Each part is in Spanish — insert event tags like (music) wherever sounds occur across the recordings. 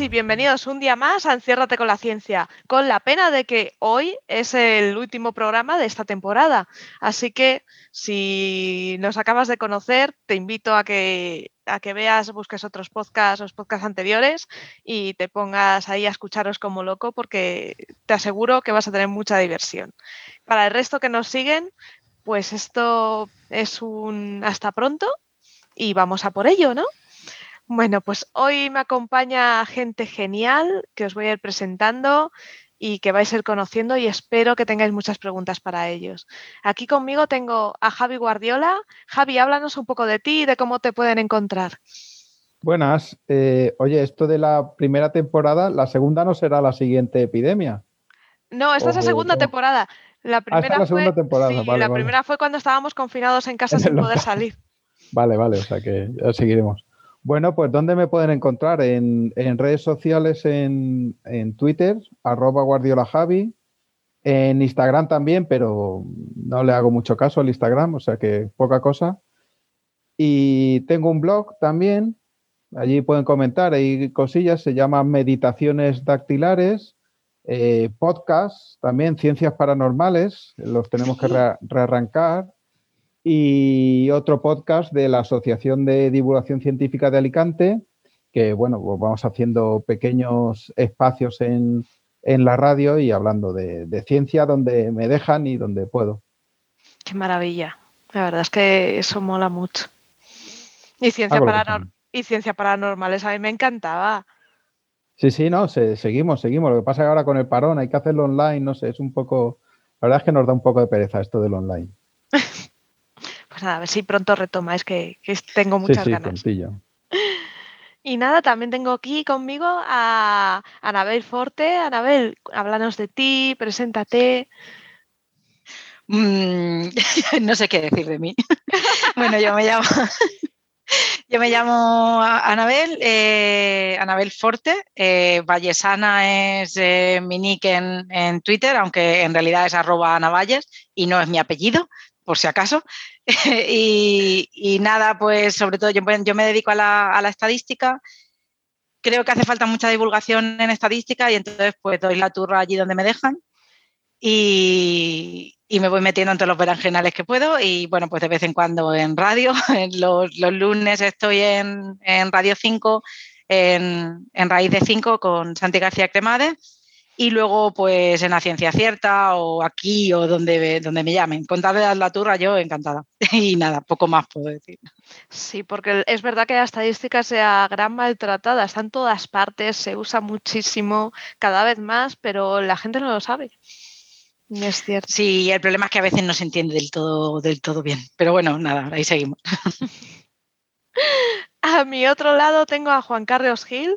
Y bienvenidos un día más a Enciérrate con la Ciencia, con la pena de que hoy es el último programa de esta temporada. Así que si nos acabas de conocer, te invito a que, a que veas, busques otros podcasts, los podcasts anteriores y te pongas ahí a escucharos como loco porque te aseguro que vas a tener mucha diversión. Para el resto que nos siguen, pues esto es un hasta pronto y vamos a por ello, ¿no? Bueno, pues hoy me acompaña gente genial que os voy a ir presentando y que vais a ir conociendo y espero que tengáis muchas preguntas para ellos. Aquí conmigo tengo a Javi Guardiola. Javi, háblanos un poco de ti y de cómo te pueden encontrar. Buenas. Eh, oye, esto de la primera temporada, la segunda no será la siguiente epidemia. No, esta es la segunda temporada. La Ah, primera, la fue, temporada, sí, vale, la vale. primera fue cuando estábamos confinados en casa En (laughs) sin poder salir. Vale, vale, o sea que ya seguiremos. Bueno, pues ¿dónde me pueden encontrar? En, en redes sociales, en, en Twitter, arroba Guardiola Javi, en Instagram también, pero no le hago mucho caso al Instagram, o sea que poca cosa. Y tengo un blog también, allí pueden comentar, hay cosillas, se llama Meditaciones Dactilares, eh, podcast también, Ciencias Paranormales, los tenemos que re- rearrancar y otro podcast de la Asociación de Divulgación Científica de Alicante, que bueno, pues vamos haciendo pequeños espacios en, en la radio y hablando de, de ciencia donde me dejan y donde puedo. Qué maravilla. La verdad es que eso mola mucho. Y ciencia, paranor- puedo. y ciencia paranormales a mí me encantaba. Sí, sí, no, se- seguimos, seguimos. Lo que pasa es que ahora con el parón hay que hacerlo online, no sé, es un poco, la verdad es que nos da un poco de pereza esto del online. (laughs) Pues nada, a ver si pronto retomáis, que, que tengo muchas sí, ganas. (laughs) Y nada, también tengo aquí conmigo a Anabel Forte. Anabel, háblanos de ti, preséntate. Mm, (laughs) no sé qué decir de mí. (laughs) bueno, yo me llamo, yo me llamo Anabel, eh, Anabel Forte. eh, Vallesana es eh, mi nick en, en Twitter, aunque en realidad es arroba Ana Valles y no es mi apellido, por si acaso. (laughs) y, y nada, pues sobre todo yo, me dedico a la, a la estadística. Creo que hace falta mucha divulgación en estadística y entonces pues doy la turra allí donde me dejan y, y me voy metiendo en todos los berenjenales que puedo y bueno, pues de vez en cuando en radio, (laughs) los, los lunes estoy en, en Radio 5, en, en Raíz de 5 con Santi García Cremades y luego pues en La Ciencia Cierta o aquí o donde, donde me llamen. Con tal de dar la turra yo encantada. (laughs) Y nada, poco más puedo decir. Sí, porque es verdad que la estadística sea gran maltratada, está en todas partes, se usa muchísimo, cada vez más, pero la gente no lo sabe. Es cierto. Sí, el problema es que a veces no se entiende del todo, del todo bien. Pero bueno, nada, ahí seguimos. (laughs) A mi otro lado tengo a Juan Carlos Gil,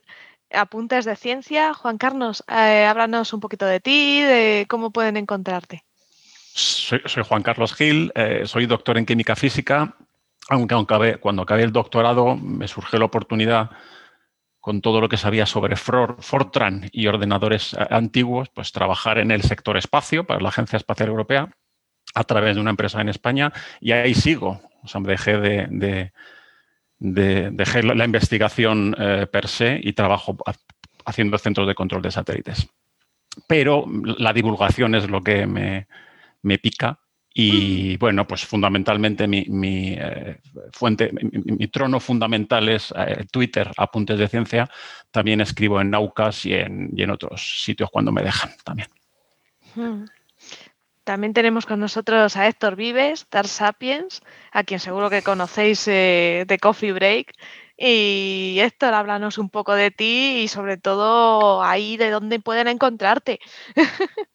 Apuntes de Ciencia. Juan Carlos, eh, háblanos un poquito de ti, de cómo pueden encontrarte. Soy, Juan Carlos Gil, eh, soy doctor en química física, aunque, cuando acabé el doctorado me surgió la oportunidad con todo lo que sabía sobre For- Fortran y ordenadores eh, antiguos, pues trabajar en el sector espacio para la Agencia Espacial Europea a través de una empresa en España y ahí sigo. O sea, dejé de, de- de- dejé la investigación eh, per se y trabajo ha- haciendo centros de control de satélites. Pero la divulgación es lo que me, me pica y bueno, pues fundamentalmente mi, mi, eh, fuente, mi, mi- mi trono fundamental es eh, Twitter, Apuntes de Ciencia. También escribo en Naucas y en, y en otros sitios cuando me dejan también. Hmm. También tenemos con nosotros a Héctor Vives, Dark Sapiens, a quien seguro que conocéis eh, de Coffee Break. Y Héctor, háblanos un poco de ti y sobre todo ahí de dónde pueden encontrarte. (laughs)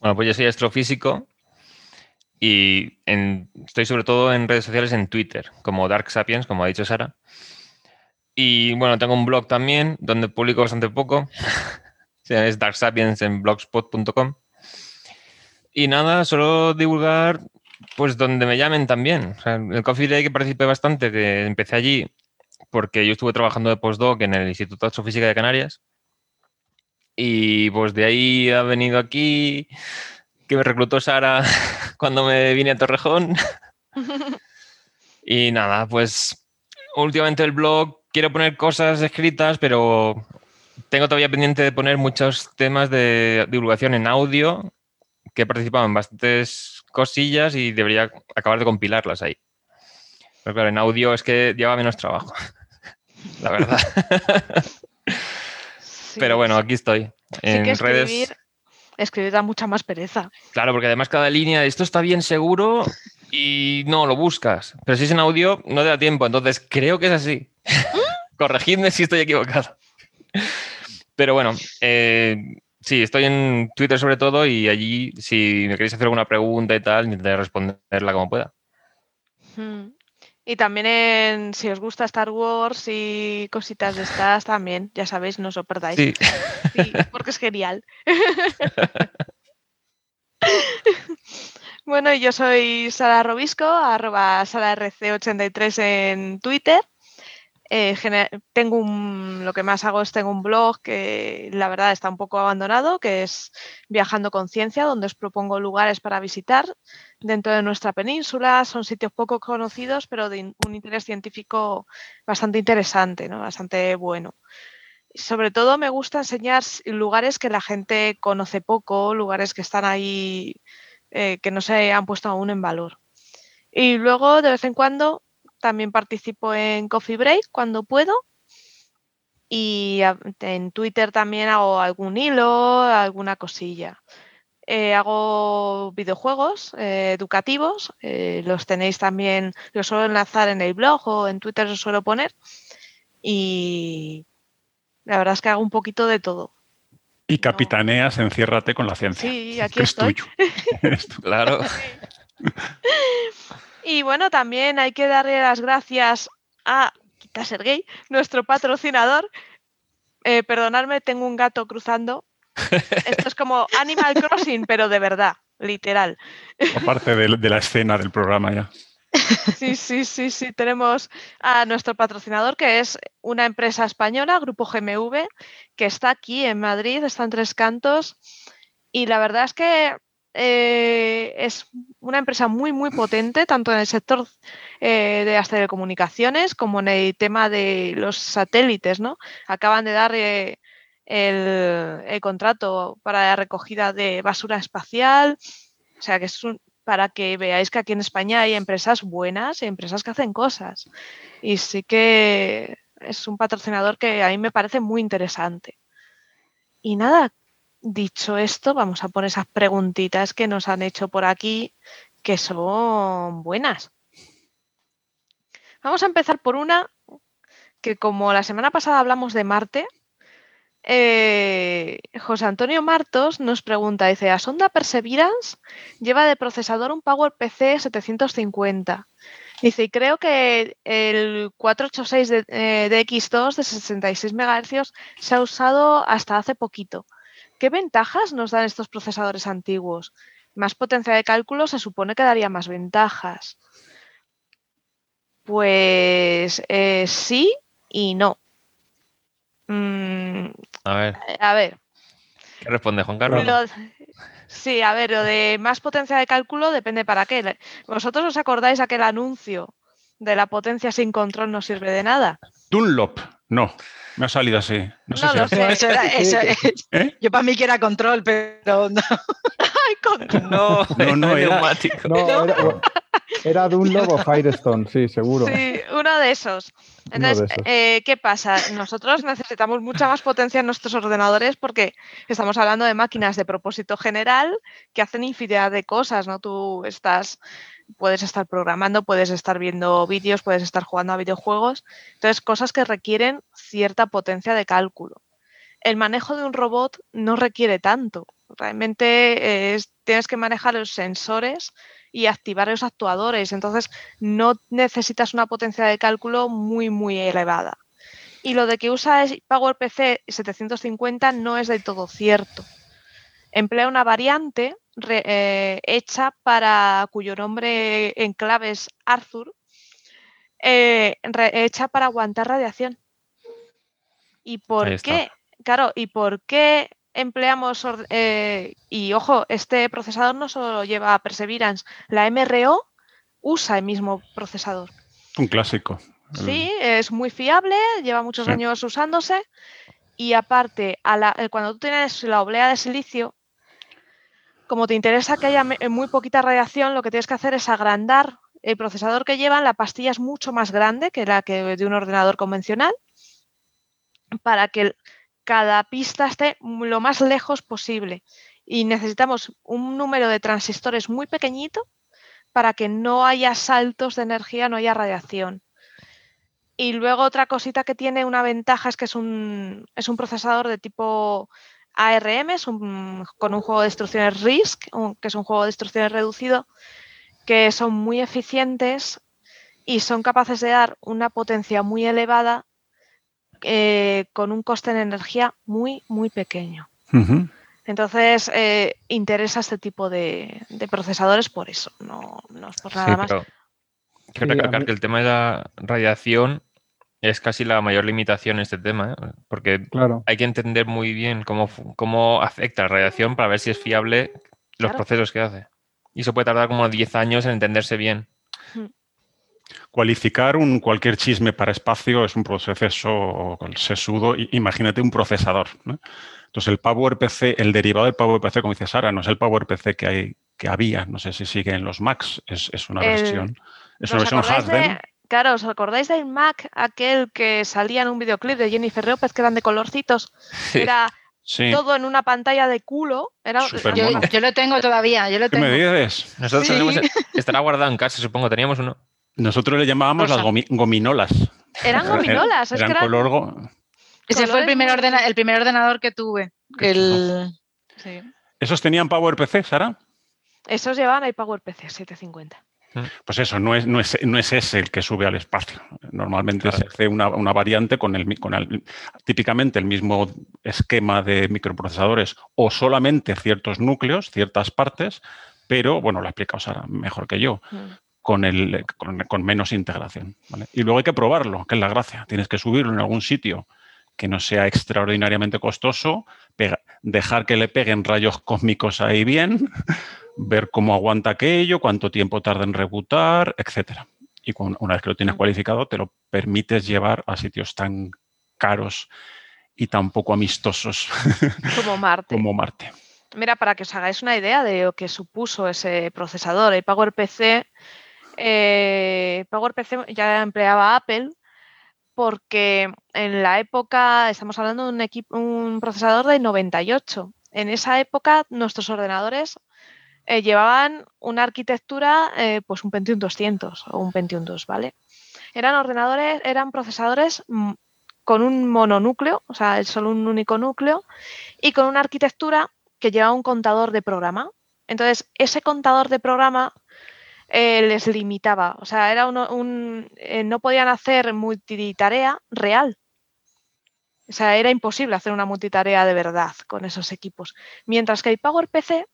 Bueno, pues yo soy astrofísico y estoy sobre todo en redes sociales en Twitter, como Dark Sapiens, como ha dicho Sara. Y bueno, tengo un blog también donde publico bastante poco. (laughs) Es Dark Sapiens en blogspot.com. Y nada, solo divulgar pues donde me llamen también. O sea, el Coffee Day que participé bastante, que empecé allí porque yo estuve trabajando de postdoc en el Instituto de Astrofísica de Canarias. Y pues de ahí ha venido aquí, que me reclutó Sara (laughs) cuando me vine a Torrejón. (laughs) Y nada, pues últimamente el blog, quiero poner cosas escritas, pero tengo todavía pendiente de poner muchos temas de divulgación en audio, que he participado en bastantes cosillas y debería acabar de compilarlas ahí. Pero claro, en audio es que lleva menos trabajo, (laughs) la verdad. Pero bueno, aquí estoy. En que redes. escribir, escribir da mucha más pereza. Claro, porque además cada línea, esto está bien seguro y no lo buscas. Pero si es en audio, no te da tiempo. Entonces creo que es así. (laughs) Corregidme si estoy equivocado. Pero bueno, eh, sí, estoy en Twitter sobre todo y allí, si me queréis hacer alguna pregunta y tal, intentaré responderla como pueda. Mm. Y también en, si os gusta Star Wars y cositas de estas, también, ya sabéis, no os lo perdáis. Sí. Sí, porque es genial. (laughs) bueno, yo soy Sara Robisco, arroba SaraRC83 en Twitter. Eh, tengo lo que más hago es tengo un blog que la verdad está un poco abandonado, que es Viajando con Ciencia, donde os propongo lugares para visitar dentro de nuestra península. Son sitios poco conocidos, pero de un interés científico bastante interesante, ¿no? bastante bueno. Sobre todo me gusta enseñar lugares que la gente conoce poco, lugares que están ahí, eh, que no se han puesto aún en valor. Y luego, de vez en cuando, también participo en Coffee Break cuando puedo. Y en Twitter también hago algún hilo, alguna cosilla. Eh, hago videojuegos eh, educativos, eh, los tenéis también, los suelo enlazar en el blog o en Twitter os suelo poner. Y la verdad es que hago un poquito de todo. Y capitaneas, enciérrate con la ciencia. Sí, aquí que es estoy. tuyo. (laughs) Eres tú. Claro. (laughs) Y bueno, también hay que darle las gracias a Quita Sergey, nuestro patrocinador. Eh, perdonadme, tengo un gato cruzando. (laughs) Esto es como Animal Crossing, pero de verdad, literal. Aparte de, de la escena del programa ya. Sí, sí, sí, sí. Tenemos a nuestro patrocinador, que es una empresa española, Grupo GMV, que está aquí en Madrid, está en Tres Cantos. Y la verdad es que eh, es una empresa muy, muy potente, tanto en el sector eh, de las telecomunicaciones como en el tema de los satélites, ¿no? Acaban de dar eh, el, el contrato para la recogida de basura espacial. O sea que es un, para que veáis que aquí en España hay empresas buenas y empresas que hacen cosas. Y sí que es un patrocinador que a mí me parece muy interesante. Y nada, dicho esto, vamos a por esas preguntitas que nos han hecho por aquí, que son buenas. Vamos a empezar por una que como la semana pasada hablamos de Marte, eh, José Antonio Martos nos pregunta, dice, la sonda Perseverance lleva de procesador un PowerPC 750. Dice, y creo que el 486 de, eh, de X2 de 66 MHz se ha usado hasta hace poquito. ¿Qué ventajas nos dan estos procesadores antiguos? Más potencia de cálculo se supone que daría más ventajas. Pues eh, sí y no. Mm, A ver, a ver, ¿qué responde Juan Carlos? lo- sí, a ver, lo de más potencia de cálculo depende para qué. ¿Vosotros os acordáis aquel anuncio de la potencia sin control no sirve de nada? Dunlop, no. Me ha salido así. No sé No si lo sé. (laughs) Eso era- eso ¿Eh? Yo para mí que era control, pero no. (laughs) ¡Ay, control! No, No, no, era- neumático. No, era, era (laughs) Dunlop o Firestone, sí, seguro. Sí, uno de esos. Entonces, de esos. eh, ¿qué pasa? Nosotros necesitamos mucha más potencia en nuestros ordenadores porque estamos hablando de máquinas de propósito general que hacen infinidad de cosas, ¿no? Tú estás, puedes estar programando, puedes estar viendo vídeos, puedes estar jugando a videojuegos. Entonces, cosas que requieren cierta potencia de cálculo. El manejo de un robot no requiere tanto. Realmente eh, es- tienes que manejar los sensores y activar los actuadores. Entonces, no necesitas una potencia de cálculo muy, muy elevada. Y lo de que usa PowerPC 750 no es del todo cierto. Emplea una variante re- eh, hecha para cuyo nombre en clave es Arthur, eh, re- hecha para aguantar radiación. ¿Y por qué? Claro, ¿y por qué empleamos eh, y ojo, este procesador no solo lleva Perseverance, la MRO usa el mismo procesador. Un clásico. Sí, es muy fiable, lleva muchos Sí. años usándose. Y aparte, a la- cuando tú tienes la oblea de silicio, como te interesa que haya me- muy poquita radiación, lo que tienes que hacer es agrandar el procesador que llevan. La pastilla es mucho más grande que la que de un ordenador convencional para que cada pista esté lo más lejos posible. Y necesitamos un número de transistores muy pequeñito para que no haya saltos de energía, no haya radiación. Y luego otra cosita que tiene una ventaja es que es un, es un procesador de tipo ARM, es un- con un juego de instrucciones RISC, un- que es un juego de instrucciones reducido, que son muy eficientes y son capaces de dar una potencia muy elevada eh, con un coste en energía muy, muy pequeño. Entonces, eh, interesa este tipo de, de procesadores por eso, no, no es por nada Sí, más. quiero recalcar que el tema de la radiación es casi la mayor limitación en este tema, ¿eh? porque Claro. hay que entender muy bien cómo, cómo afecta la radiación para ver si es fiable los Claro. procesos que hace. Y eso puede tardar como 10 años en entenderse bien. Cualificar un, cualquier chisme para espacio es un proceso sesudo. Imagínate un procesador. ¿no? Entonces, el PowerPC, el derivado del PowerPC, como dice Sara, no es el PowerPC que, hay, que había, no sé si sigue en los Macs, es, es una El- versión. Es una ¿Os versión de- claro, ¿os acordáis del Mac, aquel que salía en un videoclip de Jennifer López, que eran de colorcitos? Era Sí. todo en una pantalla de culo. Era, Yo, yo lo tengo todavía, yo lo ¿Qué me dices? Nosotros Sí. tenemos, estará guardado en casa, supongo, teníamos uno. Nosotros le llamábamos las Rosa. gominolas. eran gominolas, es Eran que eran color go- Ese fue el primer, ordena- el primer ordenador que tuve. El... Sí. ¿Esos tenían PowerPC, Sara? Esos llevaban ahí PowerPC 750. Pues eso, no es, no, es, no es ese el que sube al espacio. Normalmente Claro. se hace una, una variante con el, con el- típicamente el mismo esquema de microprocesadores o solamente ciertos núcleos, ciertas partes, pero bueno, lo ha explicado Sara mejor que yo, Mm. con, el, con, con menos integración. ¿vale? Y luego hay que probarlo, que es la gracia. Tienes que subirlo en algún sitio que no sea extraordinariamente costoso, pega- dejar que le peguen rayos cósmicos ahí bien, ver cómo aguanta aquello, cuánto tiempo tarda en reboot, etcétera. Y con- una vez que lo tienes Mm. cualificado, te lo permites llevar a sitios tan caros y tan poco amistosos (laughs) Como Marte. como Marte. Mira, para que os hagáis una idea de lo que supuso ese procesador, el PowerPC, eh, PowerPC ya empleaba Apple porque en la época, estamos hablando de un, equipo, un procesador de 98. En esa época nuestros ordenadores eh, llevaban una arquitectura, eh, pues un Pentium 200 o un Pentium 2, ¿vale? Eran ordenadores, eran procesadores mm, con un mononúcleo, o sea, solo un único núcleo, y con una arquitectura que lleva un contador de programa. Entonces, ese contador de programa eh, les limitaba. O sea, era uno- un, eh, no podían hacer multitarea real. O sea, era imposible hacer una multitarea de verdad con esos equipos. Mientras que el PowerPC,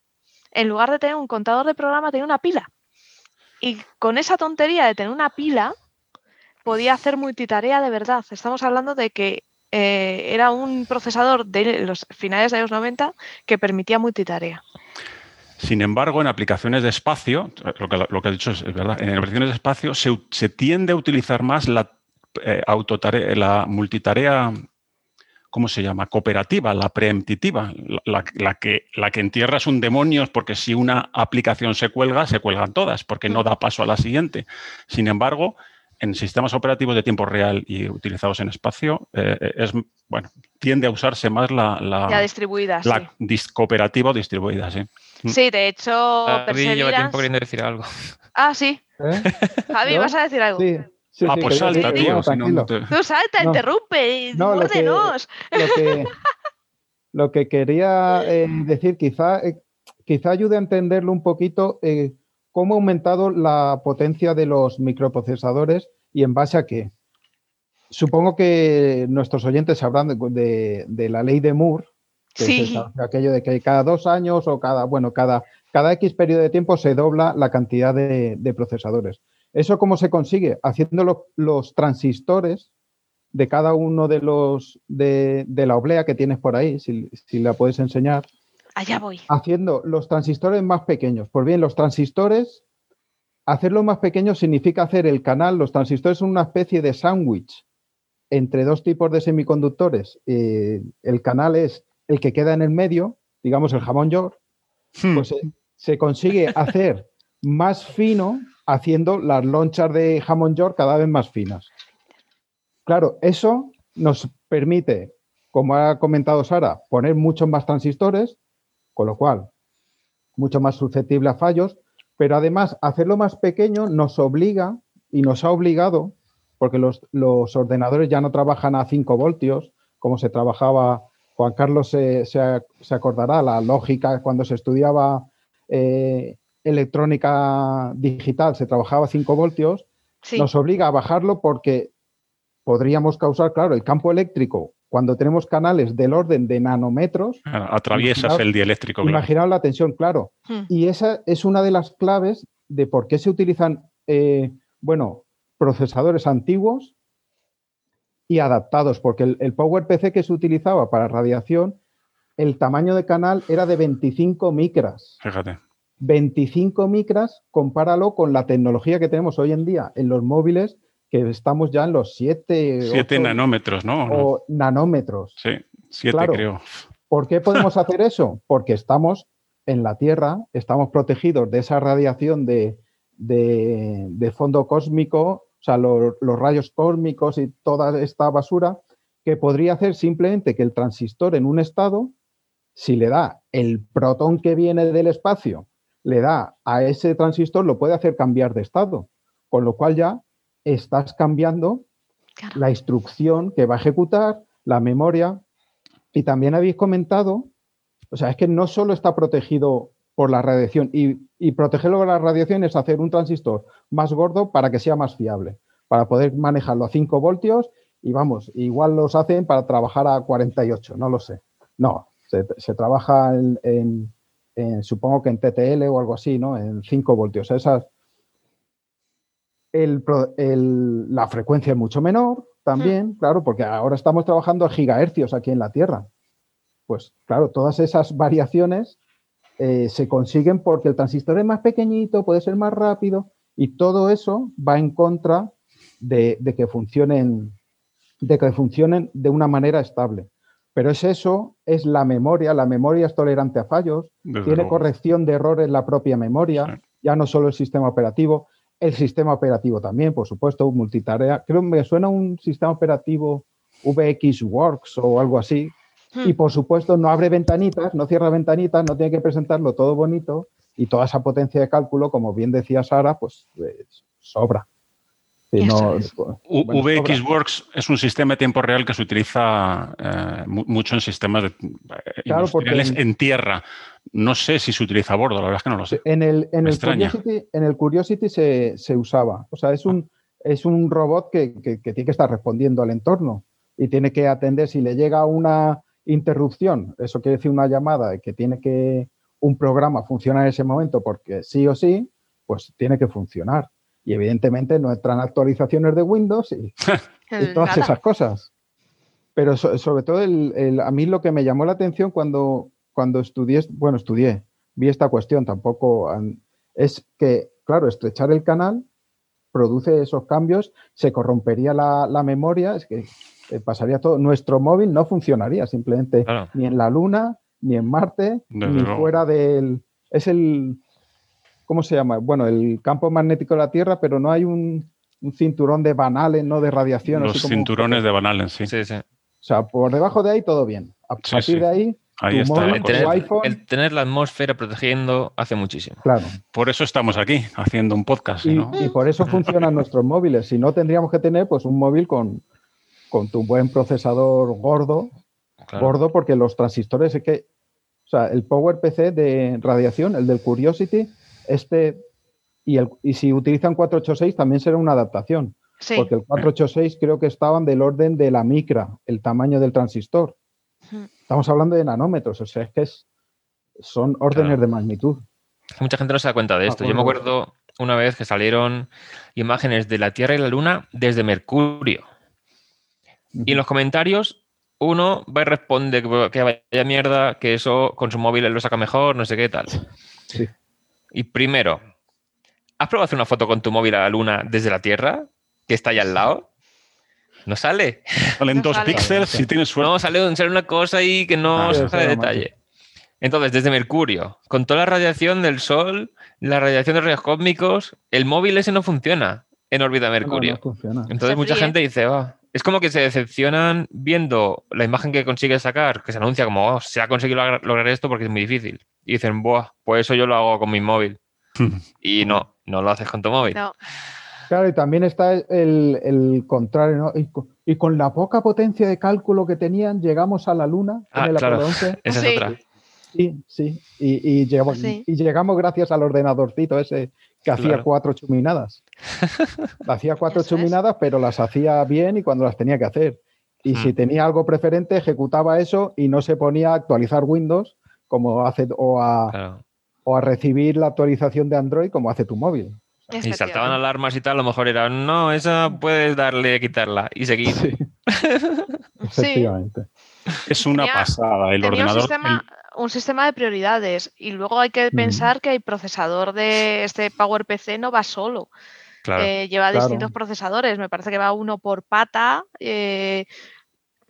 en lugar de tener un contador de programa, tenía una pila. Y con esa tontería de tener una pila, podía hacer multitarea de verdad. Estamos hablando de que eh, era un procesador de los finales de los 90 que permitía multitarea. Sin embargo, en aplicaciones de espacio, lo que, lo que he dicho es, es verdad, en aplicaciones de espacio se, tiende a utilizar más la, eh, autotarea, la multitarea, ¿cómo se llama? Cooperativa, la preemptiva, la, la- la que, la que en tierra es un demonio porque si una aplicación se cuelga, se cuelgan todas, porque no da paso a la siguiente. Sin embargo, en sistemas operativos de tiempo real y utilizados en espacio, eh, es, bueno, tiende a usarse más la, la, Ya distribuida, sí. la dis- cooperativa o distribuida, sí. Mm. Sí, de hecho, David lleva tiempo queriendo decir algo. Ah, sí. ¿Eh? Javi. ¿vas a decir algo? Sí, sí, ah, sí, pues salta, tío. no, si no, no tranquilo. te- Tú salta, No. interrumpe, No, lo que- muérdenos. lo que, lo que quería eh, decir, quizá, eh, quizá ayude a entenderlo un poquito, eh, cómo ha aumentado la potencia de los microprocesadores y en base a qué. Supongo que nuestros oyentes sabrán de, de- de la ley de Moore, que Sí. es esa- aquello de que cada dos años o cada, bueno, cada, cada X periodo de tiempo se dobla la cantidad de, de procesadores. ¿Eso cómo se consigue? Haciendo lo- los transistores de cada uno de los de, de la oblea que tienes por ahí, si, si la puedes enseñar, Allá voy. haciendo los transistores más pequeños. Pues bien, los transistores hacerlo más pequeño significa hacer el canal, los transistores son una especie de sándwich entre dos tipos de semiconductores. Eh, el canal es el que queda en el medio, digamos el jamón york, Hmm. pues se, se consigue (laughs) hacer más fino haciendo las lonchas de jamón york cada vez más finas. Claro, eso nos permite, como ha comentado Sara, poner muchos más transistores, con lo cual mucho más susceptible a fallos, pero además hacerlo más pequeño nos obliga y nos ha obligado, porque los, los ordenadores ya no trabajan a 5 voltios, como se trabajaba, Juan Carlos se, se- se acordará, la lógica cuando se estudiaba eh, electrónica digital, se trabajaba a 5 voltios, Sí, nos obliga a bajarlo porque podríamos causar, claro, el campo eléctrico, cuando tenemos canales del orden de nanómetros, Claro, Atraviesas Imaginaos- el dieléctrico. claro. imaginaos la tensión, claro. Hmm. Y esa es una de las claves de por qué se utilizan, eh, bueno, procesadores antiguos y adaptados, porque el, el PowerPC que se utilizaba para radiación, el tamaño de canal era de 25 micras. Fíjate. 25 micras, compáralo con la tecnología que tenemos hoy en día en los móviles, que estamos ya en los 7 Siete nanómetros, ¿no? ¿O nanómetros. Sí, siete Claro. creo. ¿Por qué podemos hacer eso? Porque estamos en la Tierra, estamos protegidos de esa radiación de, de- de fondo cósmico, o sea, lo- los rayos cósmicos y toda esta basura, que podría hacer simplemente que el transistor en un estado, si le da el protón que viene del espacio, le da a ese transistor, lo puede hacer cambiar de estado, con lo cual ya estás cambiando claro. la instrucción que va a ejecutar, la memoria. Y también habéis comentado, o sea, es que no solo está protegido por la radiación, y, y protegerlo de la radiación es hacer un transistor más gordo para que sea más fiable, para poder manejarlo a 5 voltios y vamos, igual los hacen para trabajar a 48, no lo sé. No, se, se trabaja en, en- en, supongo que en TTL o algo así, ¿no? En 5 voltios. Esas, el pro- el- la frecuencia es mucho menor también, claro, porque ahora estamos trabajando a gigahercios aquí en la Tierra. Pues claro, todas esas variaciones eh, se consiguen porque el transistor es más pequeñito, puede ser más rápido y todo eso va en contra de, de que funcionen de que funcionen de una manera estable. Pero es eso, es la memoria, la memoria es tolerante a fallos, Desde tiene luego. corrección de errores la propia memoria, Sí. ya no solo el sistema operativo, el sistema operativo también, por supuesto, multitarea. Creo que me suena un sistema operativo VXWorks o algo así. Hmm. Y por supuesto, no abre ventanitas, no cierra ventanitas, no tiene que presentarlo todo bonito y toda esa potencia de cálculo, como bien decía Sara, pues eh, sobra. Eso no- es. Sobra. VXWorks es un sistema de tiempo real que se utiliza eh, mu- mucho en sistemas de- eh, Claro, porque industriales en- en tierra. No sé si se utiliza a bordo, la verdad es que no lo sé. En el, en el. Curiosity, en el Curiosity se, se usaba. O sea, es un, es un robot que, que- que tiene que estar respondiendo al entorno y tiene que atender si le llega una interrupción, eso quiere decir una llamada que tiene que un programa funcionar en ese momento porque sí o sí, pues tiene que funcionar. Y evidentemente no entran actualizaciones de Windows y, (laughs) todas esas cosas. Pero so- sobre todo el- el- a mí lo que me llamó la atención cuando, cuando estudié, bueno, estudié, vi esta cuestión tampoco, es que, claro, estrechar el canal produce esos cambios, se corrompería la, la memoria, es que eh, pasaría todo. Nuestro móvil no funcionaría simplemente Claro. ni en la Luna, ni en Marte, Desde ni luego. fuera del... Es el... ¿Cómo se llama? Bueno, el campo magnético de la Tierra, pero no hay un, un cinturón de Van Allen, no de radiación. Los así como- cinturones de Van Allen, sí. Sí, sí. O sea, por debajo de ahí todo bien. A Sí, partir sí. de ahí, Ahí tu está móvil, la El tu tener, iPhone. el tener la atmósfera protegiendo hace muchísimo. claro. Por eso estamos aquí, haciendo un podcast. Y, ¿no? y por eso funcionan nuestros móviles. Si no, tendríamos que tener pues un móvil con, con tu buen procesador gordo, Claro. gordo, porque los transistores es que, o sea, el PowerPC de radiación, el del Curiosity, este, y, el, y si utilizan 486 también será una adaptación, Sí. porque el 486 creo que estaban del orden de la micra, el tamaño del transistor. Estamos hablando de nanómetros, o sea, es que es, son órdenes Claro. de magnitud. Mucha gente no se da cuenta de esto. Yo me acuerdo. acuerdo una vez que salieron imágenes de la Tierra y la Luna desde Mercurio. Y en los comentarios uno va y responde que, vaya mierda, que eso con su móvil lo saca mejor, no sé qué tal. Sí. Y primero, ¿has probado hacer una foto con tu móvil a la luna desde la Tierra? Que está ahí al lado. No sale. Salen No dos sale. píxeles si tienes suerte. No, sale, sale una cosa ahí que no Ah, se sí, detalle. Entonces, desde Mercurio, con toda la radiación del Sol, la radiación de rayos cósmicos, el móvil ese no funciona en órbita de no, Mercurio. no funciona. Entonces mucha gente dice, "Ah", es como que se decepcionan viendo la imagen que consigue sacar, que se anuncia como, "Oh, se ha conseguido logra- lograr esto porque es muy difícil. Y dicen, Buah, pues eso yo lo hago con mi móvil. (laughs) y no, no lo haces con tu móvil. No, Claro, y también está el, el contrario, ¿no? Y con, y con la poca potencia de cálculo que tenían, llegamos a la Luna Ah, en el claro. Apolo 11. (laughs) Esa Sí. es otra. Sí, sí. Y, y llegamos, Sí. y llegamos gracias al ordenadorcito ese que hacía Claro. cuatro chuminadas. (laughs) hacía cuatro Eso es. chuminadas, pero las hacía bien y cuando las tenía que hacer. Y Hmm. si tenía algo preferente, ejecutaba eso y no se ponía a actualizar Windows como hace o a, Claro. o a recibir la actualización de Android como hace tu móvil. Y saltaban alarmas y tal, a lo mejor era, no, esa puedes darle, quitarla y seguir. Sí, (laughs) efectivamente. Es una Tenía- pasada. El Tenía un ordenador. sistema, un sistema de prioridades y luego hay que Mm. pensar que el procesador de este PowerPC no va solo. Claro. Eh, lleva Claro. distintos procesadores. Me parece que va uno por pata. eh,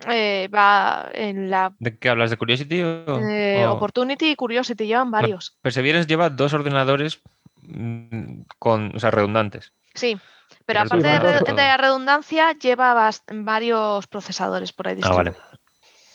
eh, va en la ¿De qué hablas? ¿De Curiosity o...? eh, o- Opportunity y Curiosity, llevan varios. Perseverance lleva dos ordenadores mm, con, o sea, redundantes. Sí, pero aparte de, la redundancia, lleva varios procesadores por ahí Ah, vale.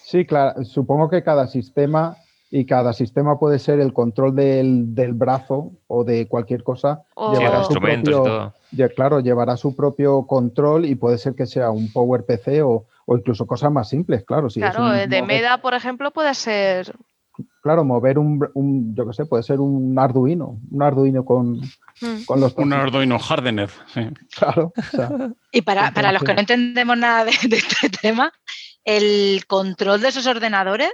Sí, claro. Supongo que cada sistema y cada sistema puede ser el control del, del brazo o de cualquier cosa. O- Sí, llevará los su instrumentos y propio- todo. ya, claro, llevará su propio control y puede ser que sea un PowerPC o, o incluso cosas más simples, claro. Si es claro, un el de mover- MEDA, por ejemplo, puede ser. Claro, mover un, un- yo qué sé, puede ser un Arduino, un Arduino con, Mm. con los Un Arduino Hardener. sí. Claro, o sea, Y para, para los que no entendemos nada de, de este (laughs) tema, el control de esos ordenadores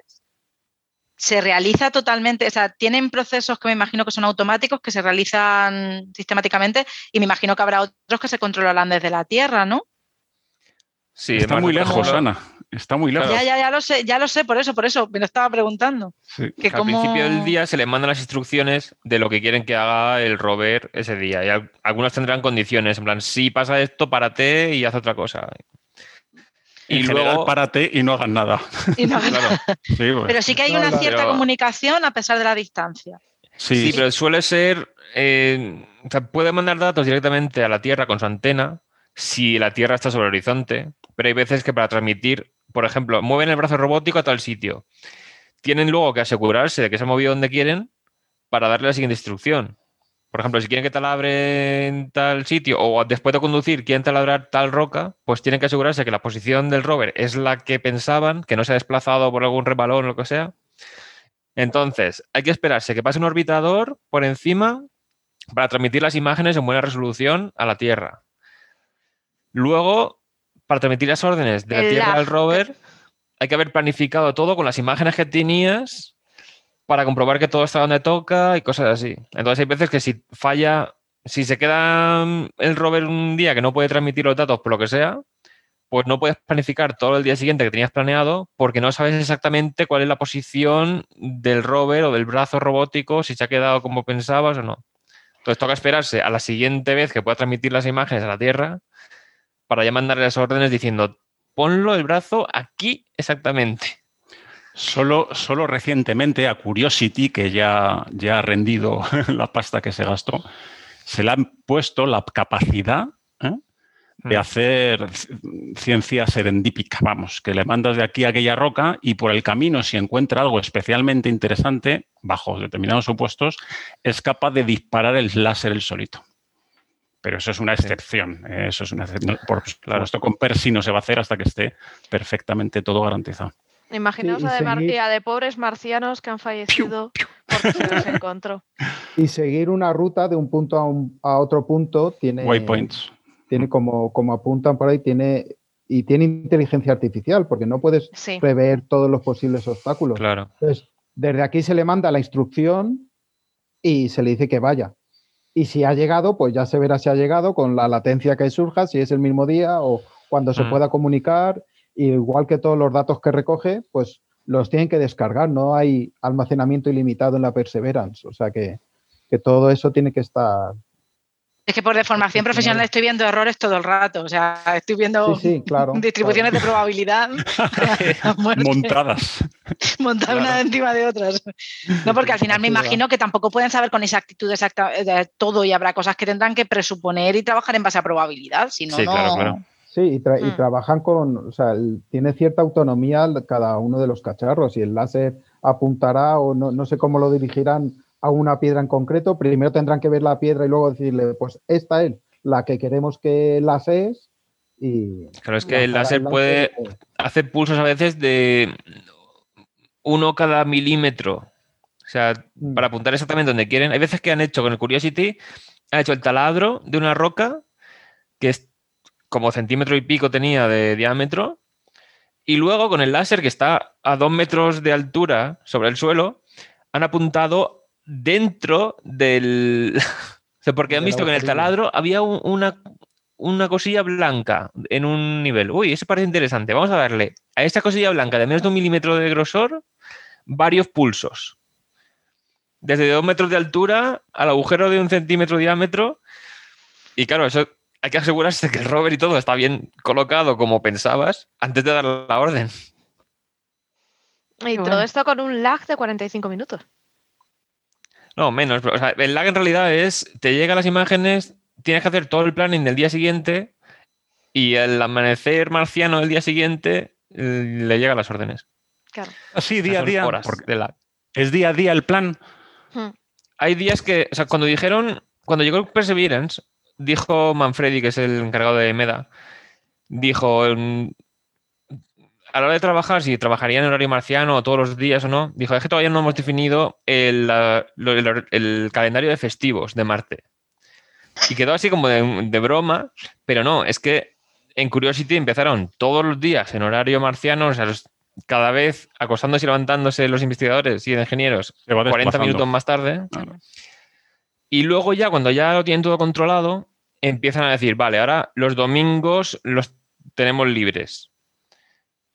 se realiza totalmente, o sea, tienen procesos que me imagino que son automáticos, que se realizan sistemáticamente, y me imagino que habrá otros que se controlarán desde la Tierra, ¿no? Sí, Está muy lejos, Ana. Está muy lejos. Ya, ya, ya lo sé, ya lo sé, por eso, por eso, me lo estaba preguntando. Sí. Que al principio del día se le mandan las instrucciones de lo que quieren que haga el rover ese día. Y al- algunas tendrán condiciones, en plan, si pasa esto, párate y haz otra cosa. En Y general, luego, párate y no hagas nada. Y no- (laughs) claro, Sí, pues. pero sí que hay una cierta pero- comunicación a pesar de la distancia. sí, sí, pero suele ser, eh, o sea, puede mandar datos directamente a la Tierra con su antena si la Tierra está sobre el horizonte, pero hay veces que para transmitir, por ejemplo, mueven el brazo robótico a tal sitio. Tienen luego que asegurarse de que se ha movido donde quieren para darle la siguiente instrucción. Por ejemplo, si quieren que talabre en tal sitio o después de conducir quieren taladrar tal roca, pues tienen que asegurarse que la posición del rover es la que pensaban, que no se ha desplazado por algún rebalón o lo que sea. Entonces, hay que esperarse que pase un orbitador por encima para transmitir las imágenes en buena resolución a la Tierra. Luego, para transmitir las órdenes de la Tierra al rover, hay que haber planificado todo con las imágenes que tenías para comprobar que todo está donde toca y cosas así. Entonces hay veces que si falla, si se queda mm, el rover un día que no puede transmitir los datos por lo que sea, pues no puedes planificar todo el día siguiente que tenías planeado porque no sabes exactamente cuál es la posición del rover o del brazo robótico, si se ha quedado como pensabas o no. Entonces toca esperarse a la siguiente vez que pueda transmitir las imágenes a la Tierra para ya mandarle las órdenes diciendo, ponlo el brazo aquí exactamente. Solo, solo recientemente a Curiosity, que ya, ya ha rendido (laughs) la pasta que se gastó, se le han puesto la capacidad ¿eh? de Mm. hacer ciencia serendípica, vamos, que le mandas de aquí a aquella roca y por el camino, si encuentra algo especialmente interesante, bajo determinados supuestos, es capaz de disparar el láser el solito. Pero eso es una excepción. eh, Eso es una excepción. Por supuesto, con Percy no se va a hacer hasta que esté perfectamente todo garantizado. Imaginaos y a, de mar- seguir- y a de pobres marcianos que han fallecido porque se los encontró. (laughs) y seguir una ruta de un punto a, un- a otro punto tiene, Waypoints. tiene como, como apuntan por ahí, tiene y tiene inteligencia artificial, porque no puedes Sí. prever todos los posibles obstáculos. Claro. Entonces, desde aquí se le manda la instrucción y se le dice que vaya. Y si ha llegado, pues ya se verá si ha llegado con la latencia que surja, si es el mismo día o cuando se Mm. pueda comunicar. Igual que todos los datos que recoge, pues los tienen que descargar. No hay almacenamiento ilimitado en la Perseverance. O sea que, que todo eso tiene que estar Es que por deformación profesional estoy viendo errores todo el rato. O sea, estoy viendo Sí, sí, claro. (laughs) distribuciones de probabilidad (laughs) Montadas. montadas una encima de otras. No, porque al final me imagino que tampoco pueden saber con exactitud exacta de todo y habrá cosas que tendrán que presuponer y trabajar en base a probabilidad. Si no, Sí, no. Sí, y, tra- y Mm. trabajan con, o sea, el- tiene cierta autonomía cada uno de los cacharros y el láser apuntará o no, no sé cómo lo dirigirán a una piedra en concreto. Primero tendrán que ver la piedra y luego decirle, pues esta es la que queremos que láseres y... Claro, es que el láser puede láser. hacer pulsos a veces de uno cada milímetro. O sea, Mm. para apuntar exactamente donde quieren. Hay veces que han hecho con el Curiosity, han hecho el taladro de una roca que es como centímetro y pico tenía de diámetro. Y luego con el láser que está a dos metros de altura sobre el suelo, han apuntado dentro del... (laughs) o sea, porque han visto que en el taladro había un- una, una cosilla blanca en un nivel. Uy, eso parece interesante. Vamos a darle a esta cosilla blanca de menos de un milímetro de grosor varios pulsos. Desde dos metros de altura al agujero de un centímetro de diámetro. Y claro, eso hay que asegurarse de que el rover y todo está bien colocado como pensabas antes de dar la orden. Y todo bueno. esto con un lag de 45 minutos. No, menos. pero, o sea, el lag en realidad es, te llegan las imágenes, tienes que hacer todo el planning del día siguiente y el amanecer marciano del día siguiente eh, le llegan las órdenes. Claro. Así, día a día. horas de lag. es día a día el plan. Hmm. Hay días que, o sea, cuando dijeron, cuando llegó el Perseverance, dijo Manfredi, que es el encargado de MEDA, dijo, mm, a la hora de trabajar, si trabajaría en horario marciano todos los días o no, dijo, es que todavía no hemos definido el, calendario de festivos de Marte. Y quedó así como de, de broma, pero no, es que en Curiosity empezaron todos los días en horario marciano, o sea, los- cada vez acostándose y levantándose los investigadores y ingenieros Se va 40 desplazando. minutos más tarde. Claro. Y luego ya cuando ya lo tienen todo controlado, empiezan a decir, vale, ahora los domingos los tenemos libres.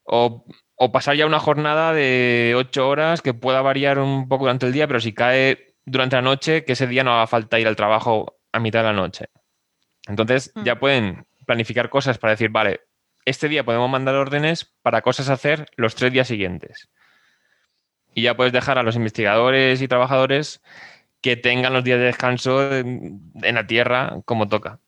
O, o pasar ya una jornada de 8 horas que pueda variar un poco durante el día, pero si cae durante la noche, que ese día no haga falta ir al trabajo a mitad de la noche. Entonces Mm. ya pueden planificar cosas para decir, vale, este día podemos mandar órdenes para cosas a hacer los tres días siguientes. Y ya puedes dejar a los investigadores y trabajadores que tengan los días de descanso en, en la Tierra como toca.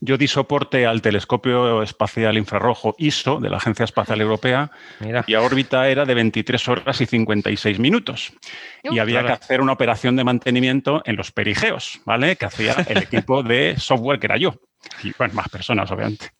Yo di soporte al telescopio espacial infrarrojo ISO de la Agencia Espacial Europea Mira, y a órbita era de 23 horas y 56 minutos. Y había Claro. que hacer una operación de mantenimiento en los perigeos, ¿vale? Que hacía el (laughs) equipo de software que era yo. Y bueno, más personas, obviamente.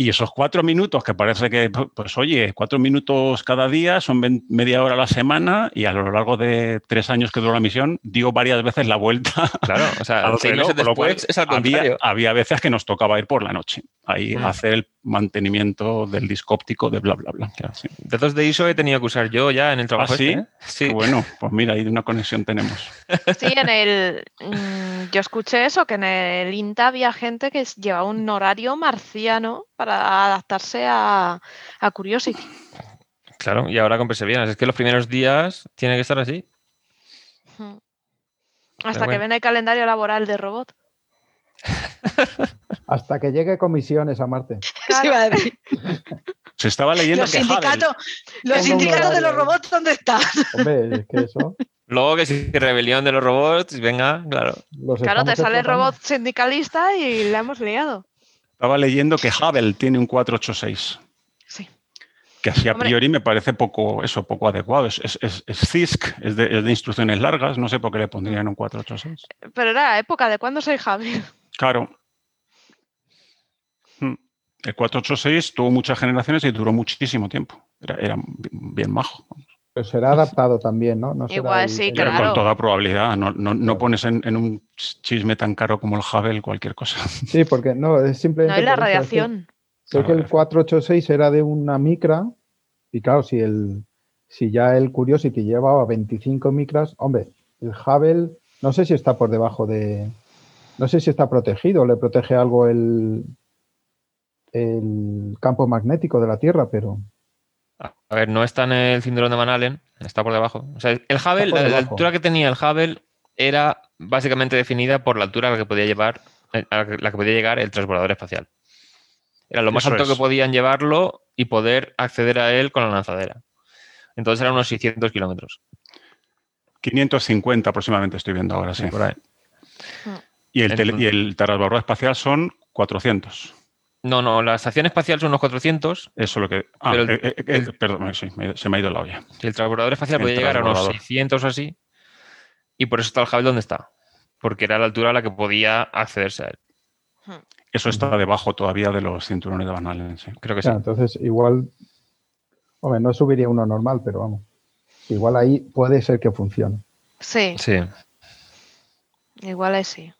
Y esos cuatro minutos, que parece que, pues oye, cuatro minutos cada día, son media hora a la semana y a lo largo de tres años que duró la misión, dio varias veces la vuelta (laughs) claro, o sea, seis meses lo cual después es al contrario. había, había veces que nos tocaba ir por la noche, ahí Mm. a hacer el mantenimiento del disco óptico de bla, bla, bla. Sí. Datos de ISO he tenido que usar yo ya en el trabajo. ¿Ah, sí? este, ¿eh? Sí. Bueno, pues mira, ahí una conexión tenemos. (laughs) Sí, en el. mm, yo escuché eso, que en el INTA había gente que llevaba un horario marciano para adaptarse a, a Curiosity. Claro, y ahora con Perseverance. Es que los primeros días tiene que estar así. Hasta que ven el calendario laboral de robot. Hasta que llegue comisiones a Marte. (laughs) Eso iba a decir. Se estaba leyendo Los que Hubble- sindicatos, los sindicatos de los robots, ¿dónde están? Hombre, es que eso. Luego que si rebelión de los robots, venga, claro. Los Claro, te sale el robot sindicalista y la hemos liado. estaba leyendo que Hubble tiene un 486. Sí. Que así a Hombre. priori me parece poco, eso, poco adecuado. Es, es, es- es CISC, es de, es de instrucciones largas, no sé por qué le pondrían un 486. Pero era época de cuándo soy Javi. Claro. El 486 tuvo muchas generaciones y duró muchísimo tiempo. Era, era bien majo. Pero será adaptado también, ¿no? No será Igual el- sí, el- Pero Claro. con toda probabilidad. No, no- no pones en, en un chisme tan caro como el Hubble cualquier cosa. Sí, porque no, es simplemente. No la es que- radiación. Sé que el 486 era de una micra y claro, si el si ya el Curiosity llevaba 25 micras, hombre, el Hubble no sé si está por debajo de no sé si está protegido, le protege algo el el campo magnético de la Tierra, pero A ver, no está en el cinturón de Van Allen, está por debajo. O sea, el Hubble, la, altura que tenía el Hubble era básicamente definida por la altura a la que podía llevar a la que podía llegar el transbordador espacial. Era lo más Eso alto que podían llevarlo y poder acceder a él con la lanzadera. Entonces eran unos 600 kilómetros. 550 aproximadamente estoy viendo ahora, sí. por ahí. Y el, tele- y el transbordador espacial son 400. No, no, la estación espacial son unos 400 Eso es lo que... Ah, Pero el- eh, eh, eh, el- perdón, sí, me- se me ha ido la olla. el transbordador espacial El podía llegar a unos transbordador. 600 o así. Y por eso está el Hubble donde está. Porque era la altura a la que podía accederse a él. Eso está debajo todavía de los cinturones de Van Allen, sí. Creo que sí. Entonces, igual, hombre, no subiría uno normal, pero vamos. Igual ahí puede ser que funcione. Sí, Sí. igual es sí.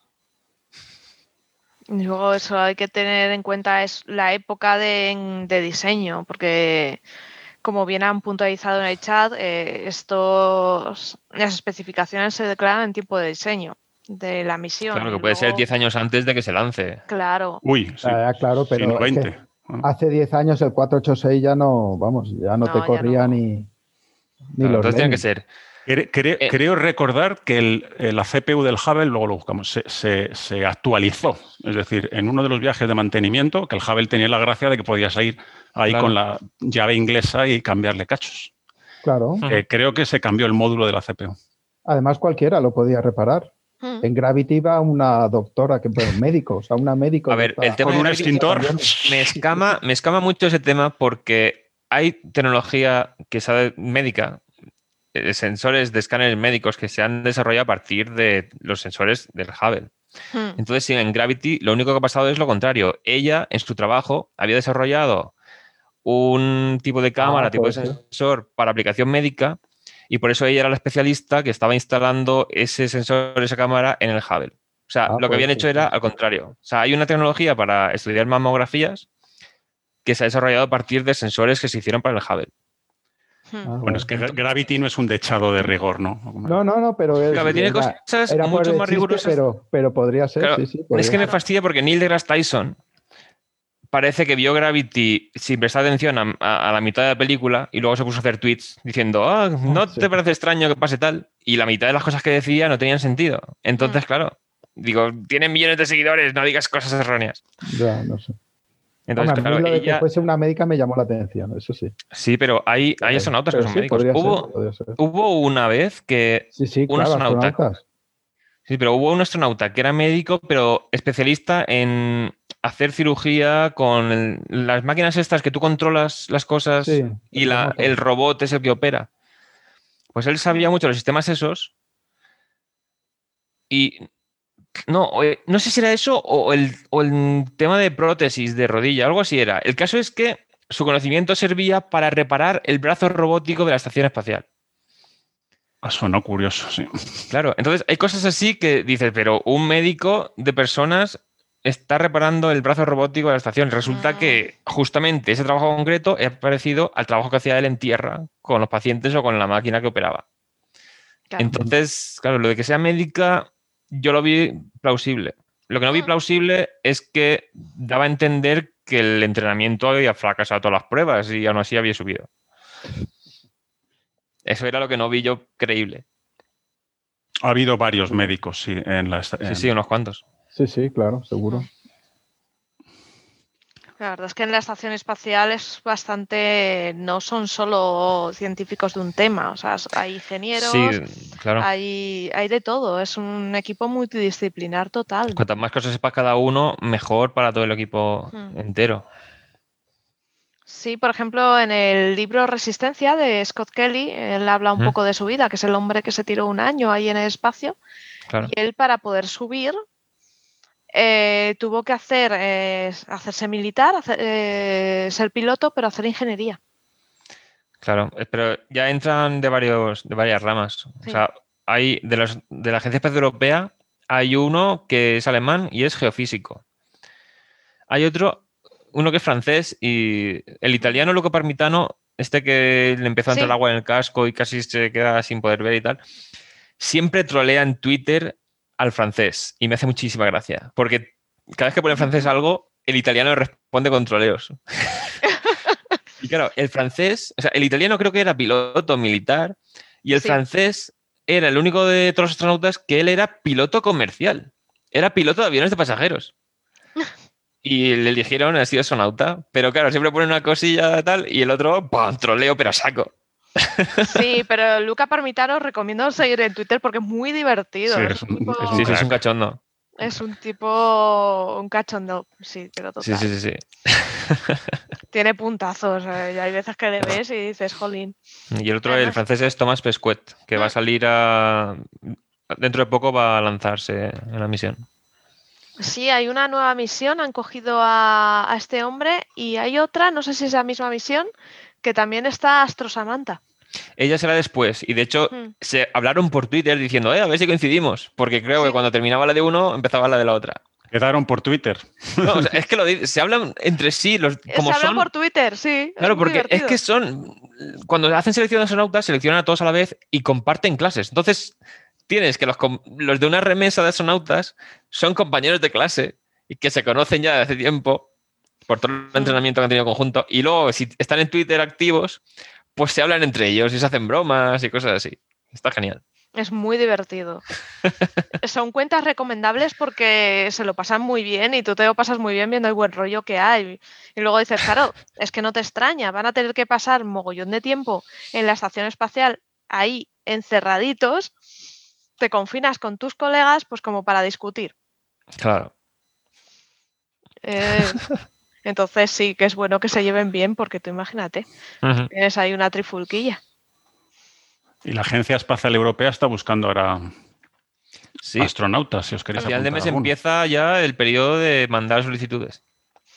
Y luego eso hay que tener en cuenta es la época de, de diseño, porque como bien han puntualizado en el chat, eh, estos, las especificaciones se declaran en tiempo de diseño de la misión. Claro, que puede ser luego- 10 años antes de que se lance. Claro, Uy, sí. Ah, claro, pero Sí, no es que 20. hace 10 años el 486 ya no, vamos, ya no, No, te corría no. ni, ni Claro, los entonces tiene que ser. Eh. creo recordar que el- eh, la CPU del Hubble, luego lo buscamos, se, se- se actualizó. Es decir, en uno de los viajes de mantenimiento, que el Hubble tenía la gracia de que podías ir ahí Claro. con la llave inglesa y cambiarle cachos. Claro. Eh, creo que se cambió el módulo de la CPU. Además, cualquiera lo podía reparar. En Gravity va una doctora, que bueno, médico, o sea, una médico. A ver, el tema Con un extintor. Me escama, me escama mucho ese tema porque hay tecnología que sabe médica, sensores de escáneres médicos que se han desarrollado a partir de los sensores del Hubble. Mm. Entonces, en Gravity lo único que ha pasado es lo contrario. Ella, en su trabajo, había desarrollado un tipo de cámara, tipo de sensor para aplicación médica, y por eso ella era la especialista que estaba instalando ese sensor, esa cámara en el Hubble. O sea, Ah, lo que habían hecho era al contrario. O sea, hay una tecnología para estudiar mamografías que se ha desarrollado a partir de sensores que se hicieron para el Hubble. Mm. Ah, Bueno, es que Gra- Gravity no es un dechado de rigor, ¿no? No, no, no, pero es, Claro, tiene era, cosas era mucho más rigurosas. Pero, pero podría ser, Claro, sí, sí. Es que me fastidia porque Neil deGrasse Tyson parece que vio Gravity sin prestar atención a, a- a la mitad de la película y luego se puso a hacer tweets diciendo, ah, ¿no Sí. te parece extraño que pase tal? Y la mitad de las cosas que decía no tenían sentido. Entonces, Mm. claro, digo, tienen millones de seguidores, no digas cosas erróneas. Ya, no sé. Entonces, Hombre, claro, lo de que fuese una médica me llamó la atención, eso sí. Sí, pero hay, hay astronautas que son sí, médicos. ser, Hubo, ser. hubo una vez que Sí, sí, un claro, astronauta. astronautas. Sí, pero hubo un astronauta que era médico, pero especialista en hacer cirugía con el- las máquinas estas que tú controlas las cosas y la- el robot es el que opera. Pues él sabía mucho de los sistemas esos y no, no sé si era eso o el, o el tema de prótesis de rodilla, algo así era. El caso es que su conocimiento servía para reparar el brazo robótico de la estación espacial. Ah, Sonó curioso, sí. Claro, entonces hay cosas así que dices, pero un médico de personas está reparando el brazo robótico de la estación. Resulta Ah. que justamente ese trabajo concreto es parecido al trabajo que hacía él en tierra con los pacientes o con la máquina que operaba. Claro. Entonces, claro, lo de que sea médica, yo lo vi plausible. Lo que no vi Mm. plausible es que daba a entender que el entrenamiento había fracasado todas las pruebas y aún así había subido. Eso era lo que no vi yo creíble. Ha habido varios médicos, sí, en la... esta- Sí, en- sí, unos cuantos. Sí, sí, claro, seguro. La verdad es que en la estación espacial es bastante, no son solo científicos de un tema, o sea, hay ingenieros, Sí, claro. hay, hay de todo, es un equipo multidisciplinar total. Cuantas más cosas sepa cada uno, mejor para todo el equipo Hmm. entero. Sí, por ejemplo, en el libro Resistencia de Scott Kelly, él habla un Ujú. poco de su vida, que es el hombre que se tiró un año ahí en el espacio, Claro. y él para poder subir eh, tuvo que hacer eh, hacerse militar, hacer- eh, ser piloto, pero hacer ingeniería. Claro, pero ya entran de varios, de varias ramas. O sea, hay de, los, de la Agencia Espacial Europea hay uno que es alemán y es geofísico. Hay otro, uno que es francés y el italiano Luca Parmitano, este que le empezó a entrar Sí. agua en el casco y casi se queda sin poder ver y tal, siempre trolea en Twitter al francés y me hace muchísima gracia, porque cada vez que pone en francés algo, el italiano responde con troleos. (laughs) Y claro, el francés, o sea, el italiano creo que era piloto militar y el Sí. francés era el único de todos los astronautas que él era piloto comercial. era piloto de aviones de pasajeros. (laughs) Y le eligieron, ha sido sonauta. Pero claro, siempre pone una cosilla tal y el otro, ¡pum! troleo, pero saco. Sí, pero Luca Parmitano recomiendo seguir en Twitter porque es muy divertido. Sí, es, es un un- tipo, es un Sí, sí, es un cachondo. es un tipo, un cachondo, sí, pero Sí, total. sí, sí, sí. Tiene puntazos, eh, y hay veces que le ves y dices, jolín. Y el otro, el francés, es Thomas Pesquet, que va a salir a. Dentro de poco va a lanzarse en la misión. Sí, hay una nueva misión, han cogido a, a este hombre y hay otra, no sé si es la misma misión, que también está Astro Samantha. Ella será después, y de hecho se hablaron por Twitter diciendo, eh, a ver si coincidimos, porque creo Sí. que cuando terminaba la de uno, empezaba la de la otra. Quedaron por Twitter. No, o sea, (laughs) es que lo se hablan entre sí, los, como Se habla son. por Twitter, sí. Claro, porque es que son. Cuando hacen selección de astronautas, seleccionan a todos a la vez y comparten clases. Entonces, tienes que los, los de una remesa de astronautas son compañeros de clase y que se conocen ya de hace tiempo por todo el Mm. entrenamiento que han tenido conjunto. Y luego, si están en Twitter activos, pues se hablan entre ellos y se hacen bromas y cosas así. Está genial. Es muy divertido. (laughs) Son cuentas recomendables porque se lo pasan muy bien y tú te lo pasas muy bien viendo el buen rollo que hay. Y luego dices, claro, es que no te extraña, van a tener que pasar mogollón de tiempo en la estación espacial ahí encerraditos. Te confinas con tus colegas, pues como para discutir. Claro. Eh, (laughs) entonces sí que es bueno que se lleven bien porque tú imagínate, tienes ahí una trifulquilla. Y la Agencia Espacial Europea está buscando ahora Sí. astronautas, si os Al queréis final de mes alguno. empieza ya el periodo de mandar solicitudes.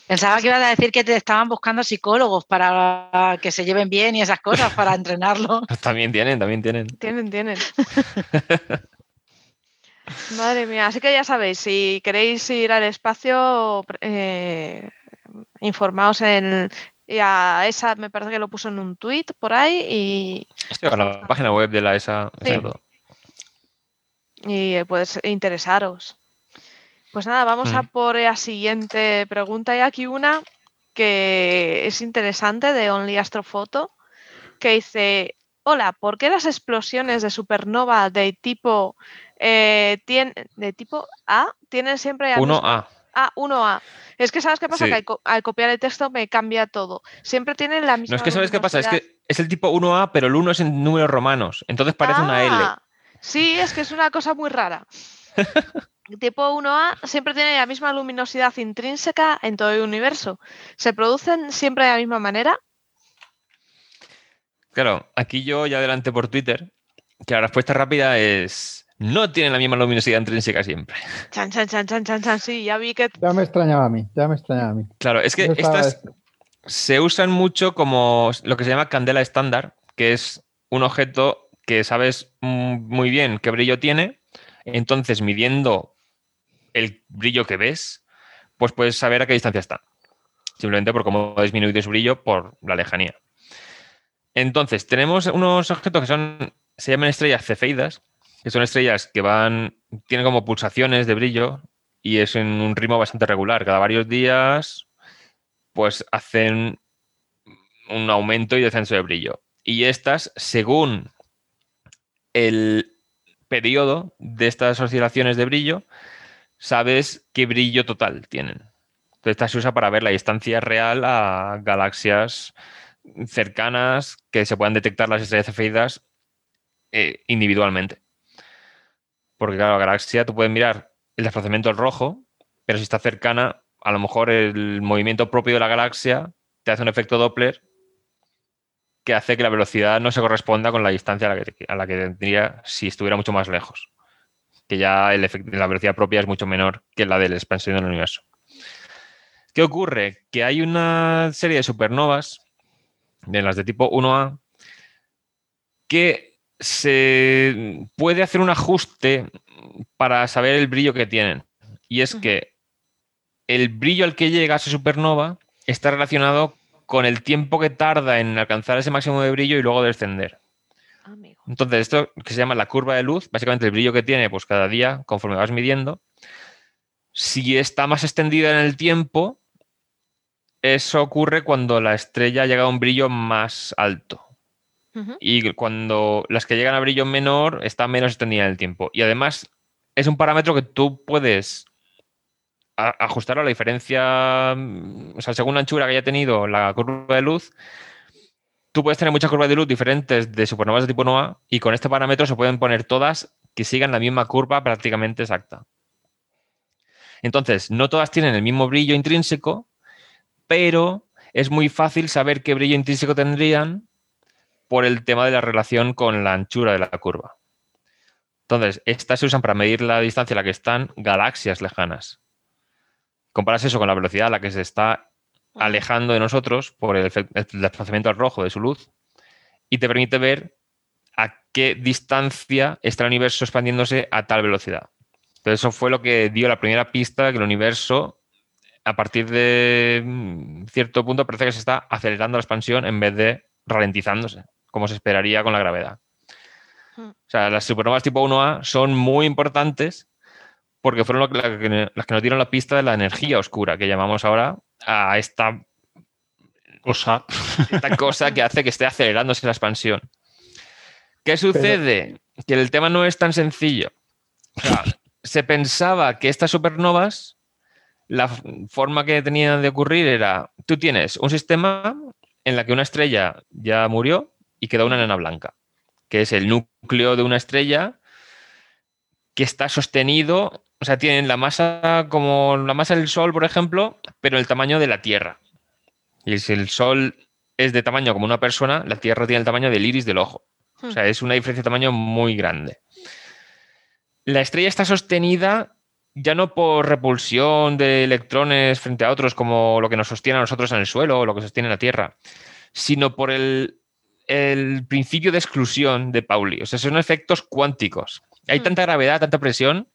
Pensaba que ibas a decir que te estaban buscando psicólogos para que se lleven bien y esas cosas, para (laughs) entrenarlo. También tienen, también tienen. Tienen, tienen. (laughs) Madre mía, así que ya sabéis, si queréis ir al espacio, eh, informaos en... Y a esa me parece que lo puso en un tweet por ahí y, Estoy con la página web de la ESA. Sí. y eh, puedes interesaros. Pues nada, vamos a Mm. por la siguiente pregunta. Hay aquí una que es interesante de Only Astrofoto, que dice, hola, ¿por qué las explosiones de supernova de tipo, eh, tien- de tipo A tienen siempre la Uno misma- A. Ah, 1A. Es que sabes qué pasa, Sí. que al, co- al copiar el texto me cambia todo. Siempre tienen la misma. No es que sabes qué pasa, es que es el tipo 1A, pero el 1 es en números romanos. Entonces parece una L. Ah, Sí, es que es una cosa muy rara. (laughs) Tipo 1A siempre tiene la misma luminosidad intrínseca en todo el universo. ¿Se producen siempre de la misma manera? Claro, aquí yo ya adelante por Twitter, que la respuesta rápida es no tienen la misma luminosidad intrínseca siempre. Chan, chan, chan, chan, chan, chan. Sí, ya vi que. Ya me extrañaba a mí, ya me extrañaba a mí. Claro, es que estas se usan mucho como lo que se llama candela estándar, que es un objeto que sabes mm, muy bien qué brillo tiene, entonces midiendo el brillo que ves, pues puedes saber a qué distancia está. Simplemente por cómo ha disminuido su brillo por la lejanía. Entonces, tenemos unos objetos que son, se llaman estrellas cefeidas, que son estrellas que van, tienen como pulsaciones de brillo y es en un ritmo bastante regular. Cada varios días, pues hacen un aumento y descenso de brillo. Y estas, según el periodo de estas oscilaciones de brillo, sabes qué brillo total tienen. Entonces, esta se usa para ver la distancia real a galaxias cercanas que se puedan detectar las estrellas cefeidas eh, individualmente. Porque, claro, la galaxia tú puedes mirar el desplazamiento del rojo, pero si está cercana, a lo mejor el movimiento propio de la galaxia te hace un efecto Doppler que hace que la velocidad no se corresponda con la distancia a la que, a la que tendría si estuviera mucho más lejos. Que ya el efecto, la velocidad propia es mucho menor que la de la expansión del universo. ¿Qué ocurre? Que hay una serie de supernovas, de las de tipo 1A, que se puede hacer un ajuste para saber el brillo que tienen. Y es que el brillo al que llega esa supernova está relacionado con el tiempo que tarda en alcanzar ese máximo de brillo y luego descender. Amigo. Entonces, esto que se llama la curva de luz, básicamente el brillo que tiene pues cada día conforme vas midiendo, si está más extendida en el tiempo, eso ocurre cuando la estrella llega a un brillo más alto. Y cuando las que llegan a brillo menor están menos extendidas en el tiempo. Y además, es un parámetro que tú puedes ajustar a la diferencia, mm, o sea, según la anchura que haya tenido la curva de luz, tú puedes tener muchas curvas de luz diferentes de supernovas de tipo NOA y con este parámetro se pueden poner todas que sigan la misma curva prácticamente exacta. Entonces, no todas tienen el mismo brillo intrínseco, pero es muy fácil saber qué brillo intrínseco tendrían por el tema de la relación con la anchura de la curva. Entonces, estas se usan para medir la distancia a la que están galaxias lejanas. Comparas eso con la velocidad a la que se está alejando de nosotros por el, desplazamiento al rojo de su luz y te permite ver a qué distancia está el universo expandiéndose a tal velocidad. Entonces eso fue lo que dio la primera pista de que el universo a partir de mm, cierto punto parece que se está acelerando la expansión en vez de ralentizándose, como se esperaría con la gravedad. Hmm. O sea, las supernovas tipo 1A son muy importantes porque fueron las que nos dieron la pista de la energía oscura, que llamamos ahora a esta cosa, esta cosa que hace que esté acelerándose la expansión. ¿Qué sucede? Que el tema no es tan sencillo. se pensaba que estas supernovas, la forma que tenían de ocurrir era, tú tienes un sistema en la que una estrella ya murió y queda una enana blanca, que es el núcleo de una estrella que está sostenido o sea, tienen la masa como la masa del Sol, por ejemplo, pero el tamaño de la Tierra. Y si el Sol es de tamaño como una persona, la Tierra tiene el tamaño del iris del ojo. O sea, es una diferencia de tamaño muy grande. La estrella está sostenida ya no por repulsión de electrones frente a otros, como lo que nos sostiene a nosotros en el suelo o lo que sostiene la Tierra, sino por el, el principio de exclusión de Pauli. O sea, son efectos cuánticos. Hay tanta gravedad, tanta presión,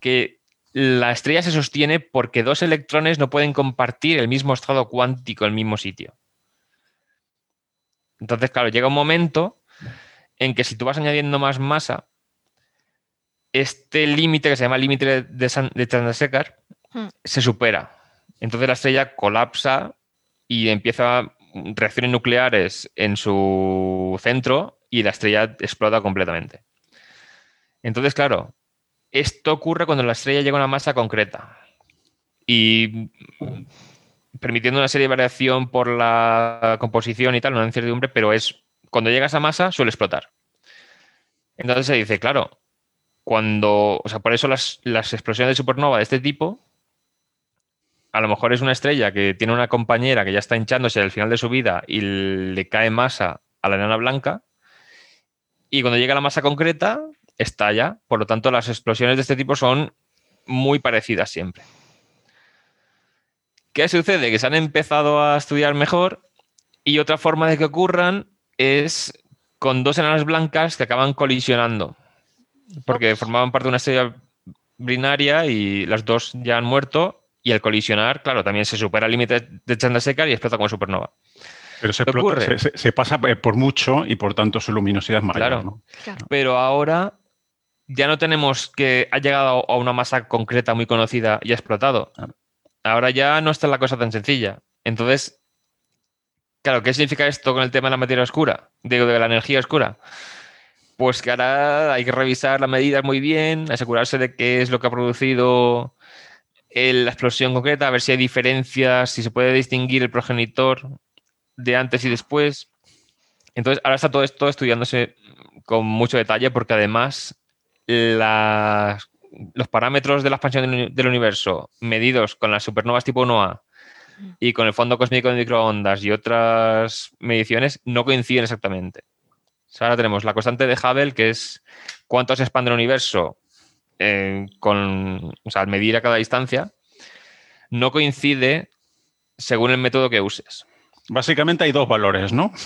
que la estrella se sostiene porque dos electrones no pueden compartir el mismo estado cuántico en el mismo sitio. Entonces, claro, llega un momento en que si tú vas añadiendo más masa, este límite que se llama límite de, de Chandrasekhar hmm. se supera. Entonces la estrella colapsa y empieza reacciones nucleares en su centro y la estrella explota completamente. Entonces, claro, esto ocurre cuando la estrella llega a una masa concreta y permitiendo una serie de variación por la composición y tal, una incertidumbre, pero es cuando llega a esa masa suele explotar. Entonces se dice, claro, cuando, o sea, por eso las, las explosiones de supernova de este tipo, a lo mejor es una estrella que tiene una compañera que ya está hinchándose al final de su vida y le cae masa a la enana blanca, y cuando llega a la masa concreta, estalla. Por lo tanto, las explosiones de este tipo son muy parecidas siempre. ¿Qué sucede? Que se han empezado a estudiar mejor y otra forma de que ocurran es con dos enanas blancas que acaban colisionando. Porque formaban parte de una estrella binaria y las dos ya han muerto y al colisionar, claro, también se supera el límite de Chandrasekhar y explota como supernova. Pero se, pasa por mucho y por tanto su luminosidad es mayor. claro. Pero ahora ya no tenemos que ha llegado a una masa concreta muy conocida y ha explotado. Ahora ya no está la cosa tan sencilla. Entonces, claro, ¿qué significa esto con el tema de la materia oscura? Digo, de la energía oscura. Pues que ahora hay que revisar las medidas muy bien, asegurarse de qué es lo que ha producido la explosión concreta, a ver si hay diferencias, si se puede distinguir el progenitor de antes y después. Entonces, ahora está todo esto estudiándose con mucho detalle porque además los parámetros de la expansión del, universo medidos con las supernovas tipo 1A y con el fondo cósmico de microondas y otras mediciones no coinciden exactamente. ahora tenemos la constante de Hubble, que es cuánto se expande el universo eh, con, al medir a cada distancia, no coincide según el método que uses. Básicamente hay dos valores, ¿no? (laughs)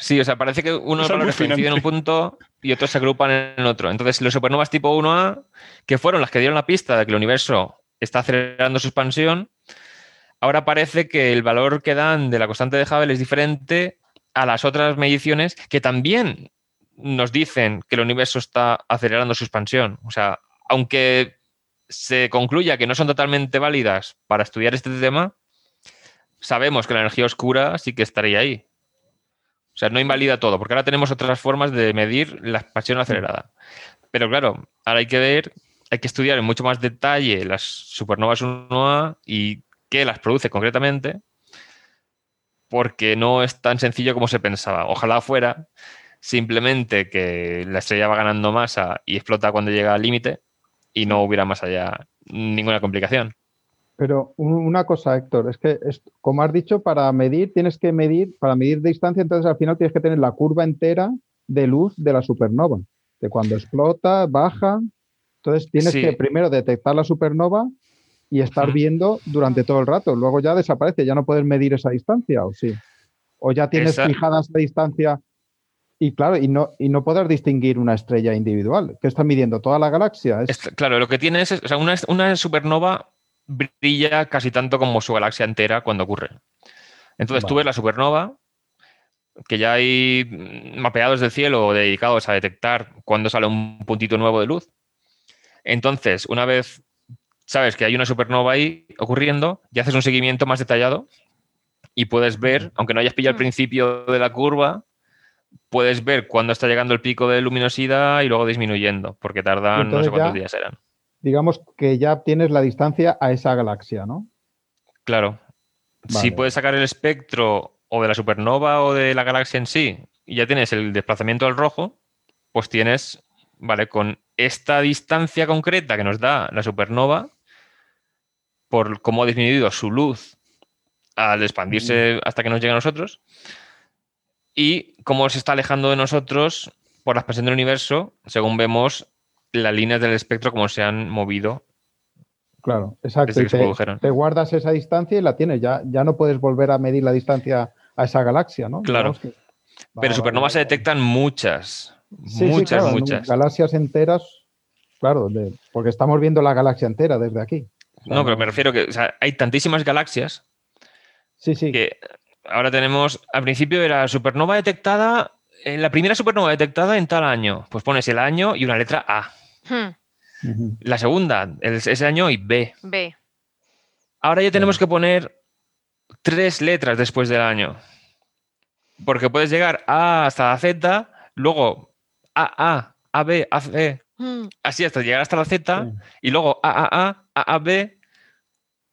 Sí, o sea, parece que unos valores coinciden en un punto y otros se agrupan en otro. Entonces, los supernovas tipo 1A, que fueron las que dieron la pista de que el universo está acelerando su expansión, ahora parece que el valor que dan de la constante de Hubble es diferente a las otras mediciones que también nos dicen que el universo está acelerando su expansión. O sea, aunque se concluya que no son totalmente válidas para estudiar este tema, sabemos que la energía oscura sí que estaría ahí. O sea, no invalida todo, porque ahora tenemos otras formas de medir la expansión acelerada. Pero claro, ahora hay que ver hay que estudiar en mucho más detalle las supernovas 1A y qué las produce concretamente, porque no es tan sencillo como se pensaba. Ojalá fuera simplemente que la estrella va ganando masa y explota cuando llega al límite y no hubiera más allá ninguna complicación. Pero una cosa, Héctor, es que, como has dicho, para medir tienes que medir, para medir distancia, entonces al final tienes que tener la curva entera de luz de la supernova, de cuando explota, baja. Entonces tienes que primero detectar la supernova y estar viendo durante todo el rato. Luego ya desaparece, ya no puedes medir esa distancia, ¿o sí? O ya tienes fijada esa distancia y claro, y no, y no poder distinguir una estrella individual. que está midiendo? ¿Toda la galaxia? claro, lo que tiene es, o sea, una, una supernova brilla casi tanto como su galaxia entera cuando ocurre. Entonces tú ves la supernova, que ya hay mapeados del cielo dedicados a detectar cuando sale un puntito nuevo de luz. Entonces, una vez sabes que hay una supernova ahí ocurriendo, ya haces un seguimiento más detallado y puedes ver, aunque no hayas pillado el mm. principio de la curva, puedes ver cuándo está llegando el pico de luminosidad y luego disminuyendo, porque tardan no sé cuántos días eran digamos que ya tienes la distancia a esa galaxia, ¿no? Claro. Si puedes sacar el espectro o de la supernova o de la galaxia en sí y ya tienes el desplazamiento al rojo, pues tienes, vale, con esta distancia concreta que nos da la supernova, por cómo ha disminuido su luz al expandirse hasta que nos llega a nosotros, y cómo se está alejando de nosotros por la expansión del universo, según vemos las líneas del espectro como se han movido. Claro, exacto. te, guardas esa distancia y la tienes. Ya, ya no puedes volver a medir la distancia a esa galaxia, ¿no? Claro. Pero supernovas se detectan muchas. muchas, muchas. Galaxias enteras, claro, porque estamos viendo la galaxia entera desde aquí. no, pero me refiero que hay tantísimas galaxias. Sí, sí. Que ahora tenemos, al principio era supernova detectada, en la primera supernova detectada en tal año. Pues pones el año y una letra A. Hmm. La segunda, ese año y B. B. Ahora ya tenemos que poner tres letras después del año. Porque puedes llegar A hasta la Z, luego A, A, B, A, C. Hmm. Así hasta llegar hasta la Z y luego A, A, A, A, A, B.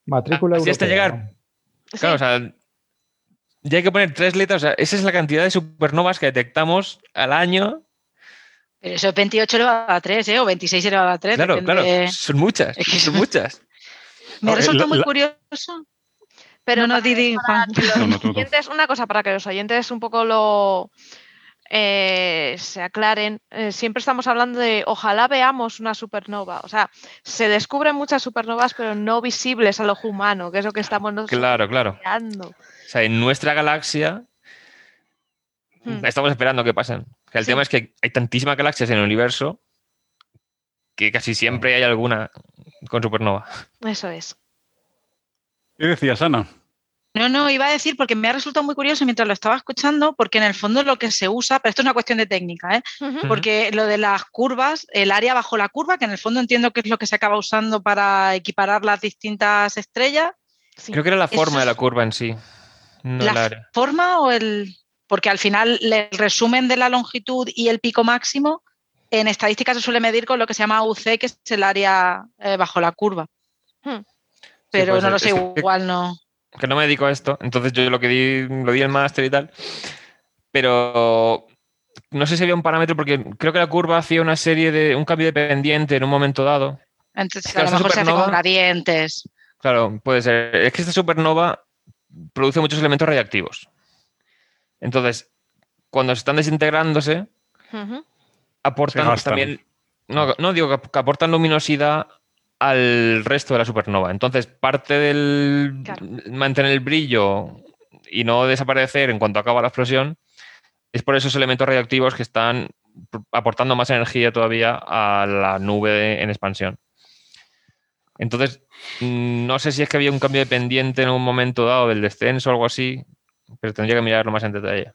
Matrícula Así hasta llegar. Claro, o sea, ya hay que poner tres letras. O sea, esa es la cantidad de supernovas que detectamos al año pero eso es 28 elevado a 3, ¿eh? O 26 elevado a 3. Claro, claro. Son muchas. son muchas. (laughs) Me resulta muy curioso. Pero no, Didi, una cosa para que los oyentes un poco lo eh, se aclaren. Eh, siempre estamos hablando de ojalá veamos una supernova. O sea, se descubren muchas supernovas, pero no visibles al ojo humano, que es lo que estamos Claro, claro. O sea, en nuestra galaxia hmm. estamos esperando que pasen. El tema es que hay tantísimas galaxias en el universo que casi siempre hay alguna con supernova. Eso es. ¿Qué decías, Ana? No, no, iba a decir porque me ha resultado muy curioso mientras lo estaba escuchando, porque en el fondo lo que se usa, pero esto es una cuestión de técnica, ¿eh? porque lo de las curvas, el área bajo la curva, que en el fondo entiendo que es lo que se acaba usando para equiparar las distintas estrellas. Creo que era la forma de la curva en sí. ¿La forma o el...? porque al final el resumen de la longitud y el pico máximo en estadística se suele medir con lo que se llama UC, que es el área eh, bajo la curva. Hmm. Pero no lo sé, igual no. Que no me dedico a esto, entonces yo lo que di, lo di el máster y tal. Pero no sé si había un parámetro, porque creo que la curva hacía una serie de. un cambio de pendiente en un momento dado. Entonces, a lo mejor se hace con gradientes. Claro, puede ser. Es que esta supernova produce muchos elementos radiactivos. Entonces, cuando están desintegrándose, aportan también. No, digo que aportan luminosidad al resto de la supernova. Entonces, parte del mantener el brillo y no desaparecer en cuanto acaba la explosión es por esos elementos radioactivos que están aportando más energía todavía a la nube en expansión. Entonces, mm, no sé si es que había un cambio de pendiente en un momento dado del descenso o algo así, pero tendría que mirarlo más en detalle.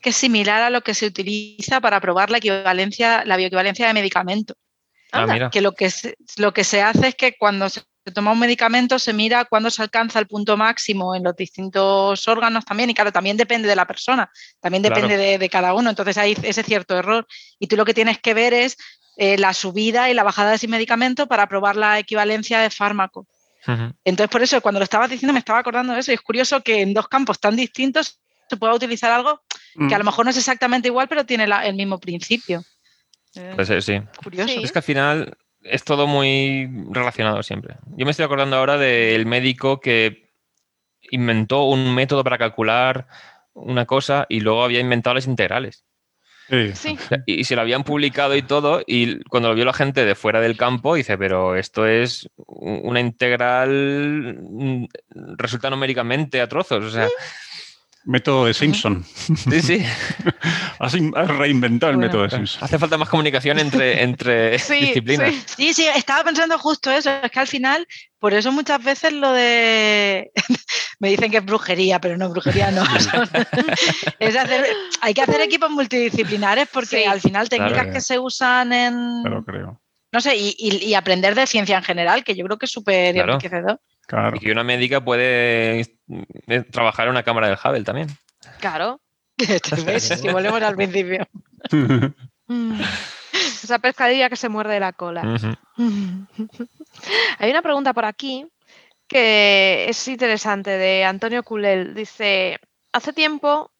Que es similar a lo que se utiliza para probar la equivalencia, la bioequivalencia de medicamento. Ah, mira. Que lo que, se, lo que se hace es que cuando se toma un medicamento se mira cuándo se alcanza el punto máximo en los distintos órganos también, y claro, también depende de la persona, también depende de, de, cada uno, entonces hay ese cierto error. Y tú lo que tienes que ver es eh, la subida y la bajada de ese medicamento para probar la equivalencia de fármaco. Entonces, por eso, cuando lo estabas diciendo, me estaba acordando de eso. Y es curioso que en dos campos tan distintos se pueda utilizar algo que a lo mm. mejor no es exactamente igual, pero tiene el mismo principio. Pues sí. Curioso. Es que al final es todo muy relacionado siempre. Yo me estoy acordando ahora del médico que inventó un método para calcular una cosa y luego había inventado las integrales. Sí. Y, se lo habían publicado y todo, y cuando lo vio la gente de fuera del campo, dice, pero esto es una integral, mm, resulta numéricamente a trozos. O sea, Método de Simpson. Sí, sí. (laughs) has, reinventado el método de Simpson. Hace falta más comunicación entre, entre (laughs) disciplinas. Sí. sí, estaba pensando justo eso. Es que al final, por eso muchas veces lo de. (laughs) Me dicen que es brujería, pero no, brujería no. es hacer... Hay que hacer equipos multidisciplinares porque al final técnicas que se usan en. Pero creo. No sé, y, aprender de ciencia en general, que yo creo que es súper enriquecedor. Y que una médica puede eh, trabajar en una cámara del Hubble también. Claro. (laughs) si volvemos al principio. (laughs) Esa pescadilla que se muerde la cola. Hay una pregunta por aquí que es interesante de Antonio Culel. Dice, hace tiempo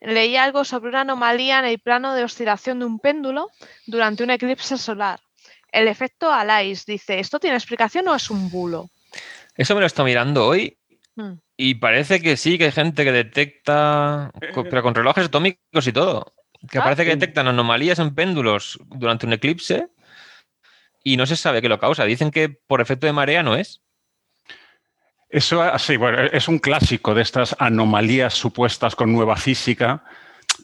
leí algo sobre una anomalía en el plano de oscilación de un péndulo durante un eclipse solar. El efecto Alais dice, ¿esto tiene explicación o es un bulo? Eso me lo está mirando hoy hmm. y parece que sí, que hay gente que detecta, eh, pero con relojes atómicos y todo, que ah, parece que detectan anomalías en péndulos durante un eclipse y no se sabe qué lo causa. Dicen que por efecto de marea no es. Eso ah, sí, bueno, es un clásico de estas anomalías supuestas con nueva física,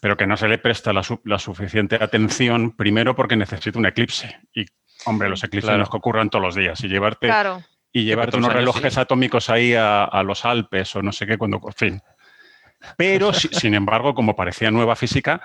pero que no se le presta la, suficiente atención, primero porque necesita un eclipse. Y, hombre, los eclipses los que ocurren todos los días. Y llevarte claro y llevarte unos relojes atómicos ahí a, los Alpes o no sé qué, cuando, por fin. Pero, sin embargo, como parecía nueva física,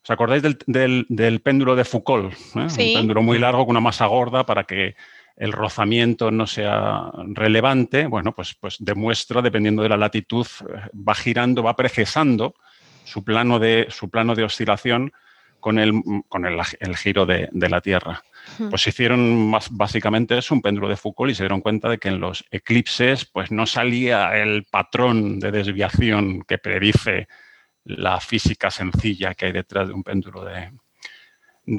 ¿os acordáis del, péndulo de Foucault? Eh? Un péndulo muy largo con una masa gorda para que el rozamiento no sea relevante. Bueno, pues, pues demuestra, dependiendo de la latitud, va girando, va precesando su plano de, su plano de oscilación con el, con el, giro de la Tierra. Pues hicieron más, básicamente es un péndulo de Foucault y se dieron cuenta de que en los eclipses pues no salía el patrón de desviación que predice la física sencilla que hay detrás de un péndulo de,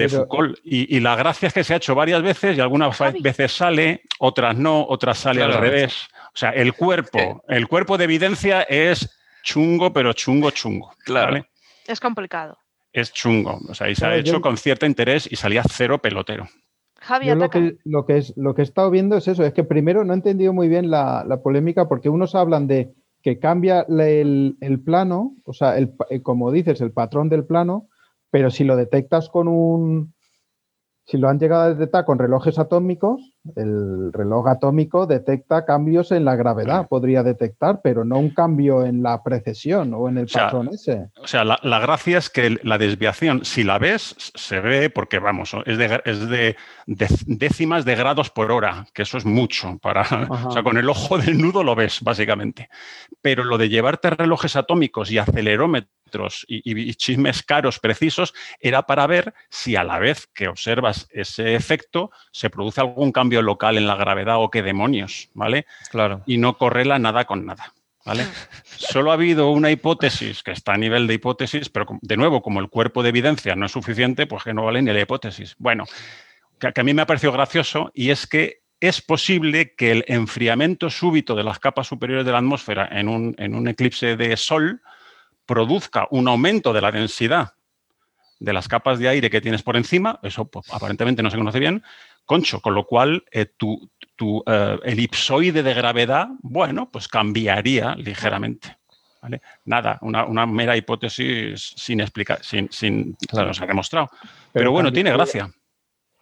Foucault. Y, la gracia es que se ha hecho varias veces y algunas veces sale, otras no, otras sale al revés. O sea, el cuerpo, el cuerpo de evidencia es chungo, pero chungo, chungo. Claro. Es complicado es chungo. O sea, y se ha hecho con cierto interés y salía cero pelotero. Javier, lo que, lo, que es, lo que he estado viendo es eso, es que primero no he entendido muy bien la, polémica porque unos hablan de que cambia el, plano, o sea, el, eh, como dices, el patrón del plano, pero si lo detectas con un, si lo han llegado a detectar con relojes atómicos, el reloj atómico detecta cambios en la gravedad, podría detectar, pero no un cambio en la precesión o en el patrón ese. O sea, la, gracia es que la desviación, si la ves, se ve porque, vamos, es de, es de, décimas de grados por hora, que eso es mucho. Para, (laughs) o sea, con el ojo del nudo lo ves, básicamente. Pero lo de llevarte relojes atómicos y acelerómetros y, chismes caros precisos era para ver si a la vez que observas ese efecto se produce algún cambio local en la gravedad o qué demonios, ¿vale? Claro. Y no correla nada con nada. ¿Vale? (laughs) Solo ha habido una hipótesis que está a nivel de hipótesis, pero de nuevo, como el cuerpo de evidencia no es suficiente, pues que no vale ni la hipótesis. Bueno, que, a mí me ha parecido gracioso y es que es posible que el enfriamiento súbito de las capas superiores de la atmósfera en un, en un eclipse de Sol produzca un aumento de la densidad de las capas de aire que tienes por encima, eso pues, aparentemente no se conoce bien, concho, con lo cual eh, tu, tu eh, elipsoide de gravedad, bueno, pues cambiaría ligeramente. Nada, una, mera hipótesis sin explicar, sin, sin claro. se ha demostrado. Pero, bueno, tiene gracia.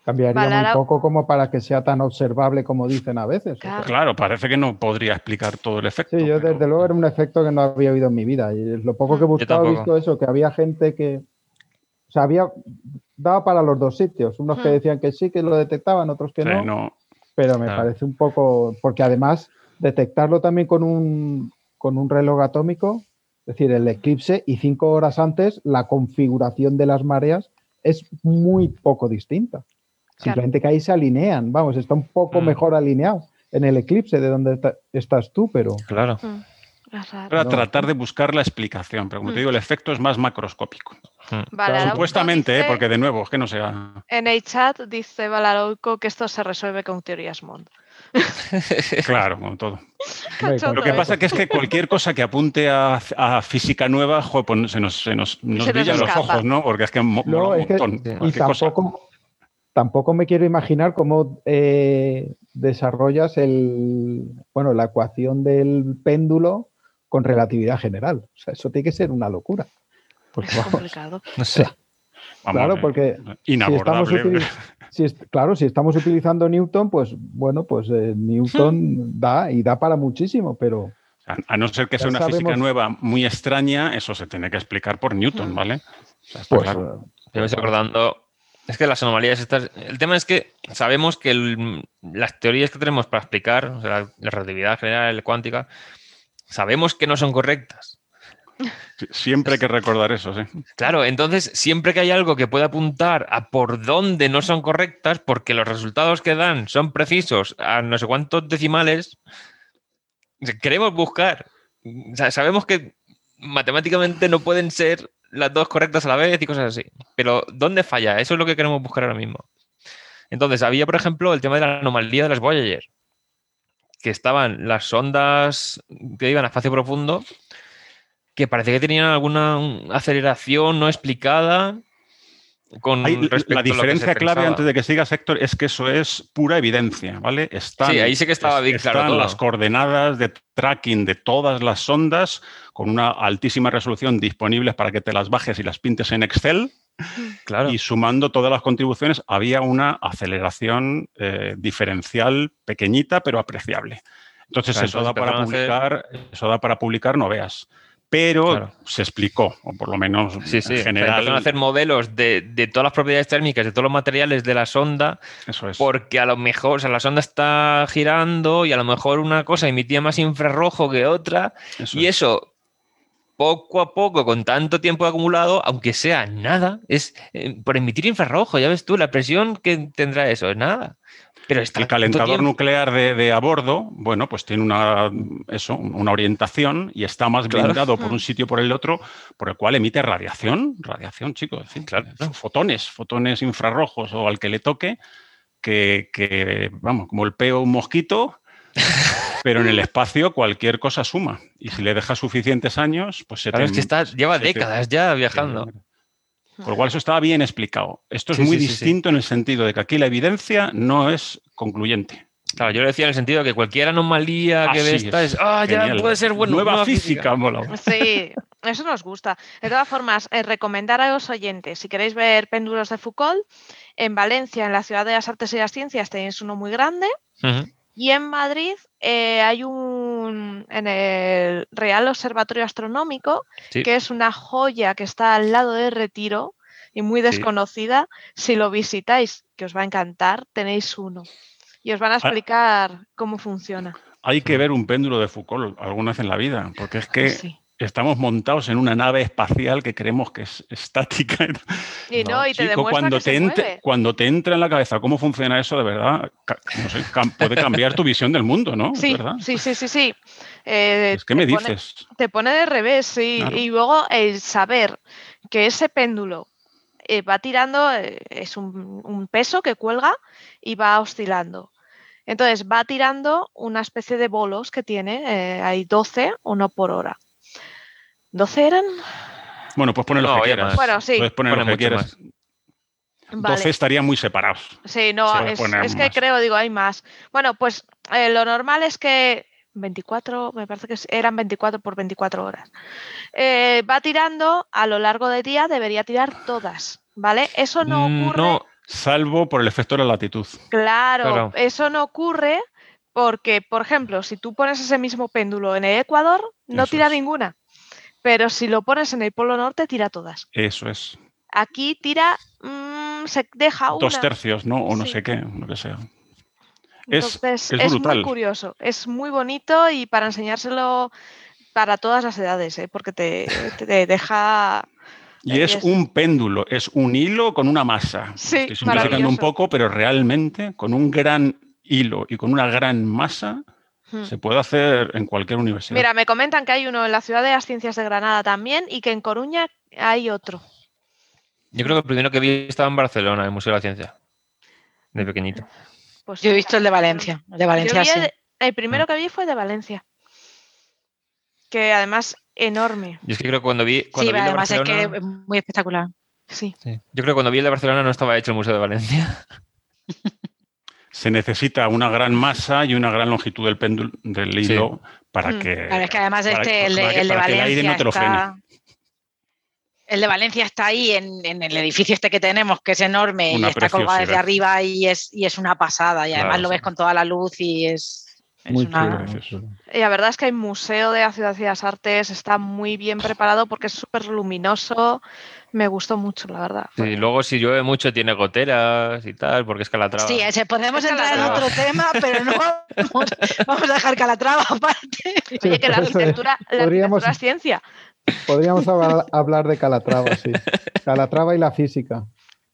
Cambiaría un poco como para que sea tan observable como dicen a veces. Claro. parece que no podría explicar todo el efecto. Sí, yo desde luego era un efecto que no había oído en mi vida. Y lo poco que he buscado he visto eso, que había gente que, o sea, había daba para los dos sitios. Unos que decían que sí, que lo detectaban, otros que no, Pero me parece un poco, porque además detectarlo también con un, con un reloj atómico, es decir, el eclipse, y cinco horas antes la configuración de las mareas es muy poco distinta. Simplemente que ahí se alinean. Vamos, está un poco Mm. mejor alineado en el eclipse de donde está- estás tú, pero Claro. Mm, Para No. tratar de buscar la explicación, pero como te Mm. digo, el efecto es más macroscópico. Vale. Arauco Supuestamente, ¿eh? porque de nuevo, es que no sea. En el chat dice Valaroico que esto se resuelve con teorías Mond. (laughs) Claro, como todo. Lo que pasa que es que cualquier cosa que apunte a, a física nueva, pues se nos, se nos, nos Se nos brillan los escapa. ojos, ¿no? Porque es que mo- No, mola un es montón. Y tampoco, tampoco me quiero imaginar cómo eh, desarrollas el, bueno, la ecuación del péndulo con relatividad general. O sea, eso tiene que ser una locura. Porque, Es vamos, complicado. No sé. Vamos, claro, eh, porque Inabordable. si es- claro, si estamos utilizando Newton, pues bueno, pues eh, Newton (laughs) da y da para muchísimo, pero A, a no ser que sea una física nueva muy extraña, eso se tiene que explicar por Newton, Mm. ¿vale? O sea, está pues claro. eh, Yo me estoy acordando. Es que las anomalías estas. El tema es que sabemos que el- las teorías que tenemos para explicar, o sea, la, la relatividad general, la cuántica, sabemos que no son correctas. Siempre hay que recordar eso, sí. Claro, entonces siempre que hay algo que pueda apuntar a por dónde no son correctas, porque los resultados que dan son precisos a no sé cuántos decimales, queremos buscar. O sea, sabemos que matemáticamente no pueden ser las dos correctas a la vez y cosas así. Pero ¿dónde falla? Eso es lo que queremos buscar ahora mismo. Entonces, había, por ejemplo, el tema de la anomalía de las Voyager, que estaban las sondas que iban a espacio profundo, que parece que tenían alguna aceleración no explicada con la diferencia clave pensaba. antes de que sigas, Héctor, es que eso es pura evidencia, ¿vale? Están, Sí, ahí sí que estaba bien están claro todo. las coordenadas de tracking de todas las sondas con una altísima resolución disponibles para que te las bajes y las pintes en Excel. Claro. Y sumando todas las contribuciones, había una aceleración eh, diferencial pequeñita, pero apreciable. Entonces, Claro, eso da para publicar, eso da para publicar, no veas. Pero Claro. se explicó, o por lo menos Sí, sí. en O sea, general. empezaron a hacer modelos de, de todas las propiedades térmicas, de todos los materiales de la sonda, eso es. porque a lo mejor, o sea, la sonda está girando y a lo mejor una cosa emitía más infrarrojo que otra, eso y es. eso, poco a poco, con tanto tiempo acumulado, aunque sea nada, es eh, por emitir infrarrojo, ya ves tú, la presión que tendrá eso, es nada. Pero está El calentador nuclear de, de a bordo, bueno, pues tiene una, eso, una orientación y está más Claro. blindado por un sitio o por el otro, por el cual emite radiación, radiación, chicos, en fin, Claro. fotones, fotones infrarrojos o al que le toque, que, que, vamos, como el peo un mosquito, (laughs) pero en el espacio cualquier cosa suma. Y si le dejas suficientes años, pues se Claro, te- es que está, lleva se te- décadas ya viajando. Por lo cual eso estaba bien explicado. Esto es Sí, muy sí, sí, sí. distinto en el sentido de que aquí la evidencia no es concluyente. Claro, yo lo decía en el sentido de que cualquier anomalía que ve esta es. es, ah, ya Genial. puede ser bueno. Nueva, física, mola. Sí, eso nos gusta. De todas formas, eh, recomendar a los oyentes, si queréis ver péndulos de Foucault, en Valencia, en la Ciudad de las Artes y las Ciencias, tenéis uno muy grande. Y en Madrid eh, hay un, en el Real Observatorio Astronómico, Sí. que es una joya que está al lado de Retiro y muy desconocida. Si lo visitáis, que os va a encantar, tenéis uno. Y os van a explicar cómo funciona. Hay que ver un péndulo de Foucault alguna vez en la vida, porque es que Sí. Estamos montados en una nave espacial que creemos que es estática. (laughs) Y no, No, y te Chico, cuando que te, se mueve. cuando te entra en la cabeza cómo funciona eso, de verdad, no sé, puede cambiar tu visión del mundo, ¿no? ¿Es Sí, sí, sí, sí, sí. Eh, Es que me te pone- dices. te pone de revés, sí. Claro. Y luego el saber que ese péndulo eh, va tirando, eh, es un, un peso que cuelga y va oscilando. Entonces va tirando una especie de bolos que tiene, hay 12, uno por hora. ¿12 eran? Bueno, pues poner lo No, que oye, quieras. más. Bueno, sí. Puedes poner Pone lo que quieras. Vale. 12 estarían muy separados. Sí, no, es, que más. creo, digo, hay más. Bueno, pues eh, lo normal es que 24, me parece que eran 24 por 24 horas. Eh, va tirando a lo largo del día, debería tirar todas, ¿vale? Eso no Mm, ocurre. No, Salvo por el efecto de la latitud. Claro, Claro. eso no ocurre porque, por ejemplo, si tú pones ese mismo péndulo en el Ecuador, no Eso tira es. ninguna. Pero si lo pones en el Polo Norte, tira todas. Eso es. Aquí tira, mm, se deja una. Dos tercios, ¿no? O no Sí. sé qué, lo que sea. Es- Entonces, es es, brutal. muy curioso, es muy bonito y para enseñárselo para todas las edades, ¿eh? porque te, te deja Y es un péndulo, es un hilo con una masa. Sí, Estoy simplificando un poco, pero realmente con un gran hilo y con una gran masa. Se puede hacer en cualquier universidad. Mira, me comentan que hay uno en la Ciudad de las Ciencias de Granada también y que en Coruña hay otro. Yo creo que el primero que vi estaba en Barcelona, en el Museo de la Ciencia. De pequeñito. Pues Yo he visto el de Valencia. El de Valencia sí. el, el primero que vi fue de Valencia. Que además enorme. Yo es que creo que cuando vi, cuando Sí, vi el de además es que Barcelona- es muy espectacular. Sí. sí. Yo creo que cuando vi el de Barcelona no estaba hecho el Museo de Valencia. (laughs) Se necesita una gran masa y una gran longitud del péndulo del hilo para Hmm. que. Claro, es que además este, que- el de, que- el el aire Valencia no te lo frene. está... El de Valencia está ahí en, en el edificio este que tenemos, que es enorme y está colgado desde arriba y es, y es una pasada. Y además Claro, lo ves sí. con toda la luz y es, es Muy una... chulo. Y la verdad es que el Museo de la Ciudad de las Artes está muy bien preparado porque es súper luminoso. Me gustó mucho, la verdad. Sí, luego si llueve mucho tiene goteras y tal, porque es Calatrava. Sí, ese, podemos Es entrar en otro tema, pero no vamos, vamos a dejar Calatrava aparte. Oye, que la arquitectura, la Podríamos- arquitectura es ciencia. Podríamos hablar, hablar de Calatrava, sí. (laughs) Calatrava y la física.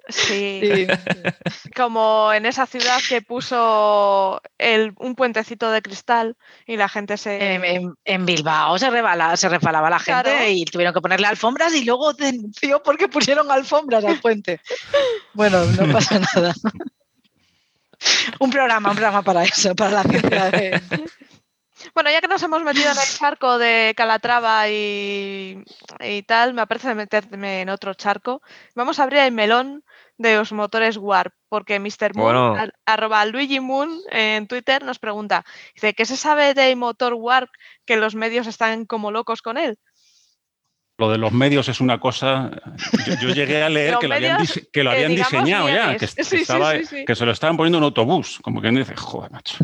Sí. (laughs) Como en esa ciudad que puso el- un puentecito de cristal y la gente se. En, en- en Bilbao se, rebala, se resbalaba la gente Claro. y tuvieron que ponerle alfombras y luego denunció porque pusieron alfombras al puente. Bueno, no (laughs) pasa nada. Un programa, un programa para eso, para la ciencia. de- Bueno, ya que nos hemos metido en el charco de Calatrava y, y tal, me parece meterme en otro charco. Vamos a abrir el melón de los motores Warp, porque Mr. Moon, Bueno. arroba Luigi Moon en Twitter, nos pregunta, dice, ¿qué se sabe del motor Warp que los medios están como locos con él? Lo de los medios es una cosa. Yo, yo llegué a leer que lo habían, medios, dise- que lo eh, habían digamos, diseñado ya, que, Sí, (laughs) sí, estaba- sí, sí. que se lo estaban poniendo en autobús. Como quien dice, joder, macho.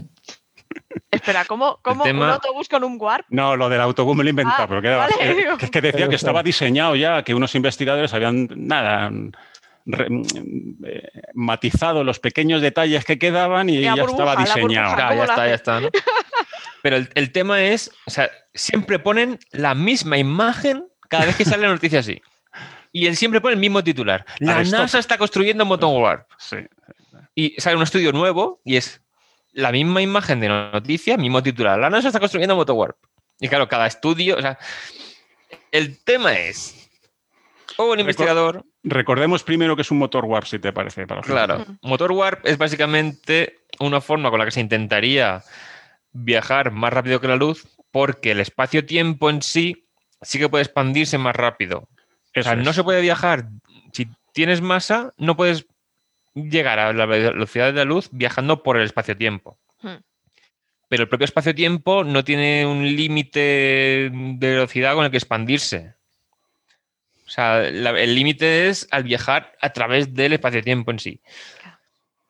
Espera, ¿cómo, cómo un autobús con un Warp? No, lo del autobús me lo he inventado, Ah, pero queda vale. eh, (laughs) que, es que decía que estaba diseñado ya, que unos investigadores habían nada re- eh, matizado los pequeños detalles que quedaban y ya burbuja, estaba diseñado. burbuja. ¿Cómo ya está, ya está. ¿no? (laughs) Pero el, el tema es, o sea, siempre ponen la misma imagen cada vez que sale la noticia así. Y él siempre pone el mismo titular. La Aristóteles. NASA está construyendo Moton Warp. Sí. Y sale un estudio nuevo y es la misma imagen de noticia, mismo titular. La NASA está construyendo Moton Warp. Y claro, cada estudio, o sea, el tema es, o un investigador, Recordemos primero que es un motor warp, si te parece. Para. Claro, motor warp es básicamente una forma con la que se intentaría viajar más rápido que la luz, porque el espacio-tiempo en sí sí que puede expandirse más rápido. O sea, no se puede viajar. Si tienes masa, no puedes llegar a la velocidad de la luz viajando por el espacio-tiempo. Hmm. Pero el propio espacio-tiempo no tiene un límite de velocidad con el que expandirse. O sea, la- el límite es al viajar a través del espacio-tiempo en sí.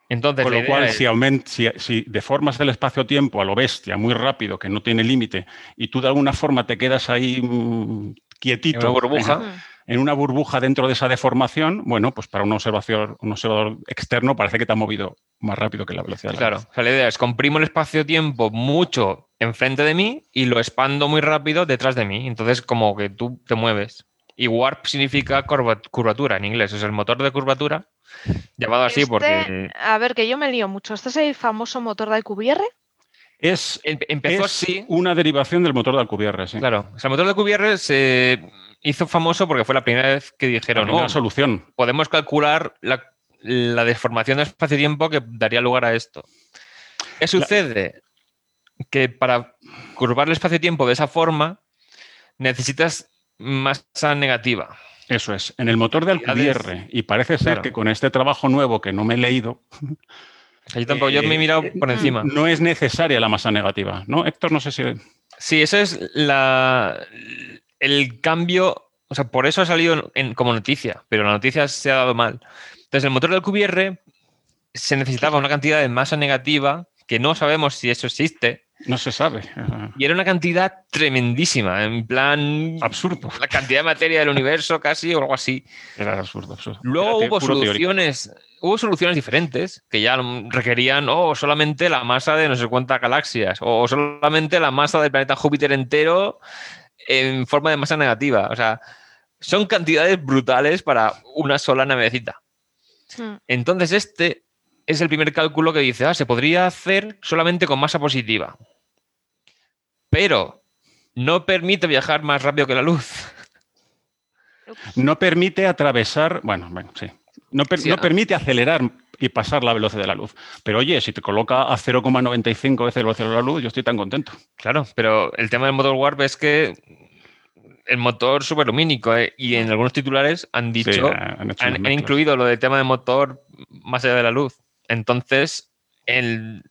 Entonces, Con lo cual, es- si, aument- si, si deformas el espacio-tiempo a lo bestia, muy rápido, que no tiene límite, y tú de alguna forma te quedas ahí mm, quietito, En una burbuja. en, en una burbuja dentro de esa deformación, bueno, pues para un observador, un observador externo parece que te ha movido más rápido que la velocidad de la Claro, o sea, la idea es comprimo el espacio-tiempo mucho enfrente de mí y lo expando muy rápido detrás de mí. Entonces, como que tú te mueves. Y warp significa curva- curvatura en inglés. Es el motor de curvatura, llamado así Este, porque A ver, que yo me lío mucho. ¿Este es el famoso motor de Alcubierre? Es, em- empezó es así. una derivación del motor de Alcubierre, sí. Claro, o sea, el motor de QBR se hizo famoso porque fue la primera vez que dijeron, primera "Oh, solución. podemos calcular la, la deformación del espacio-tiempo que daría lugar a esto. ¿Qué sucede? Que para curvar el espacio-tiempo de esa forma necesitas masa negativa. Eso es. En el motor de Alcubierre, y parece ser Claro. que con este trabajo nuevo que no me he leído, yo tampoco, yo me he Eh, mirado por encima. no es necesaria la masa negativa, ¿no? Héctor, no sé si... Sí, eso es la, el cambio, o sea, por eso ha salido en- como noticia, pero la noticia se ha dado mal. Entonces, el motor del QBR se necesitaba una cantidad de masa negativa que no sabemos si eso existe, No se sabe. Y era una cantidad tremendísima, en plan Absurdo. la cantidad de materia del universo casi o algo así. Era absurdo, absurdo. Luego Era hubo teórico. soluciones, hubo soluciones diferentes que ya requerían oh, solamente la masa de no sé cuántas galaxias o solamente la masa del planeta Júpiter entero en forma de masa negativa. O sea, son cantidades brutales para una sola navecita. Hmm. Entonces, este es el primer cálculo que dice, ah, se podría hacer solamente con masa positiva. Pero no permite viajar más rápido que la luz. (laughs) No permite atravesar, bueno, bueno, sí. No, per- Sí, no ah. permite acelerar y pasar la velocidad de la luz. Pero oye, si te coloca a 0,95 veces la velocidad de la luz, yo estoy tan contento. Claro, pero el tema del motor warp es que el motor superlumínico ¿eh? y en algunos titulares han dicho, Sí, han han, incluido lo del tema del motor más allá de la luz. Entonces, el,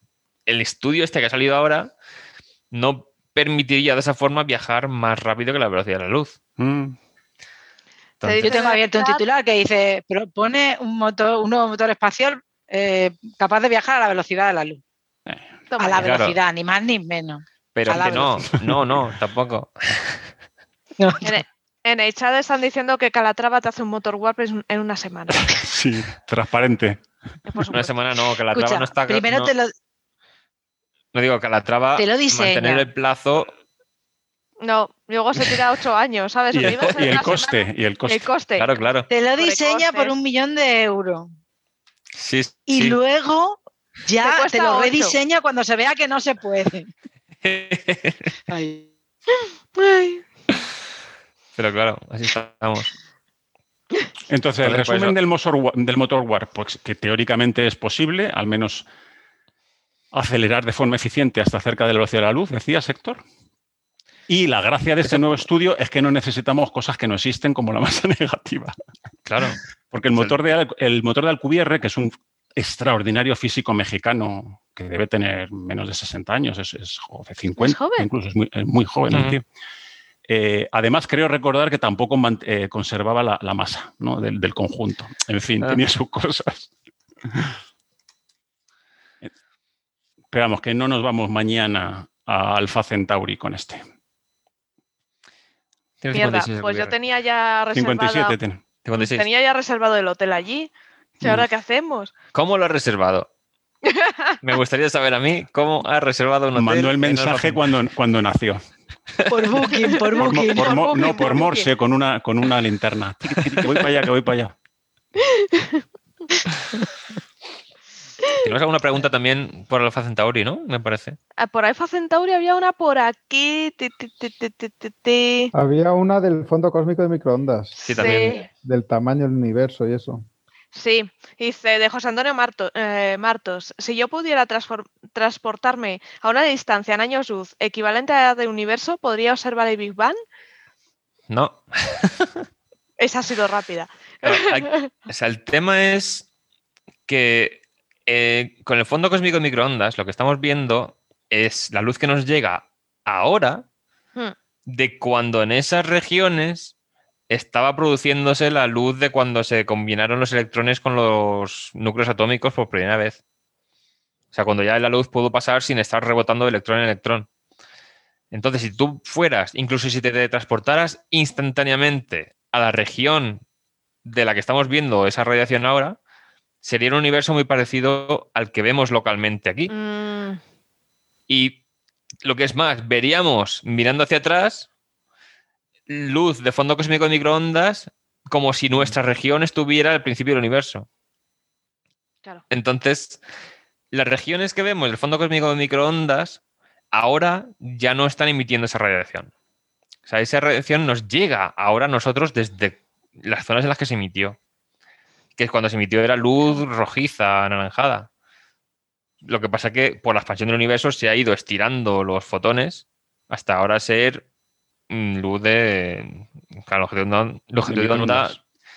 el estudio este que ha salido ahora no permitiría de esa forma viajar más rápido que la velocidad de la luz. Mm. Entonces, Yo tengo abierto un titular que dice, propone un, motor, un nuevo motor espacial eh, capaz de viajar a la velocidad de la luz. A la. Claro. velocidad, ni más ni menos. pero que no, no, no, tampoco. (laughs) No, En, en el chat están diciendo que Calatrava te hace un motor warp en una semana. (laughs) Sí, transparente. (laughs) Una semana no, que la traba Escucha, no está. primero no, te lo, no digo que la traba te lo diseña. mantener el plazo No, luego se tira ocho años, ¿sabes? Y el, y coste, semana, y el coste. El coste. Claro, claro. te lo diseña por un millón de euros. Sí, Y sí. luego ya te, lo ocho. rediseña cuando se vea que no se puede. (laughs) Ay. Ay, Pero claro, así estamos. Entonces, el pues resumen del motor, del motor warp, pues que teóricamente es posible, al menos acelerar de forma eficiente hasta cerca de la velocidad de la luz, decía Sector. Y la gracia de este nuevo estudio es que no necesitamos cosas que no existen como la masa (laughs) negativa. Claro. Porque el Es motor, de, el motor de Alcubierre, que es un extraordinario físico mexicano que debe tener menos de 60 años, es, es joven, 50, joven? incluso es muy, es muy joven el tío. Eh, además, creo recordar que tampoco eh, conservaba la, la masa ¿no? del, del conjunto. En fin, Ah. tenía sus cosas. Pero vamos, que no nos vamos mañana a Alfa Centauri con este. Mierda, 56 pues yo tenía ya reservado. 57 tiene. 56. Tenía ya reservado el hotel allí. ¿Y ahora qué hacemos? ¿Cómo lo has reservado? (laughs) Me gustaría saber a mí cómo has reservado un hotel. Mandó el en mensaje cuando, cuando nació. Por booking, por booking. por Por no, booking, por por Morse, con una, con una linterna. Que voy para allá, que voy para allá. Tenemos alguna pregunta también por Alfa Centauri, ¿no? Me parece. Ah, Por Alfa Centauri había una por aquí. ti, ti, ti, ti, ti, ti, ti. Había una del fondo cósmico de microondas, Sí, también. del tamaño del universo y eso. Sí, dice de José Antonio Marto- eh, Martos, si yo pudiera transportarme a una distancia en años luz equivalente a la del universo, ¿podría observar el Big Bang? No. (laughs) Esa ha sido rápida. Claro, (laughs) o sea, el tema es que eh, con el fondo cósmico de microondas lo que estamos viendo es la luz que nos llega ahora Hmm. de cuando en esas regiones estaba produciéndose la luz de cuando se combinaron los electrones con los núcleos atómicos por primera vez. O sea, cuando ya la luz pudo pasar sin estar rebotando de electrón en electrón. Entonces, si tú fueras, incluso si te transportaras instantáneamente a la región de la que estamos viendo esa radiación ahora, sería un universo muy parecido al que vemos localmente aquí. Mm, Y lo que es más, veríamos mirando hacia atrás luz de fondo cósmico de microondas como si nuestra región estuviera al principio del universo. claro. Entonces, las regiones que vemos del fondo cósmico de microondas ahora ya no están emitiendo esa radiación. O sea, esa radiación nos llega ahora a nosotros desde las zonas en las que se emitió. Que es cuando se emitió era luz rojiza, anaranjada. Lo que pasa que por la expansión del universo se ha ido estirando los fotones hasta ahora ser luz de. Claro, longitud de onda- longitud de onda.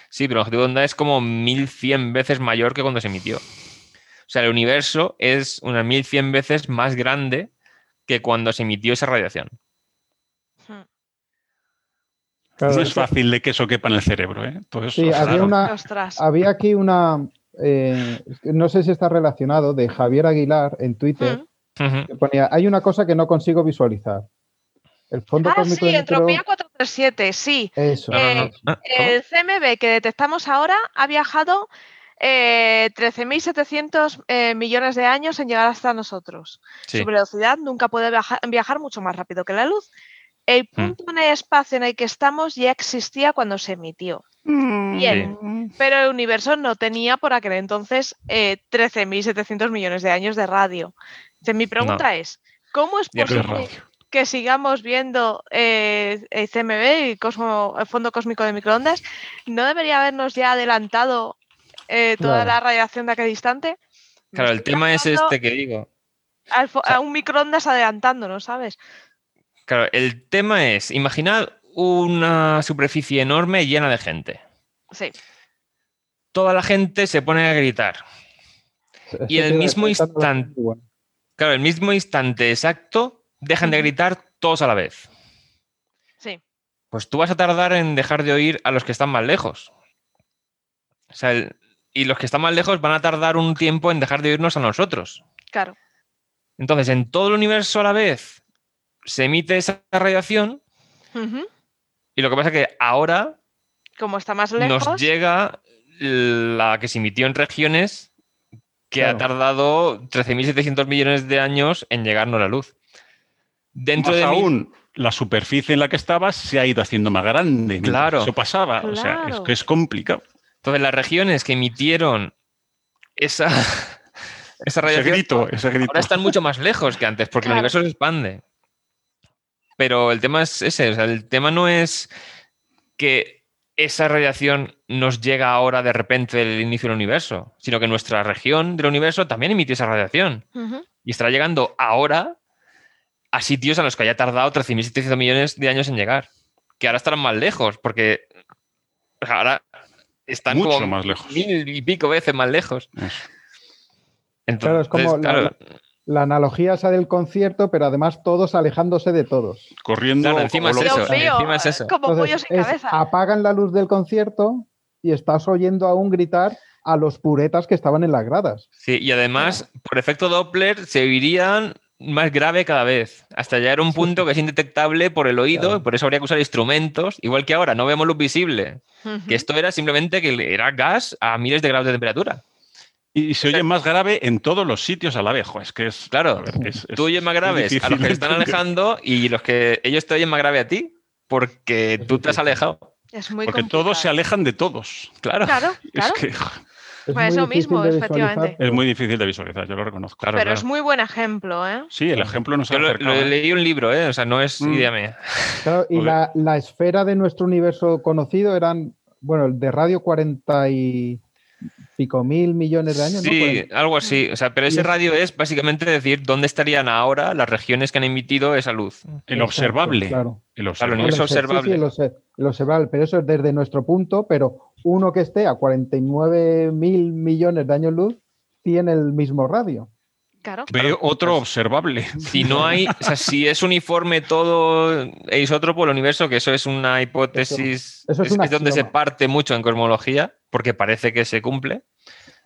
Sí, pero la longitud de onda es como 1100 veces mayor que cuando se emitió. O sea, el universo es unas 1100 veces más grande que cuando se emitió esa radiación. Mm. Claro, no es fácil de que eso quepa en el cerebro, ¿eh? Todo eso. Sí, había una, había aquí una, eh, no sé si está relacionado, de Javier Aguilar en Twitter, Mm. Ujú. que ponía, hay una cosa que no consigo visualizar. El fondo Ah, cósmico sí, entropía micro... 437, sí. Eso. No, no, no. Eh, Ah. El CMB que detectamos ahora ha viajado eh, 13.700 eh, millones de años en llegar hasta nosotros. Sí. Su velocidad nunca puede viaja- viajar mucho más rápido que la luz. El punto en el espacio en el que estamos ya existía cuando se emitió. Bien, pero el universo no tenía por aquel entonces eh, 13.700 millones de años de radio. Entonces, mi pregunta es, ¿cómo es posible radio. Que sigamos viendo eh, el CMB, Cosmo- el Fondo Cósmico de Microondas? ¿No debería habernos ya adelantado eh, toda Claro. la radiación de aquel instante? Claro, el tema es este que digo. al fo- sea- a un microondas adelantándonos, ¿sabes? Claro, el tema es, imaginad una superficie enorme llena de gente. Sí, Toda la gente se pone a gritar. Y en el mismo instante-. Claro, el mismo instante exacto, dejan de gritar todos a la vez. sí, Pues tú vas a tardar en dejar de oír a los que están más lejos. O sea, el- y los que están más lejos van a tardar un tiempo en dejar de oírnos a nosotros. claro. Entonces, en todo el universo a la vez se emite esa radiación y lo que pasa es que ahora Como está más lejos, nos llega la que se emitió en regiones que ha tardado 13.700 millones de años en llegarnos la luz. Dentro Más de mí- aún, la superficie en la que estabas se ha ido haciendo más grande. Claro. Eso pasaba. O sea, es que es complicado. Entonces, las regiones que emitieron esa, (laughs) esa Ese radiación grito, ese grito. ahora están mucho más lejos que antes, porque Claro. el universo se expande. Pero el tema es ese, o sea, el tema no es que esa radiación nos llega ahora de repente del inicio del universo, sino que nuestra región del universo también emitió esa radiación y estará llegando ahora a sitios a los que haya tardado 13.700 millones de años en llegar, que ahora estarán más lejos, porque ahora están Mucho como más lejos. mil y pico veces más lejos. Entonces, Claro, es como la- claro, La analogía esa del concierto, pero además todos alejándose de todos. Corriendo. Claro, encima o es eso, encima es eso. como Entonces, es cabeza. apagan la luz del concierto y estás oyendo aún gritar a los puretas que estaban en las gradas. Sí, y además, por efecto Doppler, se oirían más grave cada vez, hasta llegar a un punto que es indetectable por el oído, Claro. y por eso habría que usar instrumentos, igual que ahora, no vemos luz visible, Ujú. que esto era simplemente que era gas a miles de grados de temperatura. Y se oye más grave en todos los sitios a la vez. jo, Es que es. Claro, ver, es- es- Tú oyes más es graves a los que están entender. alejando y los que ellos te oyen más grave a ti, porque tú te has alejado. Es muy Porque complicado. todos se alejan de todos. Claro. Claro, (laughs) claro. Es que Es Pues muy eso difícil mismo, de efectivamente. visualizar. es muy difícil de visualizar, yo lo reconozco. Claro, Pero claro. es muy buen ejemplo, ¿eh? Sí, el ejemplo nos ha Yo lo, lo leí un libro, ¿eh? o sea, no es Mm. idea mía. Claro, y la, la esfera de nuestro universo conocido eran, bueno, el de radio 40 y pico mil millones de años, ¿no? Sí, 40. algo así. O sea, pero ese es- radio es básicamente decir dónde estarían ahora las regiones que han emitido esa luz. El Exacto, observable. Claro. El Claro, observable. el universo El obser- sí, observable. sí, el observable, pero eso es desde nuestro punto, pero uno que esté a 49 mil millones de años luz tiene el mismo radio. Claro. Ve otro Pues- observable. Si no hay, o sea, si es uniforme todo e isótropo el universo, que eso es una hipótesis, Eso- eso es es, un es donde se parte mucho en cosmología, porque parece que se cumple.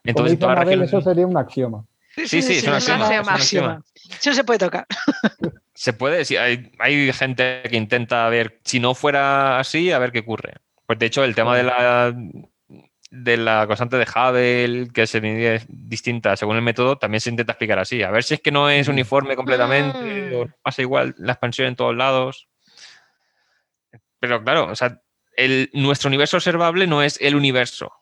Entonces, eso sería un axioma. Sí, sí, es un un axioma, axioma. es un axioma. Eso no se puede tocar. Se puede, sí, hay, hay gente que intenta ver, si no fuera así, a ver qué ocurre. Pues de hecho, el tema de la, de la constante de Hubble, que se mide distinta según el método, también se intenta explicar así. A ver si es que no es uniforme completamente, Mm. o pasa igual la expansión en todos lados. Pero claro, o sea, el, nuestro universo observable no es el universo.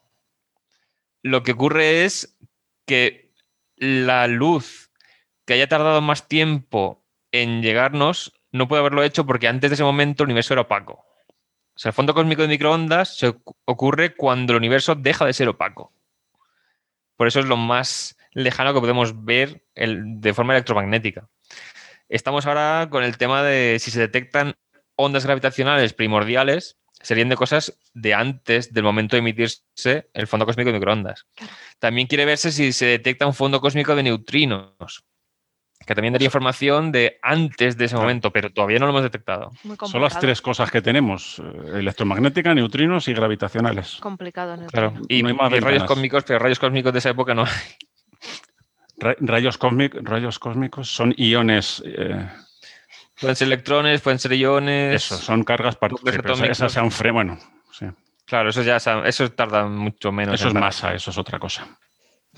Lo que ocurre es que la luz que haya tardado más tiempo en llegarnos no puede haberlo hecho porque antes de ese momento el universo era opaco. O sea, el fondo cósmico de microondas se ocu- ocurre cuando el universo deja de ser opaco. Por eso es lo más lejano que podemos ver el- de forma electromagnética. Estamos ahora con el tema de si se detectan ondas gravitacionales primordiales, serían de cosas de antes del momento de emitirse el fondo cósmico de microondas. También quiere verse si se detecta un fondo cósmico de neutrinos, que también daría información de antes de ese momento, pero todavía no lo hemos detectado. Muy Son las tres cosas que tenemos: eh, electromagnética, neutrinos y gravitacionales. Complicado. el Claro. Y, No hay más y rayos cósmicos, pero rayos cósmicos de esa época no. Ra- rayos, cósmic- rayos cósmicos son iones. eh, Pueden ser electrones, pueden ser iones. eso, son cargas atómicos. Esas sean fre bueno, sí. Claro, eso ya eso tarda mucho menos. Eso es masa, eso es otra cosa.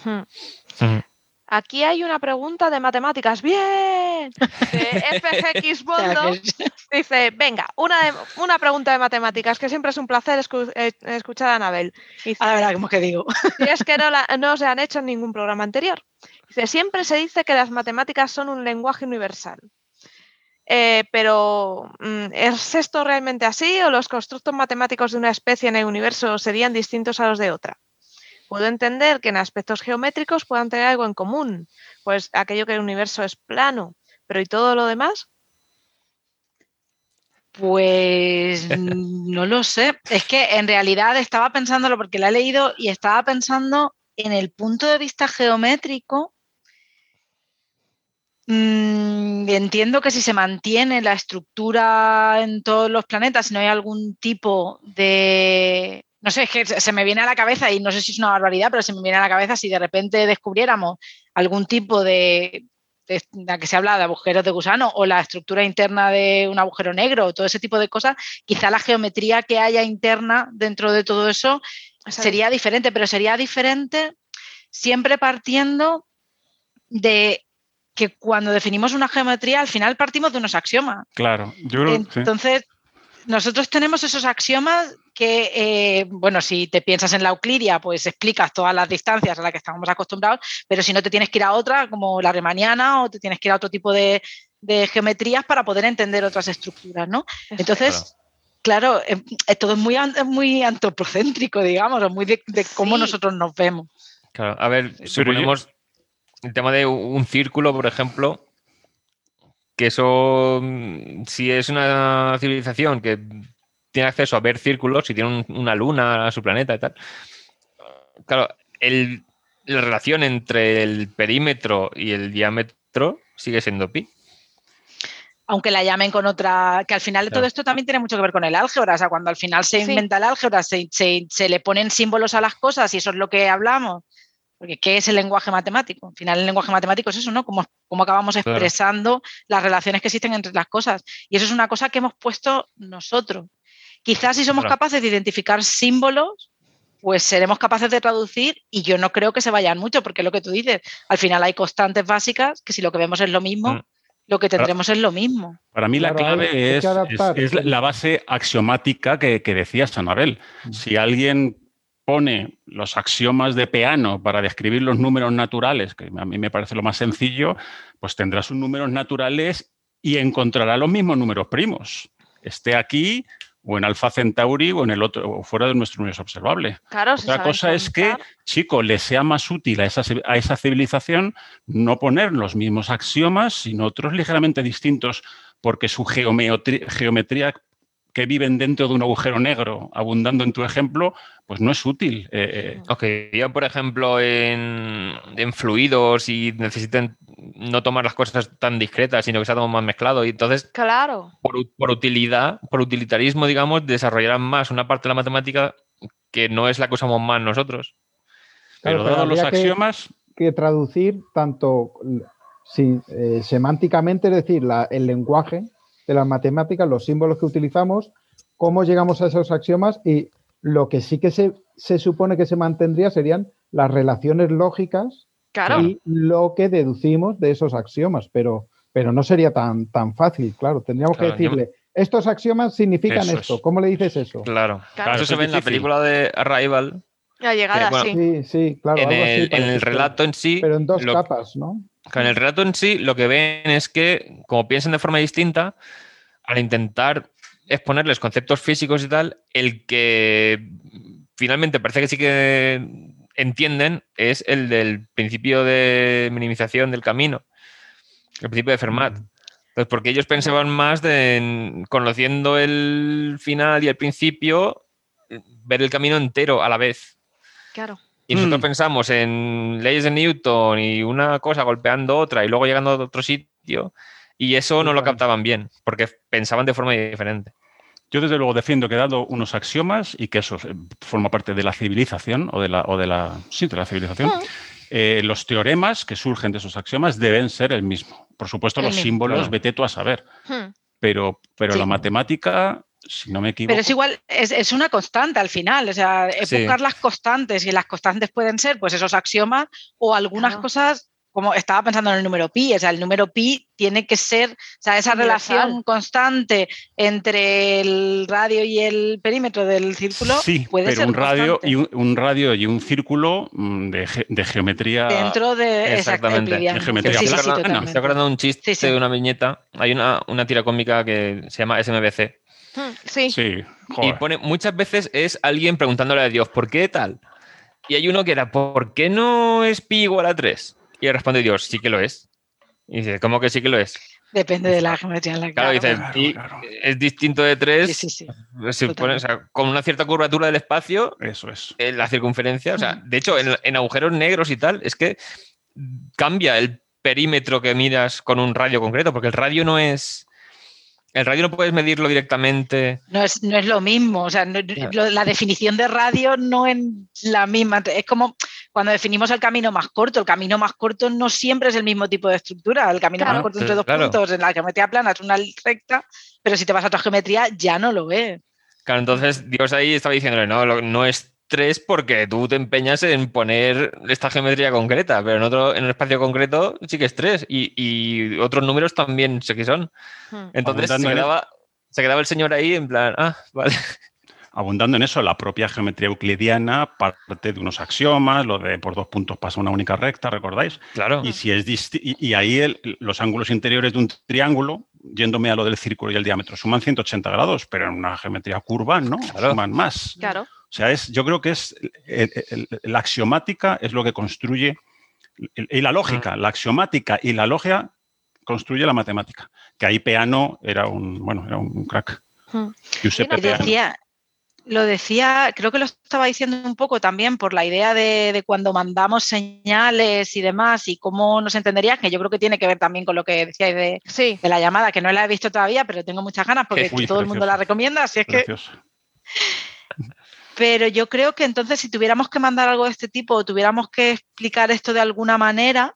Hmm. Aquí hay una pregunta de matemáticas. ¡Bien! (laughs) De FGX Bondo. (laughs) Dice, venga, una, una pregunta de matemáticas, que siempre es un placer eh, escuchar a Anabel. Dice, a ver, ¿cómo que digo? (laughs) Y es que no, no se han hecho en ningún programa anterior. Dice, siempre se dice que las matemáticas son un lenguaje universal. Eh, pero, mm, ¿es esto realmente así o los constructos matemáticos de una especie en el universo serían distintos a los de otra? Puedo entender que en aspectos geométricos puedan tener algo en común, pues aquello que el universo es plano, pero ¿y todo lo demás? Pues (laughs) no lo sé. Es que en realidad estaba pensándolo porque la he leído y estaba pensando en el punto de vista geométrico Mm, entiendo que si se mantiene la estructura en todos los planetas, si no hay algún tipo de... No sé, es que se me viene a la cabeza y no sé si es una barbaridad, pero se me viene a la cabeza si de repente descubriéramos algún tipo de, de, la que se habla de agujeros de gusano o la estructura interna de un agujero negro o todo ese tipo de cosas, quizá la geometría que haya interna dentro de todo eso sería diferente, pero sería diferente siempre partiendo de que cuando definimos una geometría, al final partimos de unos axiomas. Claro, yo creo Entonces, nosotros tenemos esos axiomas que, eh, bueno, si te piensas en la Euclidia, pues explicas todas las distancias a las que estamos acostumbrados, pero si no te tienes que ir a otra, como la remaniana, o te tienes que ir a otro tipo de, geometrías para poder entender otras estructuras, ¿no? Entonces, claro, em, todo es muy, muy antropocéntrico, digamos, muy de, cómo nosotros nos vemos. Claro, a ver, suponemos, el tema de un círculo, por ejemplo, que eso, mm, si es una civilización que tiene acceso a ver círculos, si tiene una luna a su planeta y tal, claro, la relación entre el perímetro y el diámetro sigue siendo pi. Aunque la llamen con otra, que al final de todo esto también tiene mucho que ver con el álgebra, o sea, cuando al final se inventa el álgebra, se, se le ponen símbolos a las cosas y eso es lo que hablamos porque ¿qué es el lenguaje matemático? Al final el lenguaje matemático es eso, ¿no? Cómo, acabamos expresando las relaciones que existen entre las cosas. Y eso es una cosa que hemos puesto nosotros. Quizás si somos capaces de identificar símbolos, pues seremos capaces de traducir y yo no creo que se vayan mucho, porque es lo que tú dices, al final hay constantes básicas que si lo que vemos es lo mismo, mm. lo que tendremos es lo mismo. Para mí la clave es, la base axiomática que, que decías, Anabel. Mm. Si alguien pone los axiomas de Peano para describir los números naturales, que a mí me parece lo más sencillo, pues tendrá sus números naturales y encontrará los mismos números primos, esté aquí o en Alfa Centauri o en el otro o fuera de nuestro universo observable. Otra cosa es que, chico, le sea más útil a esa, a esa civilización no poner los mismos axiomas, sino otros ligeramente distintos, porque su geometría que viven dentro de un agujero negro, abundando en tu ejemplo, pues no es útil. Eh, eh. Ok, yo por ejemplo en, fluidos y necesiten no tomar las cosas tan discretas, sino que sea todo más mezclado. Y entonces, claro. por, utilidad, por utilitarismo, digamos, desarrollarán más una parte de la matemática que no es la que usamos más nosotros. pero dados los axiomas. Que, traducir tanto eh, semánticamente, es decir, el lenguaje de las matemáticas, los símbolos que utilizamos, cómo llegamos a esos axiomas y lo que sí que se, supone que se mantendría serían las relaciones lógicas y lo que deducimos de esos axiomas, pero, pero no sería tan, tan fácil, claro. Tendríamos que decirle, estos axiomas significan esto. ¿Cómo le dices eso? Claro, eso se ve en la película de Arrival. La llegada, sí. Sí, claro. En, el, relato en sí. Pero en dos capas, ¿no? En el relato en sí, lo que ven es que, como piensan de forma distinta, al intentar exponerles conceptos físicos y tal, el que finalmente parece que sí que entienden es el del principio de minimización del camino, el principio de Fermat. Porque ellos pensaban más de, conociendo el final y el principio, ver el camino entero a la vez. Claro. Y nosotros mm. pensamos en leyes de Newton y una cosa golpeando otra y luego llegando a otro sitio y eso no lo captaban bien porque pensaban de forma diferente. Yo desde luego defiendo que he dado unos axiomas y que eso eh, forma parte de la civilización o de la, o de la, sí, de la civilización. Ah. Eh, los teoremas que surgen de esos axiomas deben ser el mismo. Por supuesto, los símbolos, vete tú a saber. Hmm. Pero, pero la matemática si no me equivoco. Pero es igual, es, una constante al final, o sea, buscar las constantes y las constantes pueden ser pues esos axiomas o algunas cosas como estaba pensando en el número pi, o sea, el número pi tiene que ser, o sea, esa Universal. relación constante entre el radio y el perímetro del círculo Sí, puede pero ser un radio, y un, un radio y un círculo mm, de, ge- de geometría. dentro de Exactamente. En geometría Sí, sí, estoy acordando de un chiste Sí, sí. de una viñeta. Hay una, una tira cómica que se llama SMBC. Hmm, Sí, Sí, Y pone, muchas veces es alguien preguntándole a Dios, ¿por qué tal? Y hay uno que era, ¿por qué no es pi igual a 3? Y responde Dios, sí que lo es. Y dice, ¿cómo que sí que lo es? Depende de la geometría en la que Claro, dice, claro, pi claro. es distinto de 3. Sí, sí, sí. se Totalmente. pone- o sea, con una cierta curvatura del espacio, Eso es. en la circunferencia. O sea, de hecho, en, en agujeros negros y tal, es que cambia el perímetro que miras con un radio concreto, porque el radio no es. El radio no puedes medirlo directamente. No es, no es lo mismo, o sea, no- lo- la definición de radio no es la misma. Es como cuando definimos el camino más corto, el camino más corto no siempre es el mismo tipo de estructura. El camino Claro. más corto entre dos Claro. puntos en la geometría plana es una recta, pero si te vas a otra geometría ya no lo es. Claro, entonces Dios ahí estaba diciéndole, no, lo- no es 3 porque tú te empeñas en poner esta geometría concreta, pero en otro, en un espacio concreto sí que es 3 y, y otros números también sé que son. Hmm. Entonces se quedaba, se quedaba el señor ahí en plan, ah, vale. Abundando en eso, la propia geometría euclidiana parte de unos axiomas, lo de por dos puntos pasa una única recta, ¿recordáis? Claro. Y, si es y, y ahí el- los ángulos interiores de un triángulo, yéndome a lo del círculo y el diámetro, suman 180 grados, pero en una geometría curva no, Claro. suman más. claro. O sea, es, yo creo que es el- el- el- la axiomática es lo que construye y la lógica, la axiomática y la logia construye la matemática. Que ahí Peano era un, bueno, era un crack. Hmm. Giuseppe Y Lo no- Peano. decía, lo decía, creo que lo estaba diciendo un poco también por la idea de, de cuando mandamos señales y demás y cómo nos entenderías, que yo creo que tiene que ver también con lo que decíais de, Sí, de la llamada, que no la he visto todavía, pero tengo muchas ganas porque Uy, todo el mundo la recomienda, así es que. (laughs) Pero yo creo que entonces si tuviéramos que mandar algo de este tipo o tuviéramos que explicar esto de alguna manera,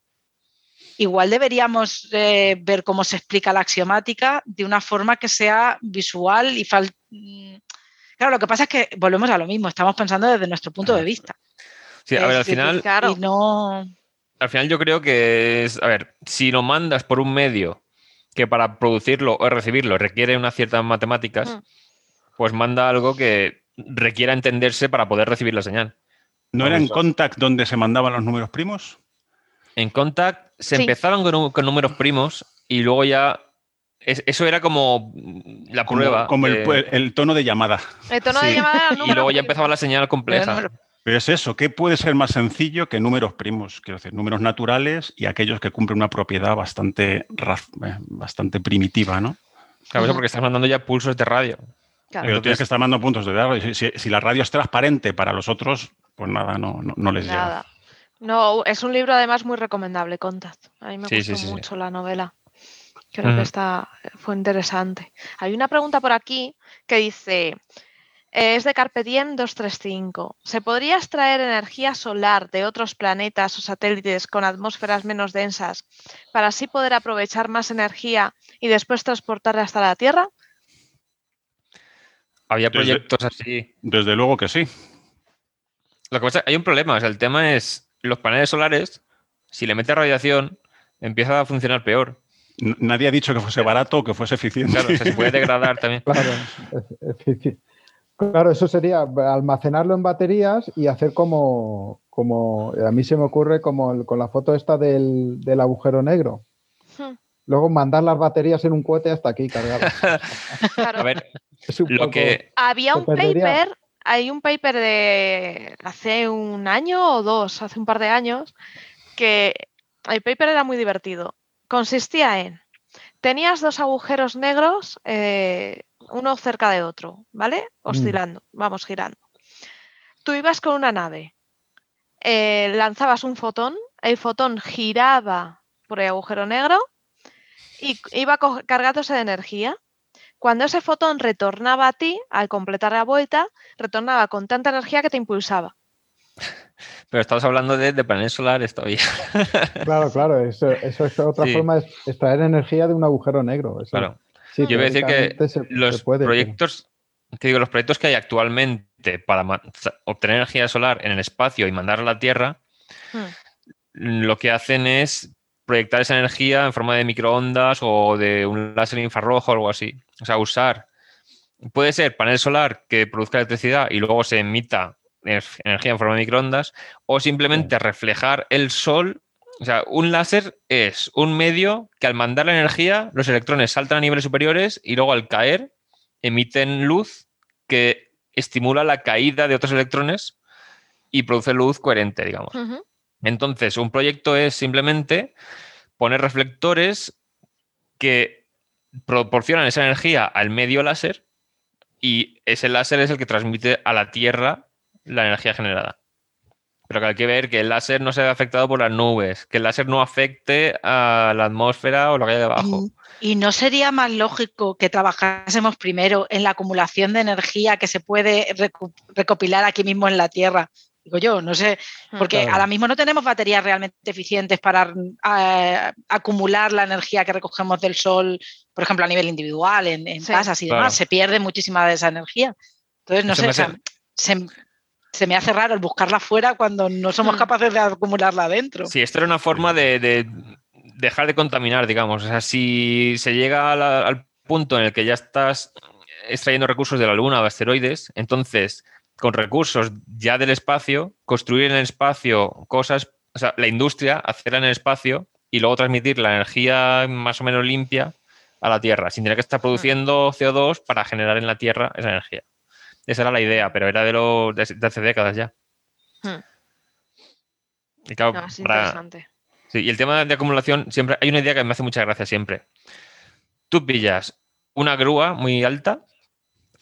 igual deberíamos eh, ver cómo se explica la axiomática de una forma que sea visual y fal- mm, Claro, lo que pasa es que volvemos a lo mismo, estamos pensando desde nuestro punto de vista. Sí, a ver, al final, claro. No... al final yo creo que es, a ver, si lo mandas por un medio que para producirlo o recibirlo requiere unas ciertas matemáticas, Mm. pues manda algo que requiera entenderse para poder recibir la señal. ¿No era en Contact donde se mandaban los números primos? En Contact se Sí. empezaban con, nu- con números primos y luego ya es- eso era como la prueba. como el, de- el tono de llamada. el tono de llamada y luego ya empezaba la señal compleja. Pero es eso, ¿qué puede ser más sencillo que números primos? Quiero decir, números naturales y aquellos que cumplen una propiedad bastante, eh, bastante primitiva, ¿no? Claro, eso porque estás mandando ya pulsos de radio. Claro. Pero Entonces- tienes que estar mandando puntos de radio. Si, si- si la radio es transparente para los otros, pues nada, no, no, no les llega. No, es un libro además muy recomendable, Contact. A mí me Sí, gustó sí, sí, sí. mucho la novela. Creo que está, fue interesante. Hay una pregunta por aquí que dice, eh, es de Carpe Diem 235. ¿Se podría extraer energía solar de otros planetas o satélites con atmósferas menos densas para así poder aprovechar más energía y después transportarla hasta la Tierra? Había Desde- proyectos así. Desde luego que sí. Lo que pasa, hay un problema. o sea, el tema es los paneles solares, si le metes radiación, empieza a funcionar peor. Nadie ha dicho que fuese barato o que fuese eficiente. Claro, se puede (laughs) degradar también. Claro, eso sería almacenarlo en baterías y hacer como, como a mí se me ocurre como el- con la foto esta del, del agujero negro. Hmm, Luego mandar las baterías en un cohete hasta aquí cargadas. claro. A ver, Es un lo poco- que. Había un paper, hay un paper de hace un año o dos, hace un par de años, que el paper era muy divertido. Consistía en, tenías dos agujeros negros, eh, uno cerca de otro, ¿vale? Oscilando, vamos girando. Tú ibas con una nave, eh, lanzabas un fotón, el fotón giraba por el agujero negro y iba cargándose de energía. Cuando ese fotón retornaba a ti, al completar la vuelta, retornaba con tanta energía que te impulsaba. (laughs) Pero estamos hablando de, de paneles solares todavía. (laughs) Claro, claro, eso, eso es otra Sí. forma de extraer energía de un agujero negro. eso- Claro. sí, Yo voy a decir que se Los pero- proyectos, que digo, los proyectos que hay actualmente para obtener energía solar en el espacio y mandarla a la Tierra, Hmm. lo que hacen es proyectar esa energía en forma de microondas o de un láser infrarrojo o algo así. O sea, usar, puede ser panel solar que produzca electricidad y luego se emita energía en forma de microondas, o simplemente reflejar el sol. O sea, un láser es un medio que al mandar la energía, los electrones saltan a niveles superiores y luego al caer emiten luz que estimula la caída de otros electrones y produce luz coherente, digamos. Entonces, un proyecto es simplemente poner reflectores que proporcionan esa energía al medio láser y ese láser es el que transmite a la Tierra la energía generada. Pero que hay que ver que el láser no se ve afectado por las nubes, que el láser no afecte a la atmósfera o lo que hay debajo. ¿Y no sería más lógico que trabajásemos primero en la acumulación de energía que se puede recopilar aquí mismo en la Tierra digo yo, no sé, mm. porque ahora mismo no tenemos baterías realmente eficientes para eh, acumular la energía que recogemos del sol, por ejemplo, a nivel individual, en, casas y demás, se pierde muchísima de esa energía. Entonces, no sé, se, me hace raro el buscarla fuera cuando no somos mm. capaces de acumularla dentro. Sí, esto era una forma de, dejar de contaminar, digamos. O sea, si se llega al punto en el que ya estás extrayendo recursos de la Luna o asteroides, entonces con recursos ya del espacio, construir en el espacio cosas, o sea, la industria, hacerla en el espacio y luego transmitir la energía más o menos limpia a la Tierra, sin tener que estar produciendo CO2 para generar en la Tierra esa energía. Esa era la idea, pero era de, lo, de, hace décadas ya. Hmm. Y claro, Sí, y el tema de acumulación, siempre hay una idea que me hace mucha gracia siempre. Tú pillas una grúa muy alta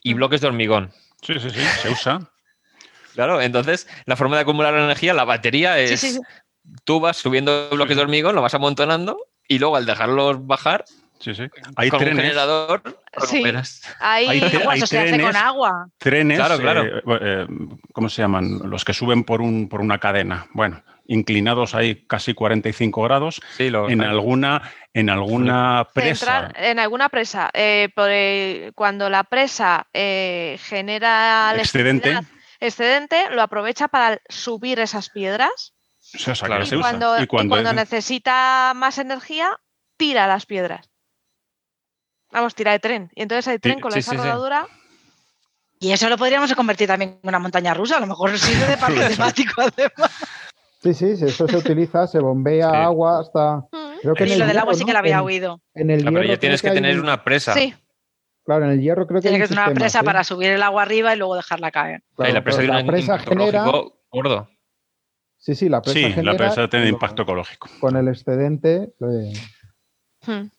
y hmm. bloques de hormigón Sí, sí, sí, se usa. (laughs) Claro, entonces la forma de acumular energía, la batería es. Tú vas subiendo bloques de hormigón, lo vas amontonando y luego al dejarlos bajar. Sí, sí. Hay con trenes. Un generador, sí. Hay, hay, trenes, se hace con agua. Trenes, claro, claro. Eh, eh, ¿cómo se llaman? Los que suben por, un, por una cadena. Bueno, inclinados ahí casi 45 grados en, alguna, en alguna presa. en alguna presa. Eh, cuando la presa eh, genera excedente. excedente, lo aprovecha para subir esas piedras. y, cuando, necesita más energía, tira las piedras. Vamos, tira de tren. Y entonces hay tren con esa rodadura. Y eso lo podríamos convertir también en una montaña rusa, a lo mejor sirve de parque (laughs) temático además. Sí, sí, eso se utiliza, se bombea agua hasta. Mm. Creo que lo del agua sí que la había oído. En el pero ya tienes que, tener una presa. Sí. Claro, en el hierro creo que. Tienes que tener una presa para subir el agua arriba y luego dejarla caer. la presa, la presa genera. Gordo. Sí, sí, la presa. Sí, la presa tiene impacto ecológico. Con el excedente. Hmm.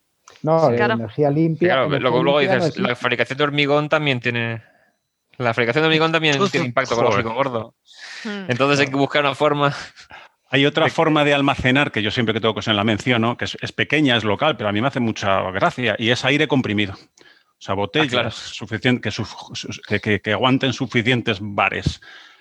No, energía limpia. Claro, luego, dices, la fabricación de hormigón también tiene. La fabricación de hormigón también tiene impacto ecológico gordo. Hmm. Entonces hay que buscar una forma. Hay otra forma de almacenar que yo siempre que tengo cosas en la menciono, que es, pequeña, es local, pero a mí me hace mucha gracia, y es aire comprimido. O sea, botellas ah, que, que, aguanten suficientes bares.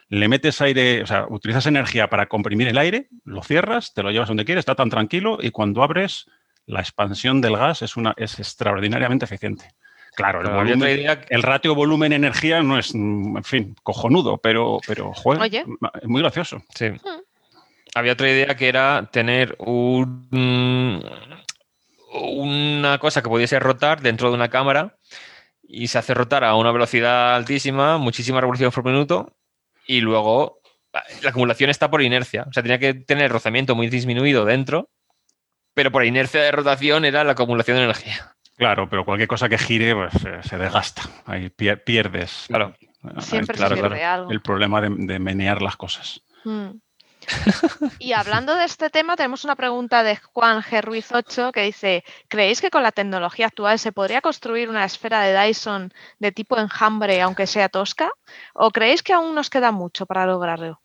Le metes aire, o sea, utilizas energía para comprimir el aire, lo cierras, te lo llevas donde quieres, está tan tranquilo, y cuando abres, la expansión del gas es, una, es extraordinariamente eficiente. Claro, el, ratio volumen-energía no es, en fin, cojonudo, pero, pero es muy gracioso. Sí. Hmm. Había otra idea que era tener un, una cosa que pudiese rotar dentro de una cámara y se hace rotar a una velocidad altísima, muchísimas revoluciones por minuto, y luego la acumulación está por inercia. O sea, tenía que tener rozamiento muy disminuido dentro, pero por inercia de rotación era la acumulación de energía. Claro, pero cualquier cosa que gire pues, se desgasta. Ahí pierdes. Claro. Siempre se pierde algo. El problema de, menear las cosas. Mm. (laughs) y hablando de este tema, tenemos una pregunta de Juan G. Ruiz 8 que dice: ¿Creéis que con la tecnología actual se podría construir una esfera de Dyson de tipo enjambre, aunque sea tosca? ¿O creéis que aún nos queda mucho para lograrlo?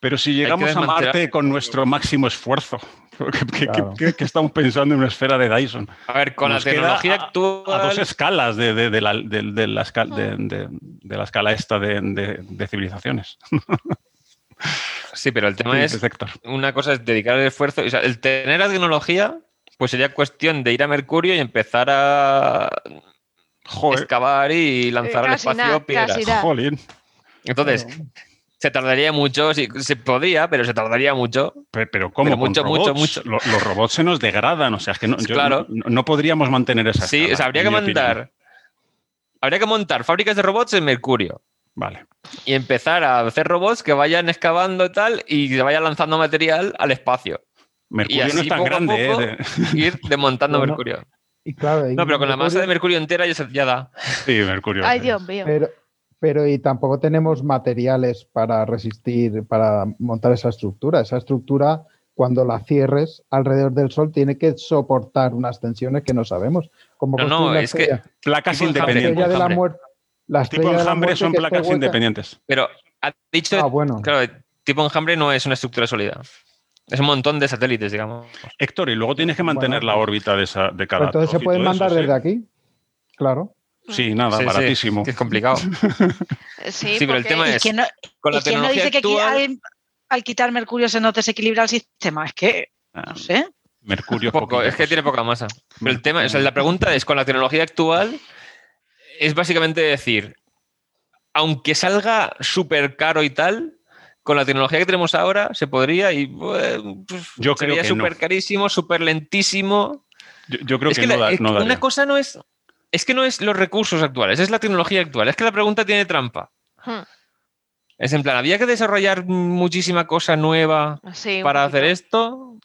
Pero si llegamos a Marte con nuestro máximo esfuerzo, (laughs) ¿Qué, estamos pensando en una esfera de Dyson? A ver, con la tecnología actual. A, dos escalas de, la, de, la, escala, de, la escala esta de, civilizaciones. (laughs) Sí, pero el tema es. Una cosa es dedicar el esfuerzo. O sea, el tener la tecnología, pues sería cuestión de ir a Mercurio y empezar a. Excavar y lanzar al espacio piedras. Jolín. Entonces, Se tardaría mucho, sí, se podría, pero se tardaría mucho. Pero, pero ¿cómo? Pero mucho, mucho, mucho. lo- Los, robots se nos degradan, o sea, es que no, yo- Claro. no, no podríamos mantener esa Sí, escala, o sea, habría que montar. Habría que montar fábricas de robots en Mercurio Vale. y empezar a hacer robots que vayan excavando y tal y se vayan lanzando material al espacio. Mercurio así, no es tan poco a grande, poco, ¿eh? De- (laughs) Ir desmontando Bueno, Mercurio. Y claro, y No, pero con la masa de Mercurio- entera ya, se- ya da. Sí, Mercurio. Ay. Dios mío. Pero, pero y tampoco tenemos materiales para resistir, para montar esa estructura. Esa estructura, cuando la cierres alrededor del Sol, tiene que soportar unas tensiones que no sabemos. Como No, no, es que- Placas la independientes. estrella de la enjambre. muerte. La Tipo enjambre son placas independientes. Pero ha dicho, Ah, bueno. claro, tipo enjambre no es una estructura sólida. Es un montón de satélites, digamos. Héctor, y luego tienes que mantener Bueno, la órbita de, esa, de cada entonces se pueden de mandar desde aquí. Claro. Sí, nada, Sí, baratísimo. que es complicado. (laughs) Sí, Sí, pero el tema ¿Y es- quién no, Con la y quién no tecnología dice que actual, al, al quitar mercurio se nos desequilibra el sistema? Es que, Ah, no sé. Mercurio poco, es que tiene poca masa. Pero el tema, o sea, la pregunta es, con la tecnología actual, es básicamente decir, aunque salga súper caro y tal, con la tecnología que tenemos ahora se podría y pues, Yo creo sería que no. súper carísimo, súper lentísimo. Yo, yo creo es que, que, no, la- da- no que daría. una cosa no es... Es que no es los recursos actuales, es la tecnología actual. Es que la pregunta tiene trampa. Hmm, Es en plan, había que desarrollar muchísima cosa nueva sí, para hacer esto.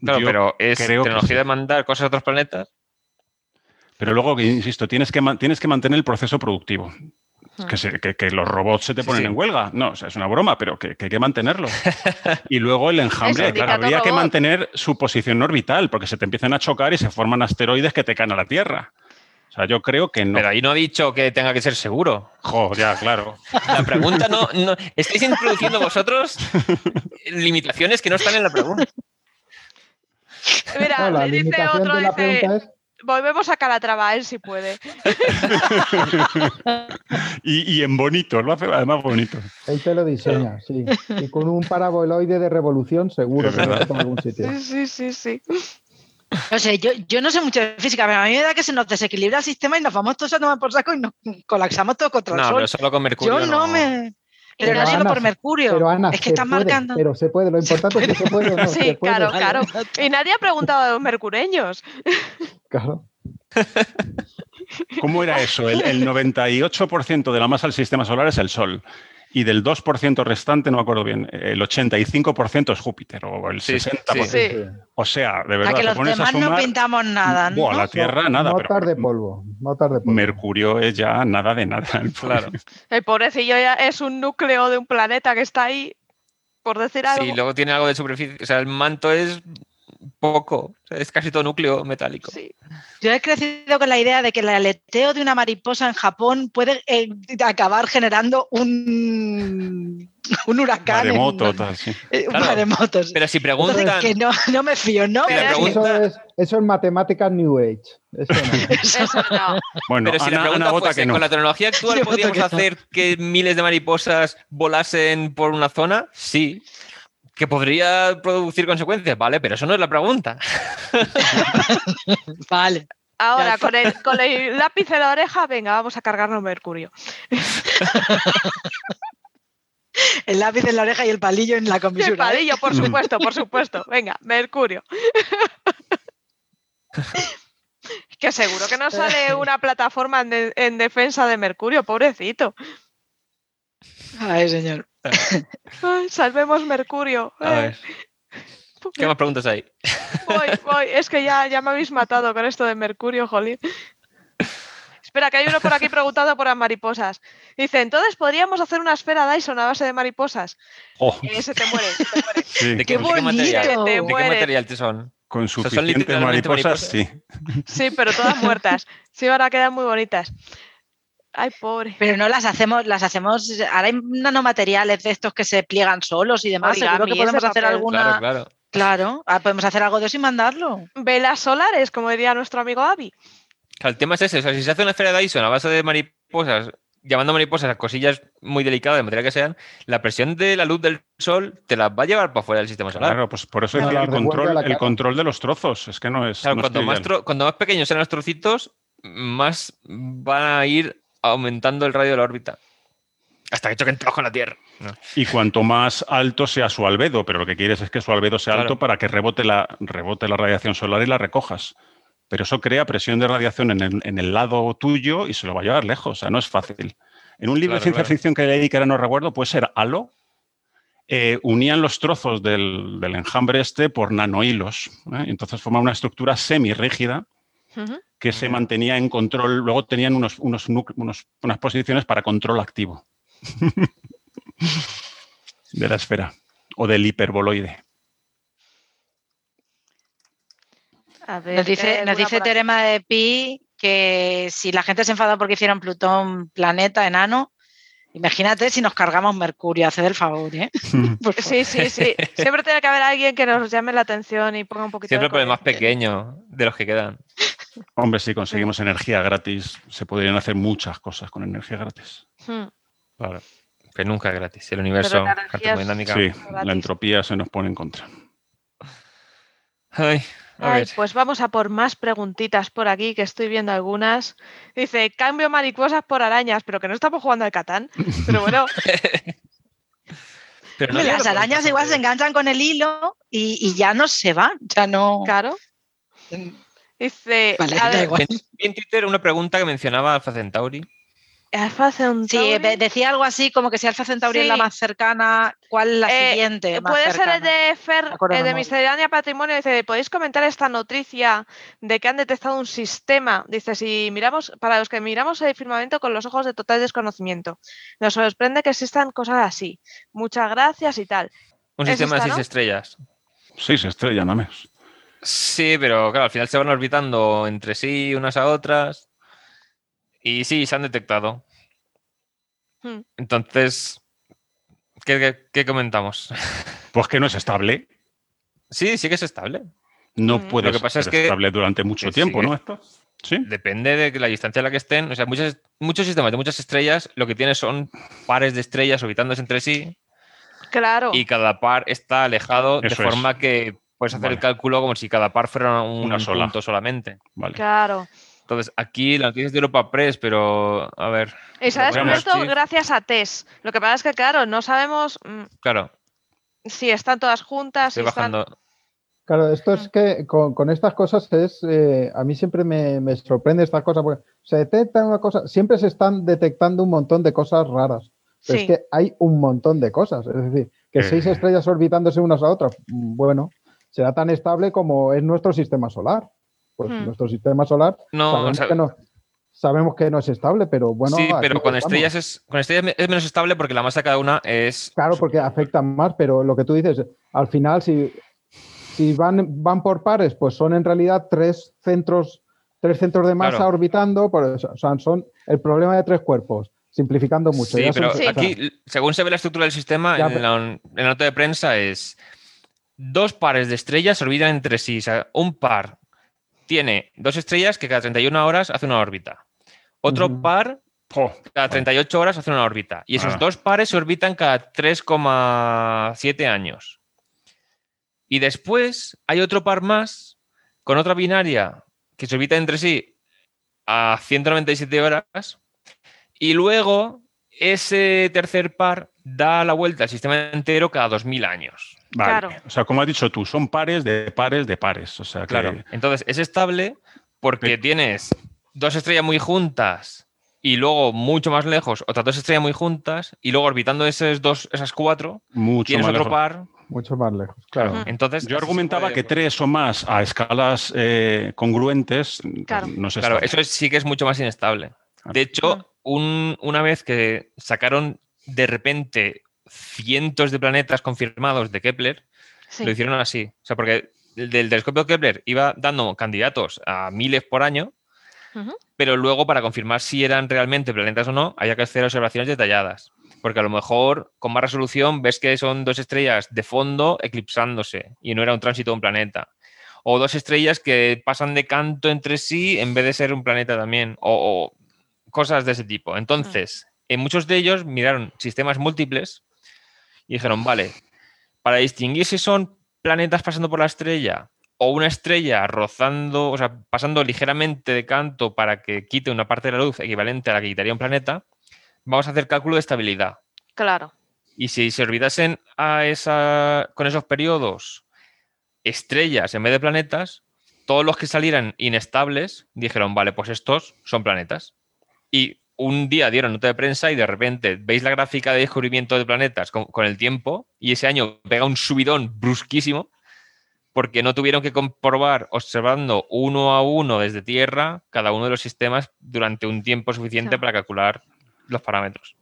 Claro, Yo pero es tecnología sí. de mandar cosas a otros planetas. Pero luego, insisto, tienes que, tienes que mantener el proceso productivo. Hmm. Que, se- que- que los robots se te Sí, ponen sí. en huelga. No, o sea, es una broma, pero que, que hay que mantenerlo. (laughs) y luego el enjambre, claro, habría que mantener su posición orbital, porque se te empiezan a chocar y se forman asteroides que te caen a la Tierra. O sea, yo creo que no. Pero ahí no ha dicho que tenga que ser seguro. Jo, ya, claro. La pregunta no, no- Estáis introduciendo vosotros limitaciones que no están en la pregunta. Mira, No, dice limitación otro, de la dice, pregunta es volvemos a Calatrava, él si puede. (laughs) Y, y en bonito, lo hace además bonito. Él te lo diseña, sí. Y con un paraboloide de revolución seguro que lo en algún sitio. Sí, sí, sí, sí. No sé, yo, yo no sé mucho de física, pero a mí me da que se nos desequilibra el sistema y nos vamos todos a tomar por saco y nos colapsamos todos contra el No, sol. pero solo con Mercurio. yo no, me. Pero, Pero no solo Ana, por Mercurio. Pero Ana, es que están puede, marcando. Pero se puede, lo importante es que se puede o no. Sí, se puede. claro, claro. Y nadie ha preguntado a los mercureños. Claro. ¿Cómo era eso? El, el 98% de la masa del sistema solar es el Sol. Y del 2% restante, no me acuerdo bien, el 85% es Júpiter o el Sí, sí, 60%. Sí. O sea, de A verdad, que te los a demás no pintamos nada, ¿no? Buah, la Tierra, nada. pero Notas de polvo. Notas de polvo. Mercurio es ya nada de nada. el pobre. Claro. El pobrecillo ya es un núcleo de un planeta que está ahí, por decir algo. Sí, luego tiene algo de superficie. O sea, el manto es poco. O sea, es casi todo núcleo metálico. Sí. Yo he crecido con la idea de que el aleteo de una mariposa en Japón puede eh, acabar generando un, un huracán. en- Maremoto, tal, sí. eh, Claro. Pero si Entonces, preguntan. que no, no me fío, ¿no? Me pregunta- Eso es, eso es matemática New Age. (laughs) Eso no. Eso no. Bueno, Pero si la pregunta fuese, que no. ¿con la tecnología actual podríamos que no. hacer que miles de mariposas volasen por una zona? Sí. ¿Que podría producir consecuencias? Vale, pero eso no es la pregunta. (laughs) Vale. Ahora, con el, con el lápiz de la oreja, venga, vamos a cargarnos Mercurio. (laughs) El lápiz en la oreja y el palillo en la El comisura. ¿eh? palillo, por supuesto, por supuesto. Venga, Mercurio. (laughs) que seguro que no sale una plataforma en, de- en defensa de Mercurio, pobrecito. Ay, señor. Ay, salvemos Mercurio. A Eh, ver. ¿Qué más preguntas hay? voy, (laughs) voy. Es que ya, ya me habéis matado con esto de Mercurio, jolín. Espera, que hay uno por aquí preguntado por las mariposas. Dice, entonces podríamos hacer una esfera Dyson a base de mariposas. Oh, Y ese te muere, se te muere. (laughs) sí, ¿De ¡Qué de material? bonito! Te ¿De qué material te son? con son suficientes literalmente mariposas, mariposas. sí. Sí, pero todas muertas. Sí, ahora quedan muy bonitas. Ay, pobre. Pero no las hacemos, las hacemos. Ahora hay nanomateriales de estos que se pliegan solos y demás. Seguro Origami, que podemos ese hacer papel. alguna. Claro, claro. Claro, ah, podemos hacer algo de eso y mandarlo. Velas solares, como diría nuestro amigo Avi. El tema es ese. O sea, si se hace una esfera de Dyson a base de mariposas, llamando mariposas a cosillas muy delicadas, de material que sean, la presión de la luz del sol te las va a te fuera del sistema solar. Claro, pues por eso las el control, el control de los trozos. Es que no es. Claro, no es cuando, más cuando más pequeños sean los trocitos, más van a ir aumentando el radio de la órbita. Hasta que choquen todos con la Tierra. No. Y cuanto más alto sea su albedo, pero lo que quieres es que su albedo sea Claro. alto para que rebote la, rebote la radiación solar y la recojas. Pero eso crea presión de radiación en el, en el lado tuyo y se lo va a llevar lejos. O sea, no es fácil. En un libro Claro, de ciencia claro. ficción que leí, que ahora no recuerdo, puede ser Halo, eh, unían los trozos del, del enjambre este por nanohilos. ¿eh? Entonces formaban una estructura semirrígida Que se mantenía en control. Luego tenían unos, unos, unos- unas posiciones para control activo (laughs) de la esfera o del hiperboloide. A ver, Nos dice, ¿hay nos dice? Terema de Pi que si la gente se enfada porque hicieron Plutón planeta enano, imagínate si nos cargamos Mercurio, haced el favor, ¿eh? (laughs) Favor. Sí, sí, sí. Siempre tiene que haber alguien que nos llame la atención y ponga un poquito Siempre de por el más pequeño de los que quedan. Hombre, si conseguimos energía gratis, se podrían hacer muchas cosas con energía gratis. Hmm. Claro. Que nunca es gratis. El universo, termodinámica. Sí, gratis. la entropía se nos pone en contra. Ay, a Ay, ver. pues vamos a por más preguntitas por aquí, que estoy viendo algunas. Dice, cambio mariposas por arañas, pero que no estamos jugando al Catán. Pero bueno, (laughs) Pero no las arañas igual se enganchan con el hilo y, y ya no se van, ya no. claro. Dice, Vale, a da ver, igual. (laughs) Vi en Twitter una pregunta que mencionaba Alpha Centauri. Alfa Centauri. Sí, decía algo así como que si Alfa Centauri es la más cercana, ¿cuál es la Eh, siguiente? más Puede ser el de Fer, eh, de. Miscelánea Patrimonio. Dice, ¿podéis comentar esta noticia de que han detectado un sistema? Dice, si miramos, para los que miramos el firmamento con los ojos de total desconocimiento, nos sorprende que existan cosas así. Muchas gracias y tal. Un ¿Es sistema esta, de seis no? estrellas. Seis estrellas, nada más. Sí, pero claro, al final se van orbitando entre sí unas a otras. Y sí, se han detectado. Hmm. Entonces, ¿qué, qué- qué comentamos? (laughs) Pues que no es estable. Sí, sí que es estable. No Mm. puede Lo que pasa es ser que- estable durante mucho tiempo, sigue- ¿no? Esto? Sí. Depende de que la distancia a la que estén. O sea, muchos, muchos sistemas de muchas estrellas lo que tienen son pares de estrellas orbitándose entre sí Claro. y cada par está alejado de es. forma que puedes hacer Vale. el cálculo como si cada par fuera un Una sola. punto solamente. Vale. Claro. Entonces, aquí la noticia es de Europa Press, pero a ver, Y se ha descubierto sí. gracias a TESS. Lo que pasa es que, claro, no sabemos mm, claro, si están todas juntas. Si estoy están... bajando. Claro, esto es que con, con estas cosas es, eh, a mí siempre me, me sorprende estas cosas, porque se detecta una cosa, siempre se están detectando un montón de cosas raras, pero Sí. es que hay un montón de cosas, es decir, que Eh. seis estrellas orbitándose unas a otras, mm, bueno, será tan estable como es nuestro sistema solar. Pues Hmm. nuestro sistema solar No, sabemos, o sea- que no, sabemos que no es estable, pero bueno. sí, pero con estrellas, es, con estrellas es menos estable porque la masa de cada una es. Claro, porque afectan más, pero lo que tú dices, al final, si, si van, van por pares, pues son en realidad tres centros, tres centros de masa Claro. orbitando, o sea, son el problema de tres cuerpos, simplificando mucho. Sí, ya pero aquí, según se ve la estructura del sistema, Ya, en, la, en la nota de prensa es dos pares de estrellas orbitan entre sí. O sea, un par tiene dos estrellas que cada 31 horas hace una órbita. Otro Ujú. par Jo, cada 38 horas hace una órbita. Y esos Ah. dos pares se orbitan cada 3,7 años. Y después hay otro par más con otra binaria que se orbita entre sí a 197 horas. Y luego ese tercer par da la vuelta al sistema entero cada 2000 años. Vale. Claro. O sea, como has dicho tú, son pares de pares de pares. O sea, que- Claro. Entonces es estable porque Sí. tienes dos estrellas muy juntas y luego mucho más lejos otras dos estrellas muy juntas y luego orbitando esas dos, esas cuatro, mucho tienes más otro lejos. par. mucho más lejos. Claro. Ujú. Entonces Yo argumentaba puede- que tres o más a escalas eh, congruentes Claro. no se Claro, eso es- sí que es mucho más inestable. De hecho, un- una vez que sacaron de repente cientos de planetas confirmados de Kepler, Sí. lo hicieron así. O sea, porque el del telescopio Kepler iba dando candidatos a miles por año, pero luego para confirmar si eran realmente planetas o no, había que hacer observaciones detalladas. Porque a lo mejor con más resolución ves que son dos estrellas de fondo eclipsándose y no era un tránsito de un planeta. O dos estrellas que pasan de canto entre sí en vez de ser un planeta también. O, o cosas de ese tipo. Entonces, en muchos de ellos miraron sistemas múltiples y dijeron, vale, para distinguir si son planetas pasando por la estrella o una estrella rozando, o sea, pasando ligeramente de canto para que quite una parte de la luz equivalente a la que quitaría un planeta, vamos a hacer cálculo de estabilidad. Claro. Y si se olvidasen a esa, con esos periodos estrellas en vez de planetas, todos los que salieran inestables dijeron, vale, pues estos son planetas. Y un día dieron nota de prensa y de repente veis la gráfica de descubrimiento de planetas con, con el tiempo y ese año pega un subidón brusquísimo porque no tuvieron que comprobar observando uno a uno desde Tierra cada uno de los sistemas durante un tiempo suficiente Claro. para calcular los parámetros.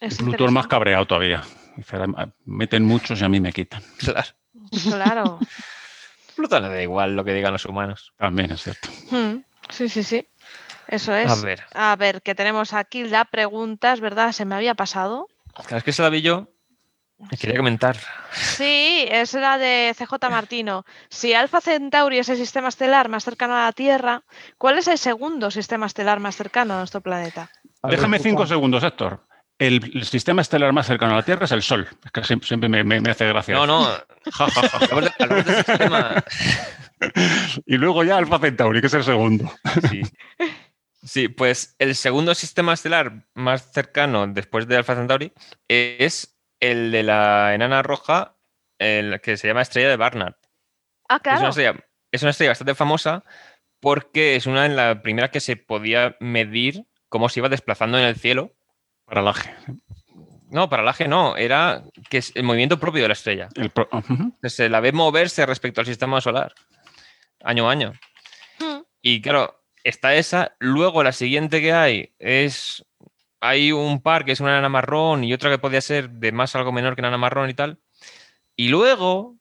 Es Pluto es más cabreado todavía. Meten muchos y a mí me quitan. (laughs) Claro. Claro. Pluto le da igual lo que digan los humanos. También es cierto. Mm, Sí, sí, sí. Eso es. A ver, A ver, que tenemos aquí la pregunta, es verdad, se me había pasado. cada vez que se la vi yo, me quería comentar. Sí, es la de CJ Martino. Si Alfa Centauri es el sistema estelar más cercano a la Tierra, ¿cuál es el segundo sistema estelar más cercano a nuestro planeta? A ver, Déjame cinco segundos, Héctor. El, el sistema estelar más cercano a la Tierra es el Sol. Es que siempre, siempre me, me- me hace gracia. No, no, (laughs) Ja, ja, ja. Y luego ya Alfa Centauri, que es el segundo. Sí. (laughs) Sí, pues el segundo sistema estelar más cercano después de Alpha Centauri es el de la enana roja, el que se llama estrella de Barnard. Ah, Es, una claro. estrella, es una estrella bastante famosa porque es una de las primeras que se podía medir cómo se iba desplazando en el cielo. Paralaje. No, paralaje no, era que es el movimiento propio de la estrella. El pro- Ujú. Se la ve moverse respecto al sistema solar, año a año. Mm, Y claro, está esa. Luego la siguiente que hay es. Hay un par que es una enana marrón y otra que podría ser de más algo menor que enana marrón y tal. Y luego,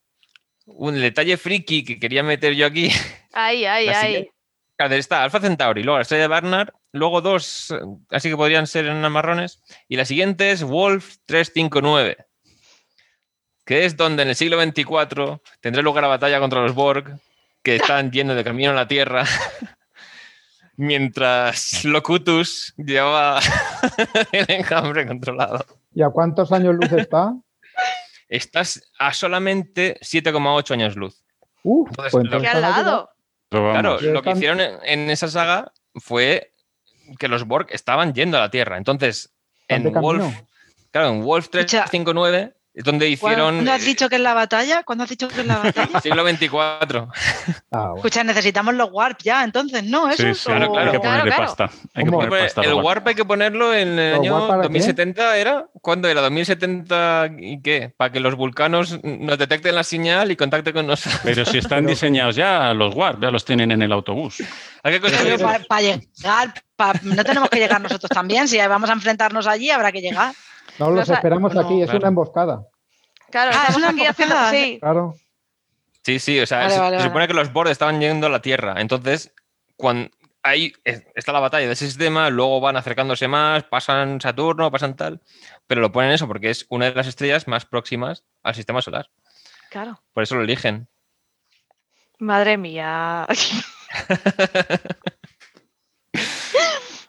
un detalle friki que quería meter yo aquí. Ahí, (laughs) ahí, La ahí. siguiente- Claro, está Alpha Centauri, luego la estrella de Barnard, luego dos, así que podrían ser enanas marrones. Y la siguiente es Wolf 359, que es donde en el siglo 24 tendrá lugar la batalla contra los Borg, que (laughs) están yendo de camino a la Tierra, mientras Locutus lleva (laughs) el enjambre controlado. ¿Y a cuántos años luz está? Estás a solamente 7,8 años luz. Uh, Entonces, pues entonces al lado. Claro, lo que están- hicieron en, en esa saga fue que los Borg estaban yendo a la Tierra. Entonces, en Wolf, claro, en Wolf Escucha, 359 es donde hicieron ¿Cuándo has dicho que es la batalla? ¿Cuándo has dicho que es la batalla? (laughs) siglo 24. Ah, bueno. Escucha, necesitamos los warp ya, entonces, ¿no? Eso sí, es sí, Claro, hay claro. que ponerle Claro, pasta. Hay que poner pasta. el Warp hay que ponerlo en el ¿Pero año Warp para qué? 2070, ¿era? ¿Cuándo era? ¿2070 y qué? Para que los vulcanos nos detecten la señal y contacten con nosotros. Pero si están diseñados ya los Warp, ya los tienen en el autobús. Hay que construir- para llegar, no tenemos que llegar nosotros también. Si vamos a enfrentarnos allí, habrá que llegar. No los Los- esperamos no, aquí, es claro. una emboscada. Claro, Ah, es estamos una aquí haciendo. Sí, Claro. Sí, sí, o sea, Vale, se, vale, se vale. supone que los Borg estaban yendo a la Tierra. Entonces, cuando ahí es- está la batalla de ese sistema, luego van acercándose más, pasan Saturno, pasan tal, pero lo ponen eso porque es una de las estrellas más próximas al sistema solar. claro. Por eso lo eligen. Madre mía. (laughs)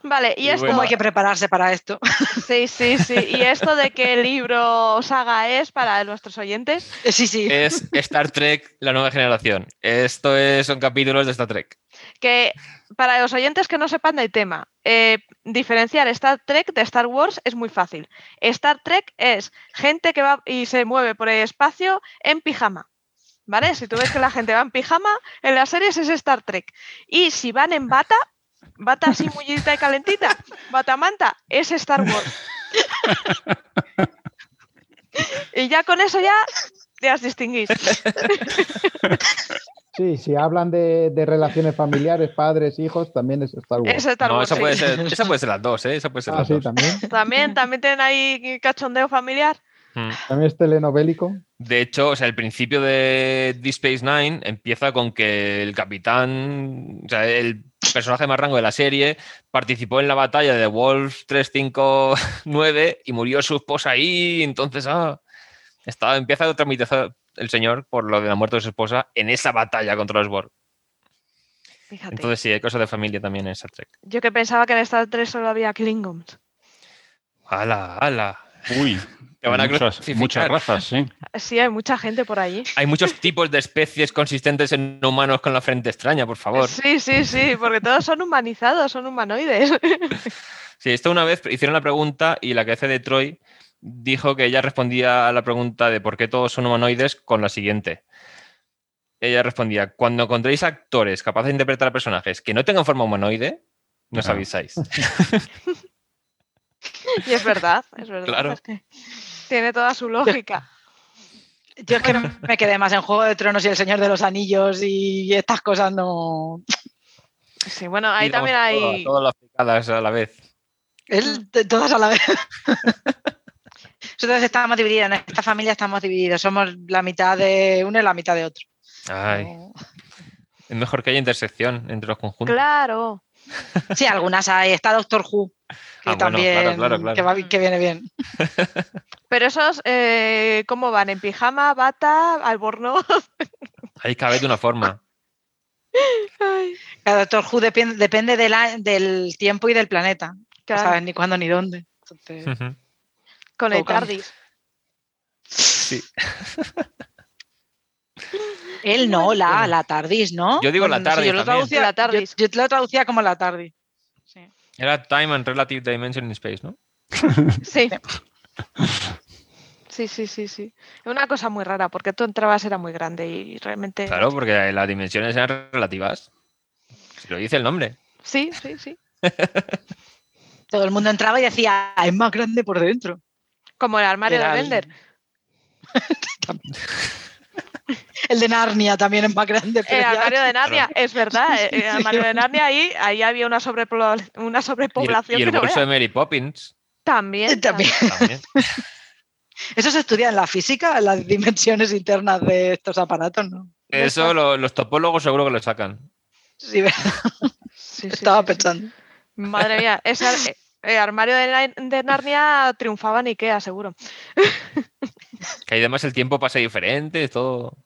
Vale, y Y esto. bueno. ¿Cómo hay que prepararse para esto? (laughs) Sí, sí, sí. ¿Y esto de qué libro o saga es para nuestros oyentes? Sí, sí. Es Star Trek, la nueva generación. Esto es, son capítulos de Star Trek. Que para los oyentes que no sepan del tema, eh, diferenciar Star Trek de Star Wars es muy fácil. Star Trek es gente que va y se mueve por el espacio en pijama. ¿Vale? Si tú ves que la gente va en pijama, en las series es Star Trek. Y si van en bata, bata así mullita y calentita, bata manta, es Star Wars. y ya con eso ya te has distinguido. Sí, si hablan de, de relaciones familiares, padres, hijos, también es Star Wars. Es Star no, esa sí. puede, ser, esa puede ser las dos, ¿eh? Esa puede ser ah, las sí, dos. también. También, también tienen ahí cachondeo familiar. Mm. También es telenovélico. De hecho, o sea, el principio de Deep Space Nine empieza con que el capitán, o sea, el personaje más rango de la serie, participó en la batalla de Wolf 359 y murió su esposa ahí. Entonces, ah, está, empieza a tramitar el señor por lo de la muerte de su esposa en esa batalla contra los Borg. Fíjate. Entonces, sí, hay cosas de familia también en Star Trek. Yo que pensaba que en Star Trek solo había Klingons. ¡Hala, hala! Uy, Te van a muchas, razas, sí. Sí, hay mucha gente por allí. Hay muchos tipos de especies consistentes en humanos con la frente extraña, por favor. Sí, sí, sí, porque todos son humanizados, son humanoides. Sí, esto una vez hicieron la pregunta y la que hace de Troy dijo que ella respondía a la pregunta de por qué todos son humanoides con la siguiente. Ella respondía, cuando encontréis actores capaces de interpretar a personajes que no tengan forma humanoide, nos Ah. avisáis. (laughs) (laughs) Y es verdad, es verdad. Claro. es que tiene toda su lógica. Yo es que me quedé más en Juego de Tronos y El Señor de los Anillos y estas cosas no. Sí, bueno, ahí también hay. Todas las picadas a la vez. De todas a la vez. Nosotros estamos divididos, en esta familia estamos divididos. Somos la mitad de uno y la mitad de otro. Ay, No. es mejor que haya intersección entre los conjuntos. Claro. Sí, algunas hay. Está Doctor Who, que Ah, bueno, también claro, claro, claro. Que, va- que viene bien. (laughs) Pero esos, eh, ¿cómo van? ¿En pijama, bata, albornoz? (laughs) Ahí cabe de una forma. Ay, Doctor Who depende, depende de la- del tiempo y del planeta. No sabes ni cuándo ni dónde. Entonces, con el. TARDIS. Sí. (laughs) él no, la, la TARDIS, ¿no? Yo digo la sí, TARDIS yo lo también. traducía, La TARDIS. Yo, yo lo traducía como la TARDIS. Sí. Era Time and Relative Dimension in Space, ¿no? (laughs) Sí. Sí, sí, sí, sí. Es una cosa muy rara porque tú entrabas era muy grande y realmente. Claro, porque las dimensiones eran relativas. Si lo dice el nombre. Sí, sí, sí. (laughs) Todo el mundo entraba y decía, "Ah, es más grande por dentro. Como el armario Era de el- Bender. También. (laughs) el de Narnia también es más grande. pero El ya- armario de Narnia, es verdad. El armario de Narnia ahí, ahí había una, sobrepobla- una Y el, sobrepoblación y el que no bolso de. Mary Poppins También. También. también. (laughs) Eso se estudia en la física, en las dimensiones internas de estos aparatos, ¿no? Eso lo- los topólogos seguro que lo sacan. Sí, ¿verdad? Sí, sí, estaba sí, sí. pensando. Madre mía, ese ar- el armario de, Narnia triunfaba en Ikea, seguro. (laughs) Que además el tiempo pasa diferente, todo.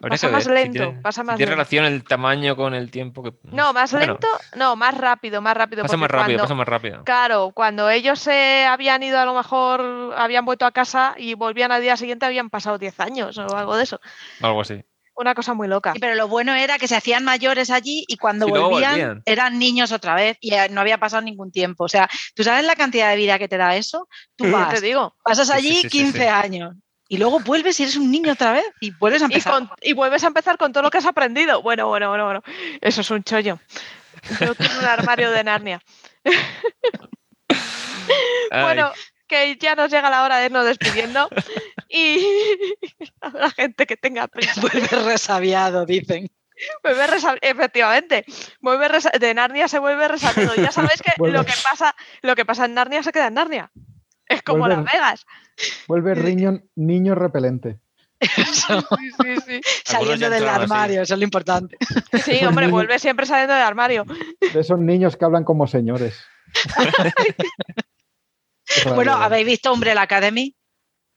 Pasa más ver si lento, tiene- pasa si más tiene lento. relación el tamaño con el tiempo que. No, más Bueno, lento, no, más rápido, más rápido. Pasa más rápido, cuando- pasa más rápido. Claro, cuando ellos se habían ido, a lo mejor habían vuelto a casa y volvían al día siguiente, habían pasado 10 años o algo de eso. Algo así. Una cosa muy loca. Sí, pero lo bueno era que se hacían mayores allí y cuando Y volvían, volvían. eran niños otra vez y eh, no había pasado ningún tiempo. O sea, ¿tú sabes la cantidad de vida que te da eso? Tú (laughs) vas, te digo. pasas allí sí, sí, 15 sí. años y luego vuelves y eres un niño otra vez y vuelves a Y, empezar. con- y vuelves a empezar con todo lo que has aprendido. Bueno, bueno, bueno, bueno. Eso es un chollo. Yo quiero un armario de Narnia. (laughs) Bueno, que ya nos llega la hora de irnos despidiendo. y (laughs) la gente que tenga prisa. Vuelves resabiado, dicen. Vuelve resa- efectivamente, vuelve resa- de Narnia se vuelve resabiado. Ya sabéis que (laughs) Vuelve. lo que pasa, lo que pasa en Narnia se queda en Narnia. Es como Vuelve- Las Vegas. Vuelve riño, niño repelente. Eso, (laughs) Sí, sí, sí. saliendo del así. armario, eso es lo importante. Sí, hombre, vuelve siempre saliendo del armario. De esos niños que hablan como señores. Bueno, ¿habéis visto Umbrella Academy? (laughs)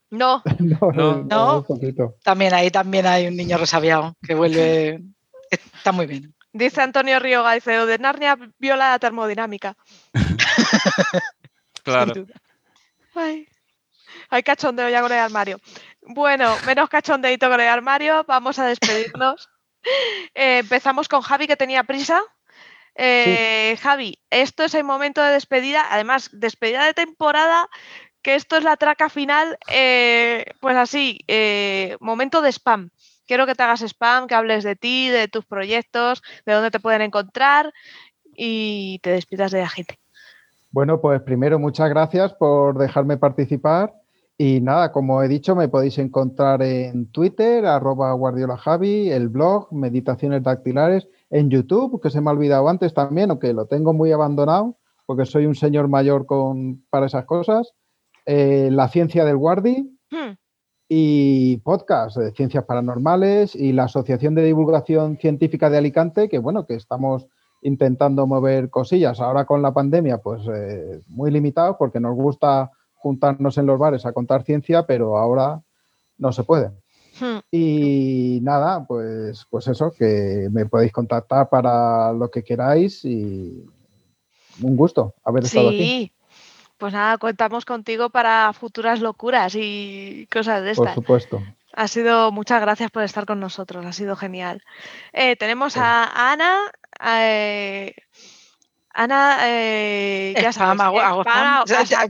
No, No, No. No. poquito. También ahí también hay un niño resabiado que vuelve. Está muy bien. dice Antonio Río Gaiceo, de Narnia viola la termodinámica. (laughs) claro. Ay, hay cachondeo ya con el armario. Bueno, menos cachondeito con el armario, vamos a despedirnos. (laughs) Eh, empezamos con Javi, que tenía prisa. Eh, Javi, esto es el momento de despedida, además, despedida de temporada, que esto es la traca final, eh, pues así, eh, momento de spam. Quiero que te hagas spam, que hables de ti, de tus proyectos, de dónde te pueden encontrar y te despidas de la gente. Bueno, pues primero muchas gracias por dejarme participar. Y nada, como he dicho, me podéis encontrar en Twitter, arroba guardiolajavi, el blog, Meditaciones Dactilares, en YouTube, que se me ha olvidado antes también, aunque lo tengo muy abandonado, porque soy un señor mayor con, para esas cosas. eh, la ciencia del Guardi Hmm, y podcast de ciencias paranormales y la Asociación de Divulgación Científica de Alicante, que bueno, que estamos intentando mover cosillas. Ahora con la pandemia, pues eh, muy limitados porque nos gusta juntarnos en los bares a contar ciencia, pero ahora no se puede. Hmm. Y nada, pues, pues eso, que me podéis contactar para lo que queráis y un gusto haber estado aquí. Pues nada, contamos contigo para futuras locuras y cosas de Por estas. supuesto. Ha sido, muchas gracias por estar con nosotros, ha sido genial. Eh, tenemos a Ana, eh, Ana, eh, ya Spam, sabes, hago- hago spam O (laughs) sea.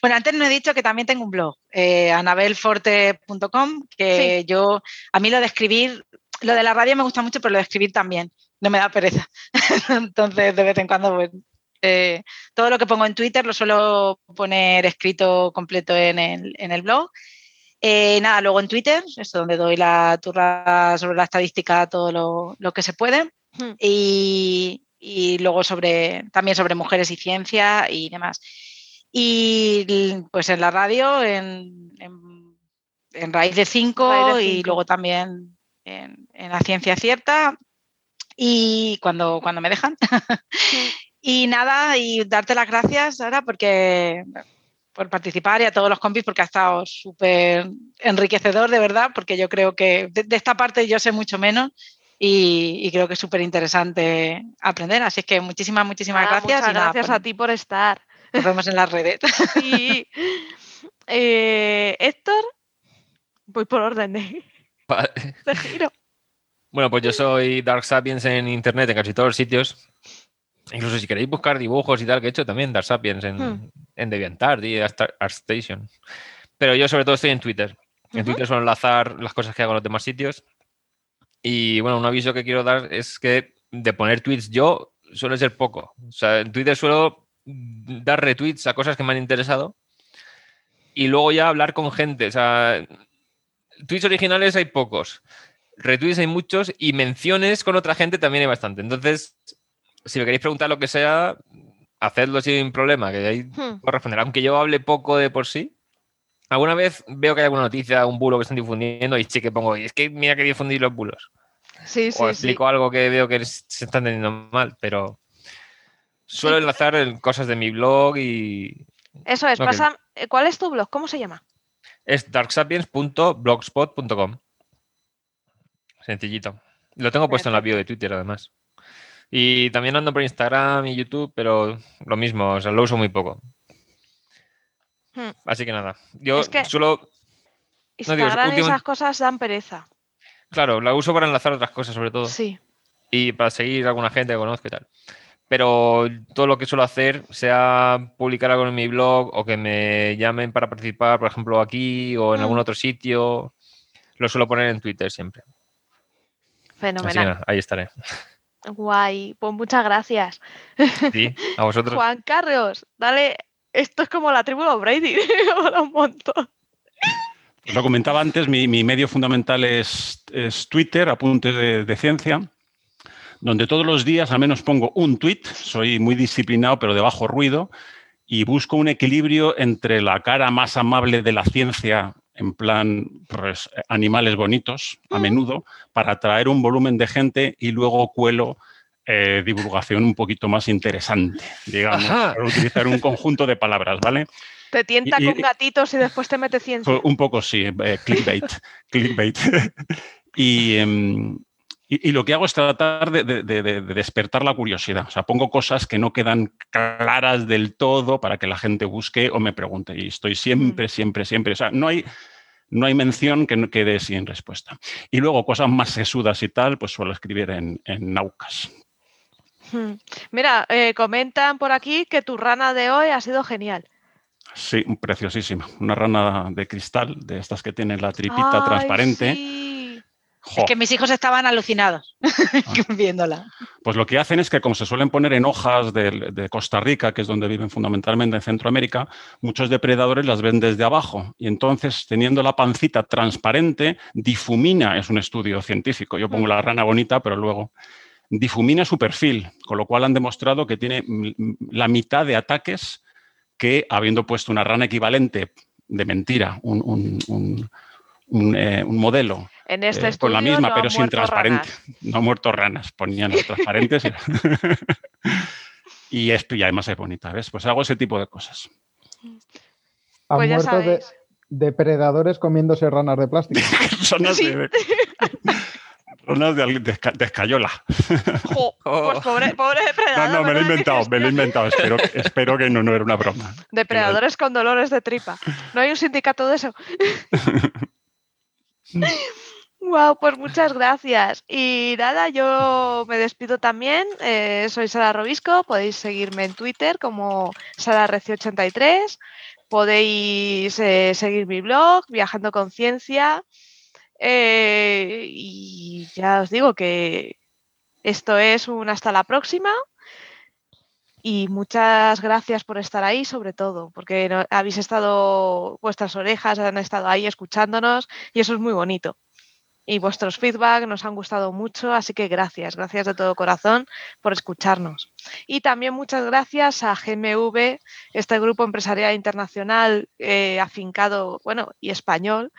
Bueno, antes no he dicho que también tengo un blog, eh, anabelforte.com, que yo, a mí lo de escribir, lo de la radio me gusta mucho, pero lo de escribir también, no me da pereza. (laughs) Entonces, de vez en cuando, pues, eh, todo lo que pongo en Twitter lo suelo poner escrito completo en el, en el blog. Eh, nada, luego en Twitter, es donde doy la turra sobre la estadística, todo lo, lo que se puede. Hmm. Y, y luego sobre también sobre mujeres y ciencia y demás. Y pues en la radio, en, en, en Raíz de 5 Raíz de y luego también en, en La Ciencia Cierta y cuando, cuando me dejan. (laughs) y nada, y darte las gracias ahora porque por participar y a todos los compis porque ha estado súper enriquecedor de verdad, porque yo creo que de, de esta parte yo sé mucho menos y, y creo que es súper interesante aprender. Así es que muchísimas, muchísimas Nada, gracias. Muchas y nada, gracias pues a ti por estar. Nos vemos en las redes. (laughs) Sí. Eh, Héctor, voy por orden de, (laughs) Vale. de giro. Bueno, pues yo soy Dark Sapiens en internet, en casi todos los sitios. Incluso si queréis buscar dibujos y tal, que he hecho también Dark Sapiens en, Hmm. en DeviantArt y Art- ArtStation. Pero yo sobre todo estoy en Twitter. En. Twitter suelo enlazar las cosas que hago en los demás sitios. Y bueno, un aviso que quiero dar es que de poner tweets yo suele ser poco. O sea, en Twitter suelo dar retweets a cosas que me han interesado y luego ya hablar con gente. O sea, tweets originales hay pocos, retweets hay muchos y menciones con otra gente también hay bastante. Entonces, si me queréis preguntar lo que sea, hacedlo sin problema, que ahí Hmm. puedo responder. Aunque yo hable poco de por sí, alguna vez veo que hay alguna noticia, un bulo que están difundiendo y sí que pongo, "Y es que mira que difundir los bulos. Sí, o sí, sí. explico algo que veo que se están teniendo mal, pero suelo enlazar en cosas de mi blog y Eso es. Pasa- eh, ¿Cuál es tu blog? ¿Cómo se llama? es darksapiens.blogspot.com. Sencillito. Lo tengo puesto en la bio de Twitter, además. Y también ando por Instagram y YouTube, pero lo mismo, o sea, lo uso muy poco. Hmm. Así que nada. Yo Es que- suelo, No, digo, último- esas cosas dan pereza. claro, la uso para enlazar otras cosas, sobre todo. Sí. y para seguir a alguna gente que conozco y tal. Pero todo lo que suelo hacer, sea publicar algo en mi blog o que me llamen para participar, por ejemplo, aquí o en algún otro sitio, lo suelo poner en Twitter siempre. Así que Fenomenal. ahí estaré. (laughs) Guay. Pues muchas gracias. Sí, a vosotros. (laughs) Juan Carlos, dale. Esto es como la tribu de Brady. (laughs) Mola un montón. Os lo comentaba antes, mi, mi medio fundamental es, es Twitter, apuntes de, de ciencia, donde todos los días al menos pongo un tweet, soy muy disciplinado pero de bajo ruido, y busco un equilibrio entre la cara más amable de la ciencia, en plan pues, animales bonitos, a menudo, para atraer un volumen de gente y luego cuelo eh, divulgación un poquito más interesante, digamos, Ajá. para utilizar un conjunto de palabras, ¿vale? Te tienta Y- y- con gatitos y después te mete ciencia. Un poco sí, eh, clickbait. clickbait. y, em, y- y lo que hago es tratar de, de- de- de despertar la curiosidad. O sea, pongo cosas que no quedan claras del todo para que la gente busque o me pregunte. Y estoy siempre, siempre, siempre. O sea, no hay, no hay mención que no quede sin respuesta. Y luego cosas más sesudas y tal, pues suelo escribir en, en Naucas. Mira, eh, comentan por aquí que tu rana de hoy ha sido genial. Sí, preciosísima. Una rana de cristal, de estas que tienen la tripita Ay, transparente. sí. Es que mis hijos estaban alucinados (laughs) viéndola. Pues lo que hacen es que, como se suelen poner en hojas de, de Costa Rica, que es donde viven fundamentalmente en Centroamérica, muchos depredadores las ven desde abajo. Y entonces, teniendo la pancita transparente, difumina, es un estudio científico. Yo pongo la rana bonita, pero luego difumina su perfil, con lo cual han demostrado que tiene la mitad de ataques que habiendo puesto una rana equivalente de mentira, un, un- un- un, eh, un modelo En este eh, con la misma, no pero sin transparente. ranas. No han muerto ranas, ponían las transparentes. y (laughs) (laughs) esto, y además es bonita, ¿ves? Pues hago ese tipo de cosas. Han Pues muerto de, depredadores comiéndose ranas de plástico. (laughs) Ranas Sí. De, ranas de, de esca- de escayola. Jo, pues pobre, pobre No, depredador. no, me lo he inventado, me lo he inventado. Espero, espero que no, no era una broma. Depredadores con dolores de tripa. ¿No hay un sindicato de eso? (laughs) Wow, pues muchas gracias. Y nada, yo me despido también. Eh, soy Sara Robisco. Podéis seguirme en Twitter como SaraReci83. Podéis eh, seguir mi blog, Viajando con Ciencia. Eh, y ya os digo que esto es un hasta la próxima. Y muchas gracias por estar ahí, sobre todo, porque habéis estado, vuestras orejas han estado ahí escuchándonos y eso es muy bonito y vuestros feedback nos han gustado mucho, así que gracias, gracias de todo corazón por escucharnos. Y también muchas gracias a GMV, este grupo empresarial internacional eh, afincado, bueno, y español,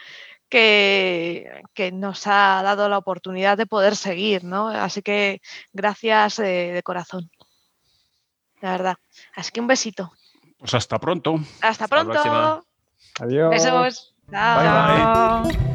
que, que, nos ha dado la oportunidad de poder seguir, ¿no? Así que gracias eh, de corazón. La verdad. Así que un besito. Pues hasta pronto. Hasta pronto. Adiós. Besos. Chao. bye.